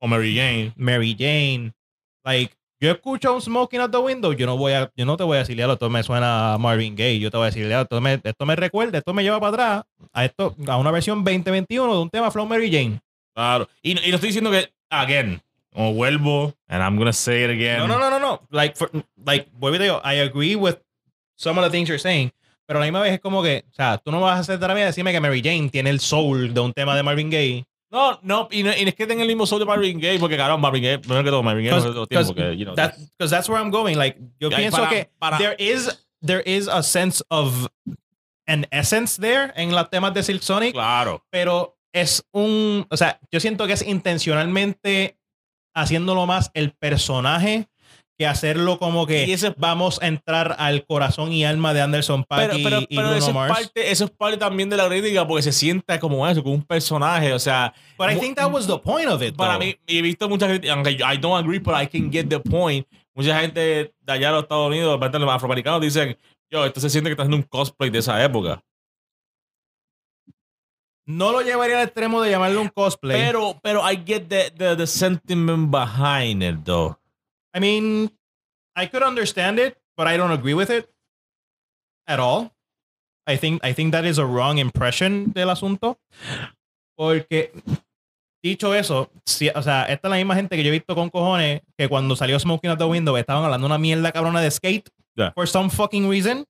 Speaker 2: O Mary Jane.
Speaker 1: Mary Jane, like, yo escucho un Smoking Out the Window, yo no voy a, yo no te voy a decir, "Diablo, esto me suena a Marvin Gaye, yo te voy a decir, "Diablo, esto me, esto me recuerda, esto me lleva para atrás a esto, a una versión 2021 de un tema Flow Mary Jane.
Speaker 2: Claro. Y, y no estoy diciendo que, again, o vuelvo, and I'm gonna say it again.
Speaker 1: No, no, no, no, no. Like, for, like, vuelvo y te digo, I agree with some of the things you're saying, pero a la misma vez es como que, o sea, tú no me vas a hacer a mí a decirme que Mary Jane tiene el soul de un tema de Marvin Gaye.
Speaker 2: No, no, y no, y es que tenga el mismo soul de Marvin Gaye, porque cabrón, Marvin Gaye, primero que todo, Marvin Gaye no es de todo tiempo, porque, you know,
Speaker 1: that, cause that's where I'm going. Like, yo pienso
Speaker 2: para-
Speaker 1: que
Speaker 2: para-
Speaker 1: there is there is a sense of an essence there en los temas de Silk Sonic,
Speaker 2: claro.
Speaker 1: pero es un, o sea, yo siento que es intencionalmente haciéndolo más el personaje que hacerlo como que
Speaker 2: Y ese-
Speaker 1: vamos a entrar al corazón y alma de Anderson Paak
Speaker 2: Pero,
Speaker 1: y,
Speaker 2: pero,
Speaker 1: y
Speaker 2: pero
Speaker 1: Bruno
Speaker 2: eso, es
Speaker 1: Mars.
Speaker 2: parte, eso es parte también de la crítica, porque se sienta como eso, como un personaje, o sea,
Speaker 1: But I think that was the point of it.
Speaker 2: para
Speaker 1: though.
Speaker 2: mí, y he visto muchas críticas, aunque I don't agree, but I can get the point. mucha gente de allá de los Estados Unidos, aparte los afroamericanos, dicen, yo, esto se siente que está haciendo un cosplay de esa época.
Speaker 1: No lo llevaría al extremo de llamarlo un cosplay.
Speaker 2: Pero, pero I get the, the, the sentiment behind it, though.
Speaker 1: I mean, I could understand it, but I don't agree with it at all. I think I think that is a wrong impression del asunto. Porque dicho eso, si- o sea, esta es la misma gente que yo he visto con cojones que cuando salió Smoking Out the Window estaban hablando una mierda cabrona de skate
Speaker 2: Yeah.
Speaker 1: for some fucking reason.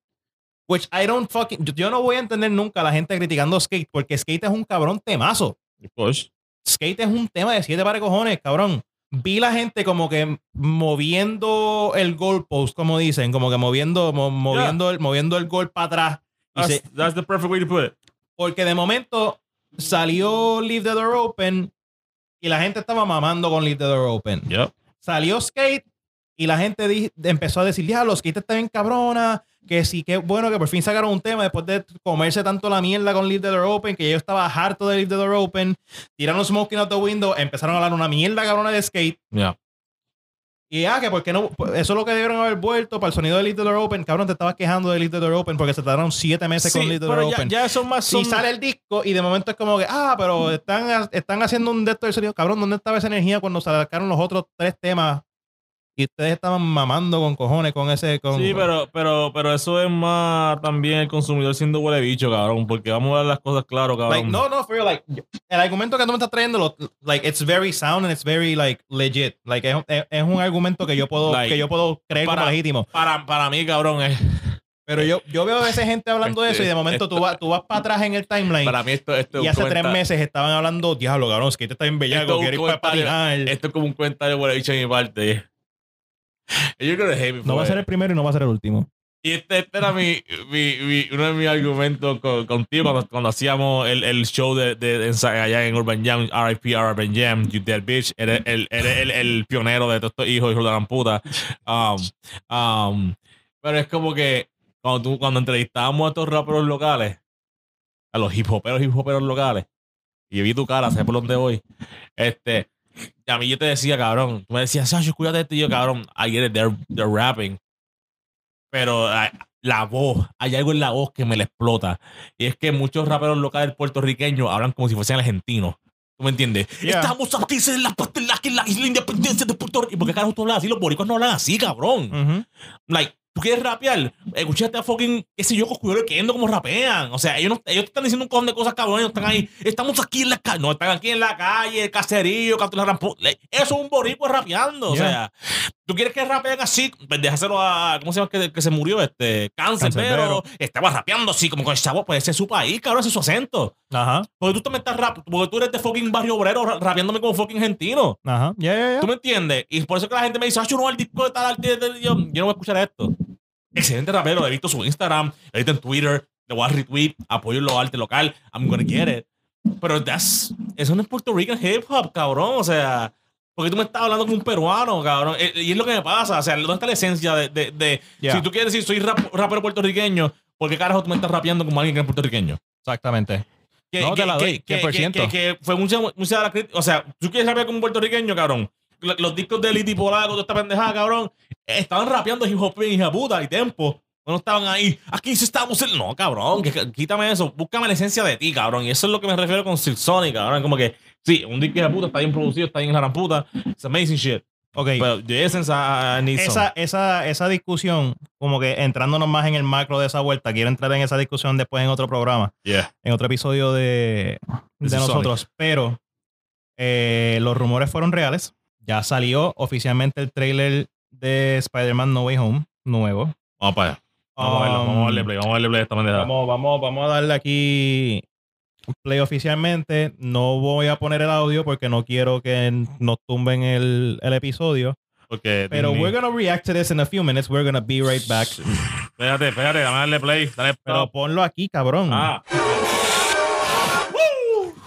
Speaker 1: Which I don't fucking. Yo, yo no voy a entender nunca a la gente criticando skate porque skate es un cabrón temazo.
Speaker 2: Of course.
Speaker 1: Skate es un tema de siete de cojones, cabrón. Vi la gente como que moviendo el goalpost, como dicen, como que moviendo, mo- moviendo, el, moviendo el gol para atrás.
Speaker 2: That's,
Speaker 1: se-
Speaker 2: that's the perfect way to put it.
Speaker 1: porque de momento salió Leave the Door Open y la gente estaba mamando con Leave the Door Open.
Speaker 2: Yep.
Speaker 1: Salió Skate y la gente di- empezó a decir, ya, los Skate está bien cabrona, que sí, que bueno que por fin sacaron un tema después de comerse tanto la mierda con Leave the Door Open, que yo estaba harto de Leave the Door Open, tiraron Smoking Out the Window, empezaron a hablar una mierda cabrona de Skate.
Speaker 2: Yeah.
Speaker 1: Y ah, que por qué no, eso es lo que debieron haber vuelto para el sonido de Leave the Door Open. Cabrón, te estabas quejando de Leave the Door Open porque se tardaron siete meses con
Speaker 2: Sí,
Speaker 1: Leave the Door
Speaker 2: ya,
Speaker 1: Open.
Speaker 2: ya son más...
Speaker 1: Si
Speaker 2: son-
Speaker 1: sale el disco y de momento es como que, ah, pero están, están haciendo un de estos del sonido. Cabrón, ¿dónde estaba esa energía cuando sacaron los otros tres temas? Y ustedes estaban mamando con cojones con ese. Con,
Speaker 2: Sí, pero, pero, pero eso es más también el consumidor siendo huele bicho, cabrón. Porque vamos a ver las cosas claro, cabrón.
Speaker 1: Like, no, no, for real, like, el argumento que tú me estás trayendo, lo- like, it's very sound and it's very, like, legit. Like, es, es- es un argumento que yo puedo,
Speaker 2: Like,
Speaker 1: que yo puedo creer
Speaker 2: para-
Speaker 1: como legítimo.
Speaker 2: Para, para mí, cabrón, es...
Speaker 1: Pero yo, yo veo a veces gente hablando de eso y de momento tú vas, tú vas para atrás en el timeline
Speaker 2: Para mí esto, esto es
Speaker 1: y hace tres meses estaban hablando, diablo, cabrón, es que te está bien
Speaker 2: Esto
Speaker 1: bellaco,
Speaker 2: es un
Speaker 1: quiero ir para
Speaker 2: comentario-
Speaker 1: patinar.
Speaker 2: Esto es como un comentario huele bicho de mi parte. You're gonna hate me
Speaker 1: No va a ser el primero y no va a ser el último.
Speaker 2: Y este, este era mi, mi, mi- uno de mis argumentos con- contigo cuando, cuando hacíamos el, el show de, de, allá en Urban Jam, RIP Urban Jam, You Dead Bitch, eres el, el, el pionero de todos estos hijos, hijos de la puta. Um, um, pero es como que cuando, tú, cuando entrevistábamos a estos raperos locales, a los hip hoperos, hip hoperos locales, y vi tu cara, sé por dónde voy, este, y a mí yo te decía, cabrón, tú me decías, Sacho, cuídate de esto, y yo, cabrón, I get it, they're, they're rapping pero ah, la voz, hay algo en la voz que me la explota. Y es que muchos raperos locales puertorriqueños hablan como si fuesen argentinos. ¿Tú me entiendes?
Speaker 1: Yeah.
Speaker 2: Estamos aquí en la, en la, en la isla de independencia de Puerto Rico. ¿Y por qué carajo tú hablas así? Los boricuas no hablan así, cabrón. Like, tú quieres rapear, escuchaste a fucking, qué sé yo, Coscuyuelo y Kendo como rapean. O sea, ellos, no, ellos te están diciendo un cojón de cosas, cabrón. Ellos están ahí, estamos aquí en la calle. No, están aquí en la calle, el caserío, la Eso es un boricua rapeando. O
Speaker 1: Yeah.
Speaker 2: sea, tú quieres que rapeen así, pues déjaselo a, ¿cómo se llama que, que se murió? Este, cáncer, pero estaba rapeando así, como con esa voz, pues ese es su país, cabrón, ese es su acento.
Speaker 1: Ajá,
Speaker 2: Porque tú también estás rap, porque tú eres de fucking barrio obrero ra- rapeándome como fucking argentino.
Speaker 1: ajá. Ya.
Speaker 2: ¿Tú me entiendes? Y por eso que la gente me dice, ah, yo no, el disco de tal artista. Yo, yo no voy a escuchar esto. Excelente rapero, he visto su Instagram, he visto en Twitter, le voy a retweet, apoyo lo arte local, I'm gonna get it. Pero that's, eso no es Puerto Rican hip hop, cabrón. O sea, porque tú me estás hablando como un peruano, cabrón. Eh, Y es lo que me pasa. O sea, ¿dónde está la esencia de. de, de-
Speaker 1: Yeah.
Speaker 2: Si tú quieres decir, soy rap- rapero puertorriqueño, ¿por qué carajo tú me estás rapeando como alguien que es puertorriqueño?
Speaker 1: Exactamente.
Speaker 2: Que,
Speaker 1: No, te la doy,
Speaker 2: que,
Speaker 1: 100%.
Speaker 2: que, que fue mucha, mucha de la crítica. O sea, tú quieres rapear como un puertorriqueño, cabrón. Lo- Los discos de Elite y Polaco, toda esta pendejada, cabrón, estaban rapeando hip hop y hija puta y tempo. No estaban ahí. Aquí sí estamos. en- No, cabrón, que, quítame eso. Búscame la esencia de ti, cabrón. Y eso es lo que me refiero con Silk Sonic, cabrón. Como que, sí, un disco de puta está bien producido, está bien la gran puta. It's amazing shit.
Speaker 1: Ok.
Speaker 2: Pero the essence, I, I need some.
Speaker 1: esa, esa, esa discusión, como que entrándonos más en el macro de esa vuelta, quiero entrar en esa discusión después en otro programa,
Speaker 2: Yeah.
Speaker 1: en otro episodio de, de
Speaker 2: Sonic.
Speaker 1: nosotros, pero eh, los rumores fueron reales. Ya salió oficialmente el trailer de Spider-Man No Way Home, nuevo.
Speaker 2: Vamos para allá. Vamos a verlo,
Speaker 1: Um,
Speaker 2: vamos a darle play, vamos a darle play a esta pendejada.
Speaker 1: Vamos, vamos, vamos a darle aquí play oficialmente. No voy a poner el audio porque no quiero que nos tumben el, el episodio.
Speaker 2: Porque
Speaker 1: Pero
Speaker 2: Disney-
Speaker 1: we're gonna react to this in a few minutes. We're gonna be right back.
Speaker 2: Espérate, espérate, dame a darle play. Dale
Speaker 1: Pero ponlo aquí, cabrón.
Speaker 2: Ah.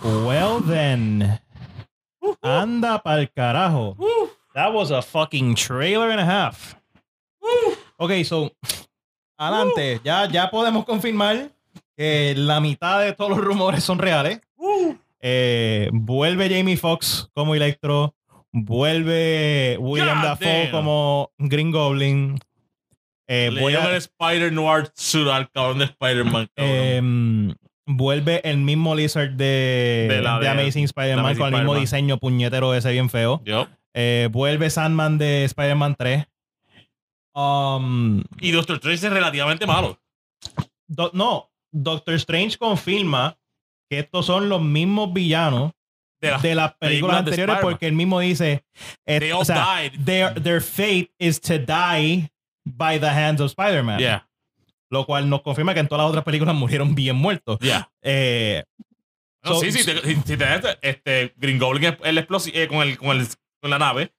Speaker 1: Well then. Anda pa'l carajo. That was a fucking trailer and a half. Ok, so. Adelante. Ya, ya podemos confirmar que la mitad de todos los rumores son reales. Eh, vuelve Jamie Foxx como Electro. Vuelve William
Speaker 2: God
Speaker 1: Dafoe
Speaker 2: damn.
Speaker 1: como Green Goblin. Eh,
Speaker 2: Le
Speaker 1: voy a-
Speaker 2: el Spider Noir suit al cabrón de Spider-Man. cabrón.
Speaker 1: Vuelve el mismo Lizard de,
Speaker 2: De la
Speaker 1: Amazing Spider-Man con el mismo diseño puñetero ese bien feo. Eh, vuelve Sandman de Spider-Man 3. Um,
Speaker 2: Y Doctor Strange es relativamente malo.
Speaker 1: Do- no, Doctor Strange confirma que estos son los mismos villanos
Speaker 2: De las
Speaker 1: de las películas anteriores porque él mismo dice eh,
Speaker 2: They
Speaker 1: o
Speaker 2: all
Speaker 1: sea,
Speaker 2: died.
Speaker 1: their, their fate is to die by the hands of Spider-Man.
Speaker 2: Yeah,
Speaker 1: Lo cual nos confirma que en todas las otras películas murieron bien muertos.
Speaker 2: yeah.
Speaker 1: Eh,
Speaker 2: No,
Speaker 1: So-
Speaker 2: sí, sí, te- si, te este Green Goblin el explosi- eh, con, el, con, el, con la nave.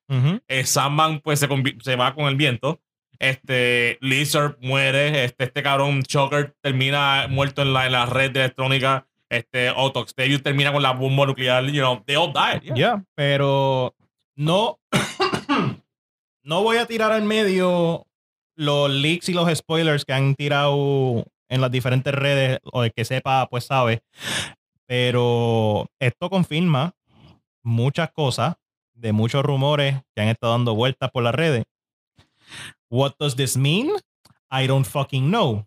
Speaker 2: Eh, Sandman pues se, se va con el viento. Este Lizard muere. Este, este cabrón Choker termina muerto en la, en la red de electrónica. Este Otto Octavius termina con la bomba nuclear. You know, they all died. Yeah.
Speaker 1: Ya, pero no, no voy a tirar al medio los leaks y los spoilers que han tirado en las diferentes redes, o el que sepa, pues sabe. Pero esto confirma muchas cosas de muchos rumores que han estado dando vueltas por las redes. What does this mean? I don't fucking know.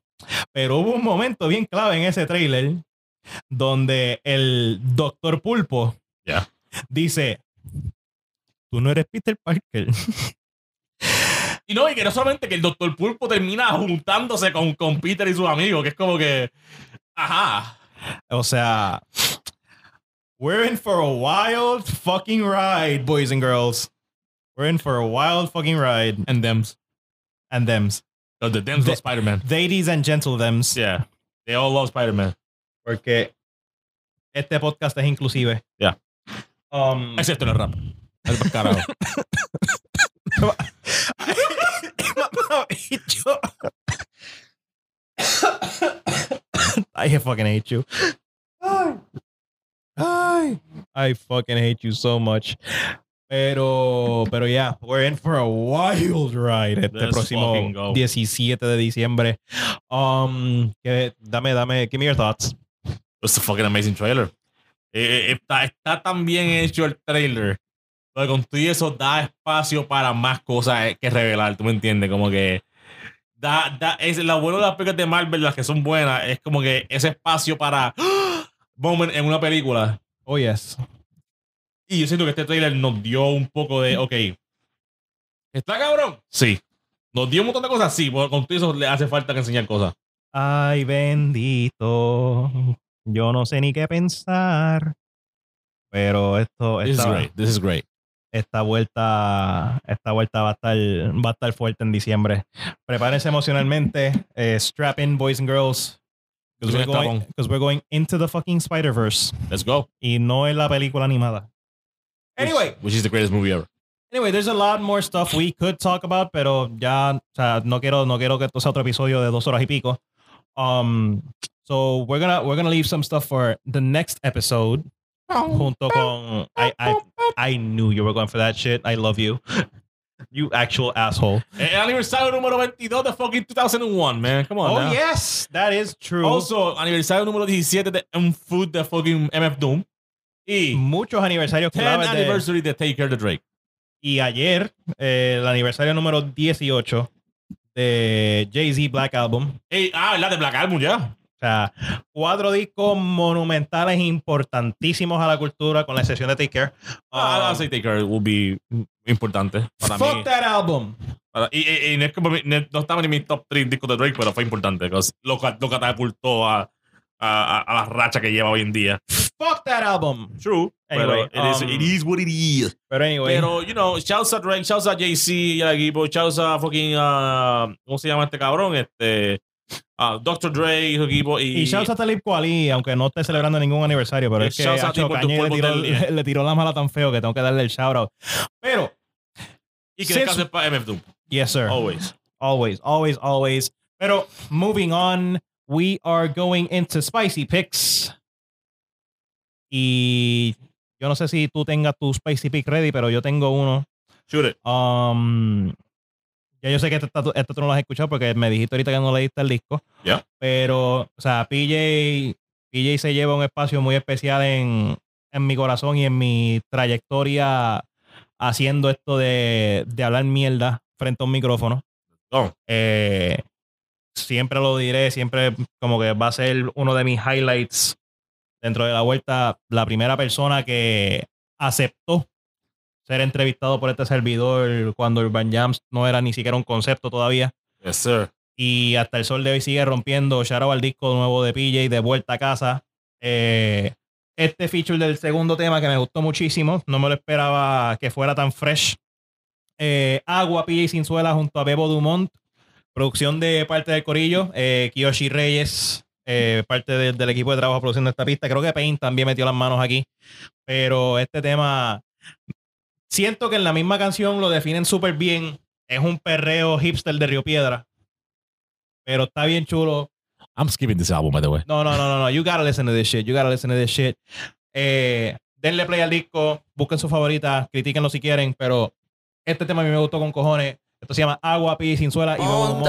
Speaker 1: Pero hubo un momento bien clave en ese trailer donde el Doctor Pulpo dice, tú no eres Peter Parker.
Speaker 2: Y no, y que no solamente que el Doctor Pulpo termina juntándose con, con Peter y sus amigos, que es como que. Ajá.
Speaker 1: o sea, we're in for a wild fucking ride, boys and girls. We're in for a wild fucking ride.
Speaker 2: And thems.
Speaker 1: And thems.
Speaker 2: The, the thems
Speaker 1: The-
Speaker 2: love Spider-Man.
Speaker 1: Ladies and gentle thems.
Speaker 2: Yeah. They all love Spider-Man.
Speaker 1: Porque este podcast es inclusive.
Speaker 2: Ya.
Speaker 1: Um,
Speaker 2: Excepto en el rap. Es para carajo.
Speaker 1: Yo- I fucking hate you. Ay. Ay. I fucking hate you so much. Pero, pero yeah, we're in for a wild ride este
Speaker 2: Let's
Speaker 1: próximo
Speaker 2: fucking go.
Speaker 1: 17 de diciembre. Um, que, dame, dame, give me your thoughts.
Speaker 2: It's a fucking amazing trailer. Eh, eh, está, está tan bien hecho el trailer. Pero con todo y eso da espacio para más cosas eh, que revelar. ¿Tú me entiendes? Como que. Da, da, es lo bueno de las películas de Marvel, las que son buenas, es como que ese espacio para. ¡Ah! Moment en una película.
Speaker 1: Oh, yes.
Speaker 2: Y yo siento que este trailer nos dio un poco de. Ok. ¿Está cabrón? Sí. Nos dio un montón de cosas, sí. Porque con eso le hace falta que enseñar cosas.
Speaker 1: Ay, bendito. Yo no sé ni qué pensar. Pero esto,
Speaker 2: This is great. This is great.
Speaker 1: Esta vuelta, esta vuelta va a estar, va a estar fuerte en diciembre. Prepárense emocionalmente. eh, strap in, boys and girls. Because we're, going, we're going into the fucking Spider-Verse.
Speaker 2: Let's go.
Speaker 1: Y no en la película animada. Anyway,
Speaker 2: Which, which is the greatest movie ever.
Speaker 1: Anyway, there's a lot more stuff we could talk about, pero ya, o sea, no quiero, no quiero que esto sea otro episodio de dos horas y pico. Um, so we're gonna, we're gonna leave some stuff for the next episode. Junto con, I, I, I knew you were going for that shit. I love you, you actual asshole.
Speaker 2: El aniversario número 22 de fucking 2001, man. Come on
Speaker 1: Oh
Speaker 2: now.
Speaker 1: yes, that is true.
Speaker 2: Also, aniversario número 17 de Unfood de fucking MF Doom. Y
Speaker 1: muchos aniversarios
Speaker 2: 10th
Speaker 1: claves de,
Speaker 2: anniversary de Take Care the Drake.
Speaker 1: y ayer eh, el aniversario número 18 de Jay-Z Black Album.
Speaker 2: Ey, ah, la de Black Album ya.
Speaker 1: O sea, cuatro discos monumentales importantísimos a la cultura, con la excepción de Take Care.
Speaker 2: Ah,
Speaker 1: Um,
Speaker 2: I'll say Take Care will be importante para
Speaker 1: fuck
Speaker 2: mí.
Speaker 1: that album.
Speaker 2: Para- y, y- y no, es mi- no, no estaba en mis top 3 discos de Drake, pero fue importante. Lo, lo catapultó a, a, a, la racha que lleva hoy en día.
Speaker 1: Fuck that album.
Speaker 2: True.
Speaker 1: Anyway,
Speaker 2: pero it, is,
Speaker 1: um,
Speaker 2: it is what it is.
Speaker 1: Pero anyway,
Speaker 2: Pero, you know, shouts a Drake, shouts a JC y al equipo, shouts a fucking, ah, ¿cómo se llama este cabrón? Este, ah, Dr. Dre y su equipo. Y,
Speaker 1: y shouts a Talib Kweli, aunque no esté celebrando ningún aniversario, pero
Speaker 2: Eh,
Speaker 1: es que
Speaker 2: a por
Speaker 1: le tiró, le tiró la mala tan feo que tengo que darle el shout out. Pero,
Speaker 2: y que descanse para MF Doom.
Speaker 1: yes sir.
Speaker 2: Always.
Speaker 1: Always, always, always. Pero moving on, we are going into spicy picks. Y yo no sé si tú tengas tu spicy pick ready, pero yo tengo uno.
Speaker 2: Shoot it.
Speaker 1: Um, ya yo sé que está- este tú no lo has escuchado porque me dijiste ahorita que no leíste el disco.
Speaker 2: Ya.
Speaker 1: Pero, o sea, PJ, PJ se lleva un espacio muy especial en, en mi corazón y en mi trayectoria haciendo esto de, de hablar mierda frente a un micrófono.
Speaker 2: Oh,
Speaker 1: Eh, siempre lo diré, siempre como que va a ser uno de mis highlights dentro de la vuelta. La primera persona que aceptó ser entrevistado por este servidor cuando Urban Jams no era ni siquiera un concepto todavía.
Speaker 2: yes, sir.
Speaker 1: Y hasta el sol de hoy sigue rompiendo. Shout out al disco nuevo de PJ, de vuelta a casa. Eh, este feature del segundo tema que me gustó muchísimo. No me lo esperaba que fuera tan fresh. Eh, Agua, PJ Sinzuela junto a Bebo Dumont. Producción de parte del Corillo. Eh, Kiyoshi Reyes, eh, parte de- del equipo de trabajo produciendo esta pista. Creo que Pain también metió las manos aquí. Pero este tema. Siento que en la misma canción lo definen súper bien. Es un perreo hipster de Río Piedra. Pero está bien chulo.
Speaker 2: I'm skipping this album, by the way.
Speaker 1: No, no, no, no, no. You gotta listen to this shit. You gotta listen to this shit. Eh, denle play al disco. Busquen su favorita. Critíquenlo si quieren. Pero este tema a mí me gustó con cojones. Esto se llama Agua, Pi, Sin Suela y Bobo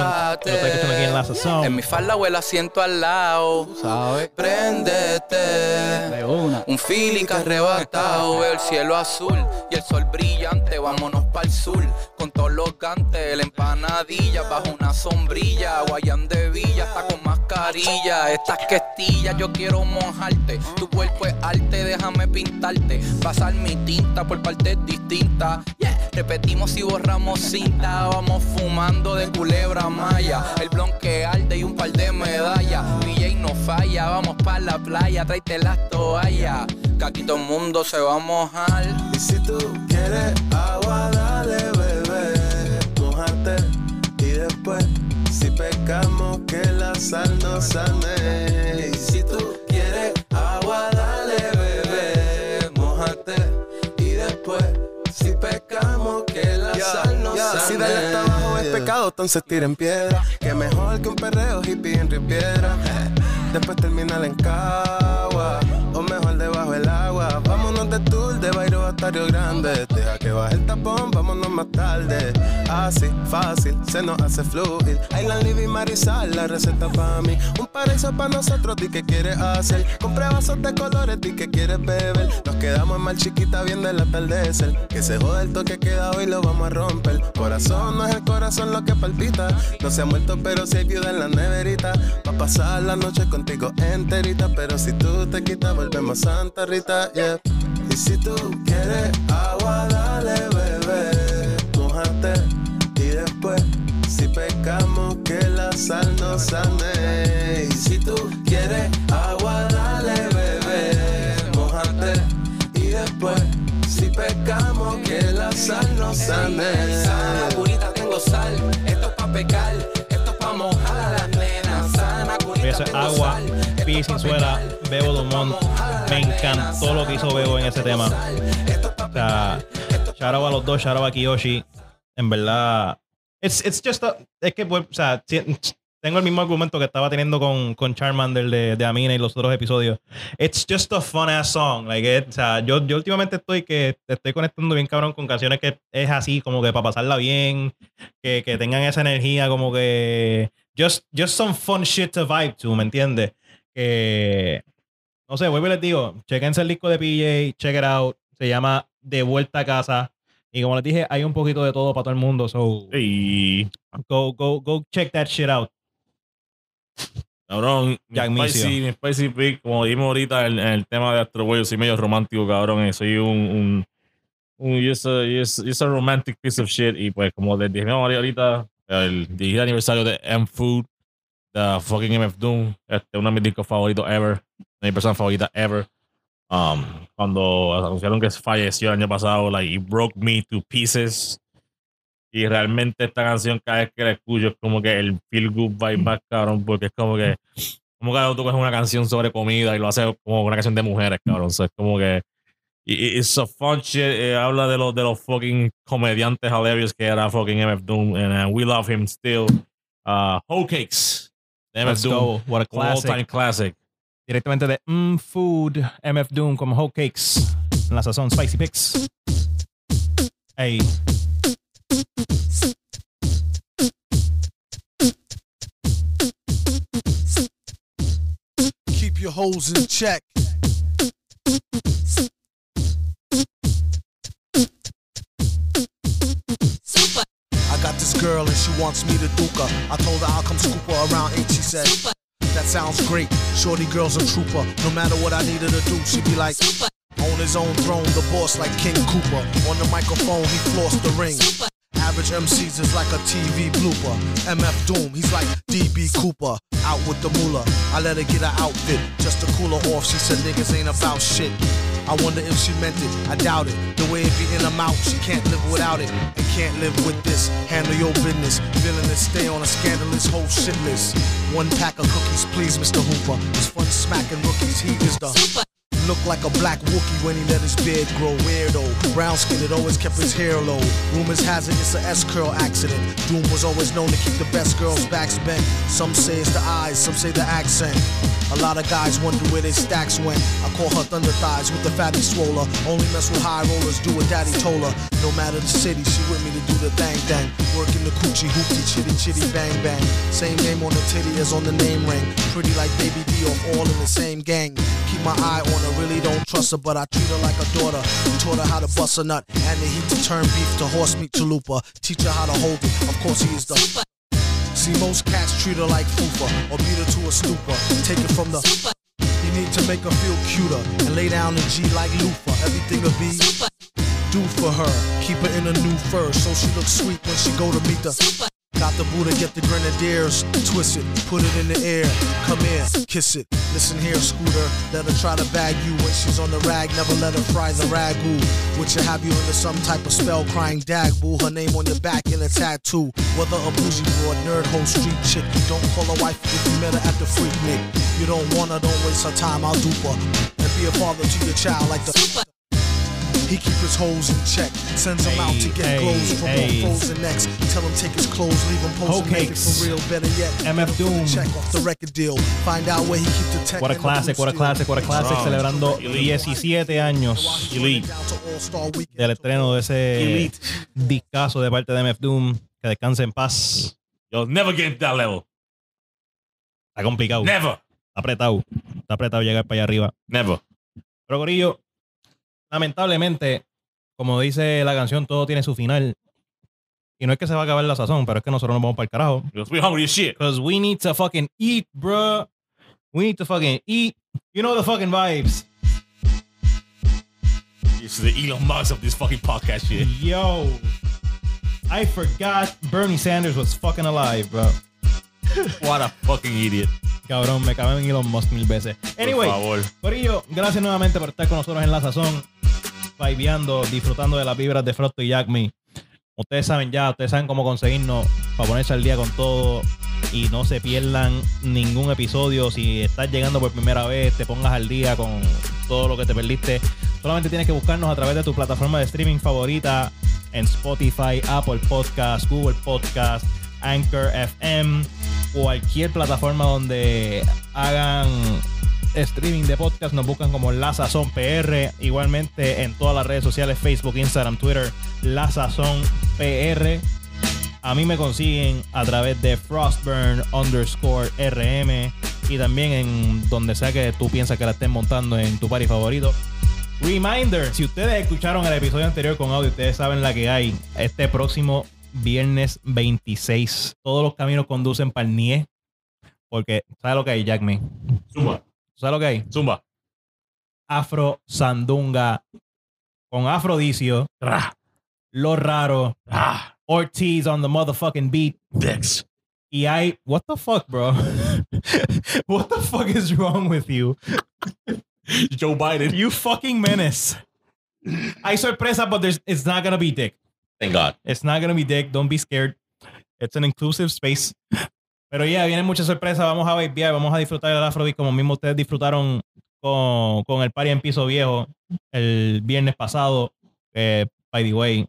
Speaker 1: en
Speaker 4: mi falda el asiento al lado.
Speaker 5: ¿Sabes?
Speaker 4: Préndete.
Speaker 5: De una.
Speaker 4: Un feeling que arrebatado, veo el cielo azul y el sol brillante, vámonos para el sur, con todos los gantes, la empanadilla, bajo una sombrilla, guayán de villa, está con mascarilla, estas questillas, yo quiero mojarte, tu cuerpo es arte, déjame pintarte, pasar mi tinta por partes distintas, yeah. repetimos y borramos cinta, vamos fumando de culebra maya, el blon que arde y un par de medallas, no falla, vamos pa' la playa, tráete las toallas, que aquí todo el mundo se va a mojar.
Speaker 6: Y si tú quieres agua, dale, bebé, mojate y después, si pecamos, que la sal nos sane. Y si tú quieres agua, dale, bebé, mojate y después, si pecamos, que la sal nos sane. Si darle hasta abajo es pecado, entonces tiren piedra. Que mejor que un perreo hippie en Río Piedra. Después terminar en Cagua o mejor debajo del agua. Grande. Deja que baje el tapón, vámonos más tarde. Así, fácil, se nos hace fluir. Island Living Marisal, la receta para mí. Un paraíso para nosotros, di que quieres hacer. Compré vasos de colores, di que quieres beber. Nos quedamos mal chiquita viendo el atardecer. Que se joda el toque queda hoy, lo vamos a romper. Corazón no es el corazón lo que palpita. No se ha muerto, pero si hay viuda en la neverita. Va a pasar la noche contigo enterita. Pero si tú te quitas, volvemos a Santa Rita, yeah. Y si tú quieres agua, dale, bebé. Mojate y después, si pecamos, que la sal nos sane. Y si tú quieres agua, dale, bebé. Mojate y después, si pecamos, que la sal nos sane.
Speaker 4: Sana curita, tengo sal. Esto es pa' pecar, esto es pa' mojar a las nenas. Sana
Speaker 1: es
Speaker 4: tengo
Speaker 1: agua,
Speaker 4: sal.
Speaker 1: Pi,
Speaker 4: Esto es
Speaker 1: Sin
Speaker 4: pa'
Speaker 1: Suela,
Speaker 4: pecar,
Speaker 1: Bebo
Speaker 4: esto
Speaker 1: Me encantó lo que hizo Bebo en ese tema. O sea, out a los dos, out a Kiyoshi. En verdad, it's, it's just a- es que, pues, o sea, tengo el mismo argumento que estaba teniendo con, con Charmander de, de Amina y los otros episodios. It's just a fun ass song. Like it- o sea, yo, yo últimamente estoy que estoy conectando bien cabrón con canciones que es así, como que para pasarla bien, que, que tengan esa energía, como que just, just some fun shit to vibe to, ¿me entiendes? Que no sé, vuelvo y les digo, chequense el disco de PJ, check it out. Se llama De Vuelta a Casa. Y como les dije, hay un poquito de todo para todo el mundo. So
Speaker 2: Y,
Speaker 1: go, go, go check that shit out.
Speaker 2: cabrón, mi spicy, mi spicy pick, como dijimos ahorita en, en el tema de Astro Boy, soy medio romántico, cabrón. y Soy un, un, un just, a, just, just a romantic piece of shit. Y pues, como les dijimos ahorita, el 10 aniversario de M-Food, de fucking MF Doom, este, uno de mis discos favoritos ever, mi persona favorita ever. Um, cuando anunciaron que falleció el año pasado, like, it broke me to pieces. Y realmente esta canción, cada vez que la escucho, es como que el feel good vibe más cabrón, porque es como que, como que tú coges una canción sobre comida y lo haces como una canción de mujeres, cabrón. O sea, es como que, it's a fun shit. eh, habla de los, de los fucking comediantes hilarious que era fucking MF Doom, and uh, we love him still. Uh, Whole Cakes, de MF
Speaker 1: Let's
Speaker 2: Doom,
Speaker 1: go. What a
Speaker 2: un all-time
Speaker 1: classic.
Speaker 2: classic.
Speaker 1: Directamente de M Food, MF Doom como Hot Cakes. En la sazón Spicy Picks. Hey.
Speaker 3: Keep your holes in check.
Speaker 5: I got this girl and she wants me to duke her. I told her I'll come scoop her around and she said. That sounds great. Shorty girl's a trooper. No matter what I needed to do, she'd be like, on his own throne, the boss like King Cooper. On the microphone, he flossed the ring. Average MCs is like a TV blooper. MF Doom, he's like DB Cooper. Out with the moolah. I let her get her outfit just to cool her off. She said niggas ain't about shit. I wonder if she meant it. I doubt it. The way it be in her mouth, she can't live without it. And can't live with this. Handle your business. Villainous, stay on a scandalous whole shit list. One pack of cookies, please, Mr. Hooper. It's fun smacking rookies. He is the Look like a black Wookie when he let his beard grow weirdo. Brown skinned, always kept his hair low. Rumors has it it's a S curl accident. Doom was always known to keep the best girls' backs bent. Some say it's the eyes, some say the accent. A lot of guys wonder where their stacks went. I call her thunder thighs with the fatty swoller. Only mess with high rollers, do what daddy told her. No matter the city, she with me to do the thang thang. Working the coochie hoopty chitty chitty bang bang. Same name on the titty as on the name ring. Pretty like Baby D all in the same gang. Keep my eye on her, really don't trust her, but I treat her like a daughter. Taught her how to bust a nut and the heat to turn beef to horse meat chalupa. Teach her how to hold it. Of course, he is the. See, most cats treat her like fufa or beat her to a stupor. Take it from the. You need to make her feel cuter and lay down in G like loofah. Everything will be Super. do for her. Keep her in a new fur so she looks sweet when she go to meet the. Got the Buddha, get the grenadiers, twist it, put it in the air. Come here, kiss it. Listen here, Scooter. Let her try to bag you when she's on the rag. Never let her fry the ragu. Would you have you under some type of spell crying dag boo. Her name on your back in a tattoo. Whether a bougie broad, nerd, hoe, street chick. You Don't call her wife if you met her at the freak nick. You don't want her, don't waste her time, I'll dupe her. And be a father to your child like the. He keep his hoes in check, sends them out to get
Speaker 1: Hey,
Speaker 5: clothes from
Speaker 1: hey.
Speaker 5: foes and necks. Tell him take his clothes, leave him posing naked for real. Better yet,
Speaker 1: MF
Speaker 5: him
Speaker 1: Doom.
Speaker 5: Check off the record deal. Find out where he keep the tech.
Speaker 1: What a classic, what a classic, what a classic. Celebrando
Speaker 2: Elite.
Speaker 1: 17 años.
Speaker 2: Elite.
Speaker 1: Del estreno de ese
Speaker 2: Elite.
Speaker 1: discazo de parte de MF Doom. Que descanse en paz.
Speaker 2: You'll never get to that level.
Speaker 1: Está complicado.
Speaker 2: Never.
Speaker 1: Está apretado. Está apretado llegar para allá arriba.
Speaker 2: Never.
Speaker 1: Pero Corillo, lamentablemente, como dice la canción, todo tiene su final. Y no es que se va a acabar la sazón, pero es que nosotros nos vamos para el carajo.
Speaker 2: Because we hungry as shit.
Speaker 1: Because we need to fucking eat, bruh. We need to fucking eat. You know the fucking vibes.
Speaker 2: This is the Elon Musk of this fucking podcast shit.
Speaker 1: Yo. I forgot Bernie Sanders was fucking alive, bro.
Speaker 2: What a fucking idiot.
Speaker 1: Cabrón, me cabe en Elon Musk mil veces. Anyway,
Speaker 2: Por favor.
Speaker 1: Corillo, gracias nuevamente por estar con nosotros en La Sazón, vibeando, disfrutando de las vibras de Frotto y Jack Me. Ustedes saben ya, ustedes saben cómo conseguirnos para ponerse al día con todo y no se pierdan ningún episodio. Si estás llegando por primera vez, te pongas al día con todo lo que te perdiste. Solamente tienes que buscarnos a través de tu plataforma de streaming favorita en Spotify, Apple Podcast, Google Podcast, Anchor FM, cualquier plataforma donde hagan streaming de podcast nos buscan como La Sazón PR igualmente en todas las redes sociales Facebook, Instagram, Twitter La Sazón PR a mí me consiguen a través de Frostburn underscore RM y también en donde sea que tú piensas que la estén montando en tu party favorito Reminder, si ustedes escucharon el episodio anterior con audio, ustedes saben la que hay. Este próximo viernes 26, todos los caminos conducen para el NIE. Porque, ¿sabes lo que hay, Jack Me?
Speaker 2: Zumba.
Speaker 1: ¿Sabes lo que hay?
Speaker 2: Zumba.
Speaker 1: Afro Sandunga con Afrodisio,
Speaker 2: Ra.
Speaker 1: Lo Raro. Ortiz on the motherfucking beat.
Speaker 2: Dex.
Speaker 1: Y hay, what the fuck, bro? what the fuck is wrong with you?
Speaker 2: Joe Biden.
Speaker 1: You fucking menace. Hay sorpresa, but it's not gonna be dick.
Speaker 2: Thank God.
Speaker 1: It's not gonna be dick. Don't be scared. It's an inclusive space. Pero ya, vienen muchas. Vamos a babear, vamos a disfrutar del Afrobeat como mismo ustedes disfrutaron con, con el party en piso viejo el viernes pasado. Eh, by the way,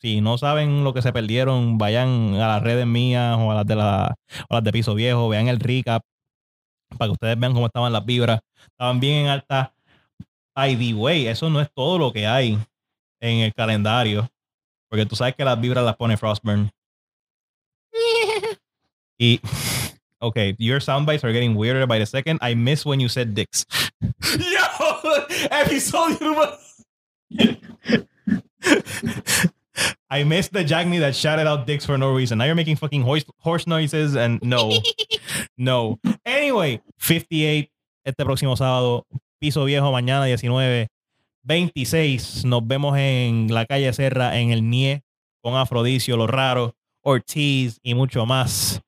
Speaker 1: si no saben lo que se perdieron, vayan a las redes mías o a las de la, a las de piso viejo, vean el recap para que ustedes vean cómo estaban las vibras. Estaban bien en alta. By the way, eso no es todo lo que hay en el calendario. Porque tú sabes que las vibras las pone Frostburn. y, okay, your sound bites are getting weirder by the second. I miss when you said dicks.
Speaker 2: Yo! Episodio número.
Speaker 1: I missed the Jack me that shouted out dicks for no reason. Now you're making fucking horse, horse noises and no. no. Anyway, 58 este próximo sábado. Piso Viejo mañana 19. 26. Nos vemos en la calle Serra en el NIE con Afrodicio, Lo Raro, Ortiz y mucho más.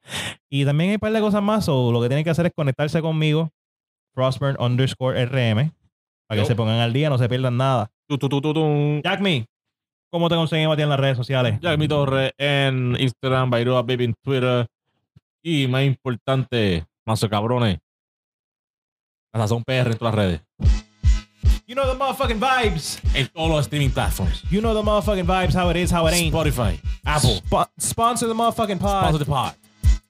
Speaker 1: Y también hay un par de cosas más. O lo que tienen que hacer es conectarse conmigo. Frostburn underscore RM. Para que se pongan al día, no se pierdan nada.
Speaker 2: Tu.
Speaker 1: Jack me, ¿cómo te conseguimos a ti en las redes sociales?
Speaker 2: Jack Mi Torre en Instagram, Bairoa Baby en Twitter. Y más importante, mazo cabrones. La PR en todas las redes.
Speaker 1: You know the motherfucking vibes.
Speaker 2: En all our streaming platforms.
Speaker 1: You know the motherfucking vibes, how it is, how it ain't.
Speaker 2: Spotify, Apple,
Speaker 1: Spo- sponsor the motherfucking pod.
Speaker 2: sponsor the pod.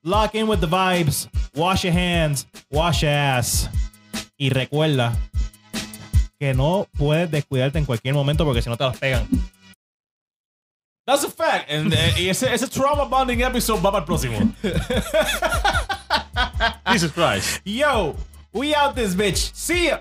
Speaker 1: Lock in with the vibes. Wash your hands. Wash your ass. Y recuerda que no puedes descuidarte en cualquier momento porque si no te las pegan.
Speaker 2: That's a fact. And, eh, y ese, ese trauma bonding episode para el próximo. Jesus Christ.
Speaker 1: Yo, we out this bitch. See ya.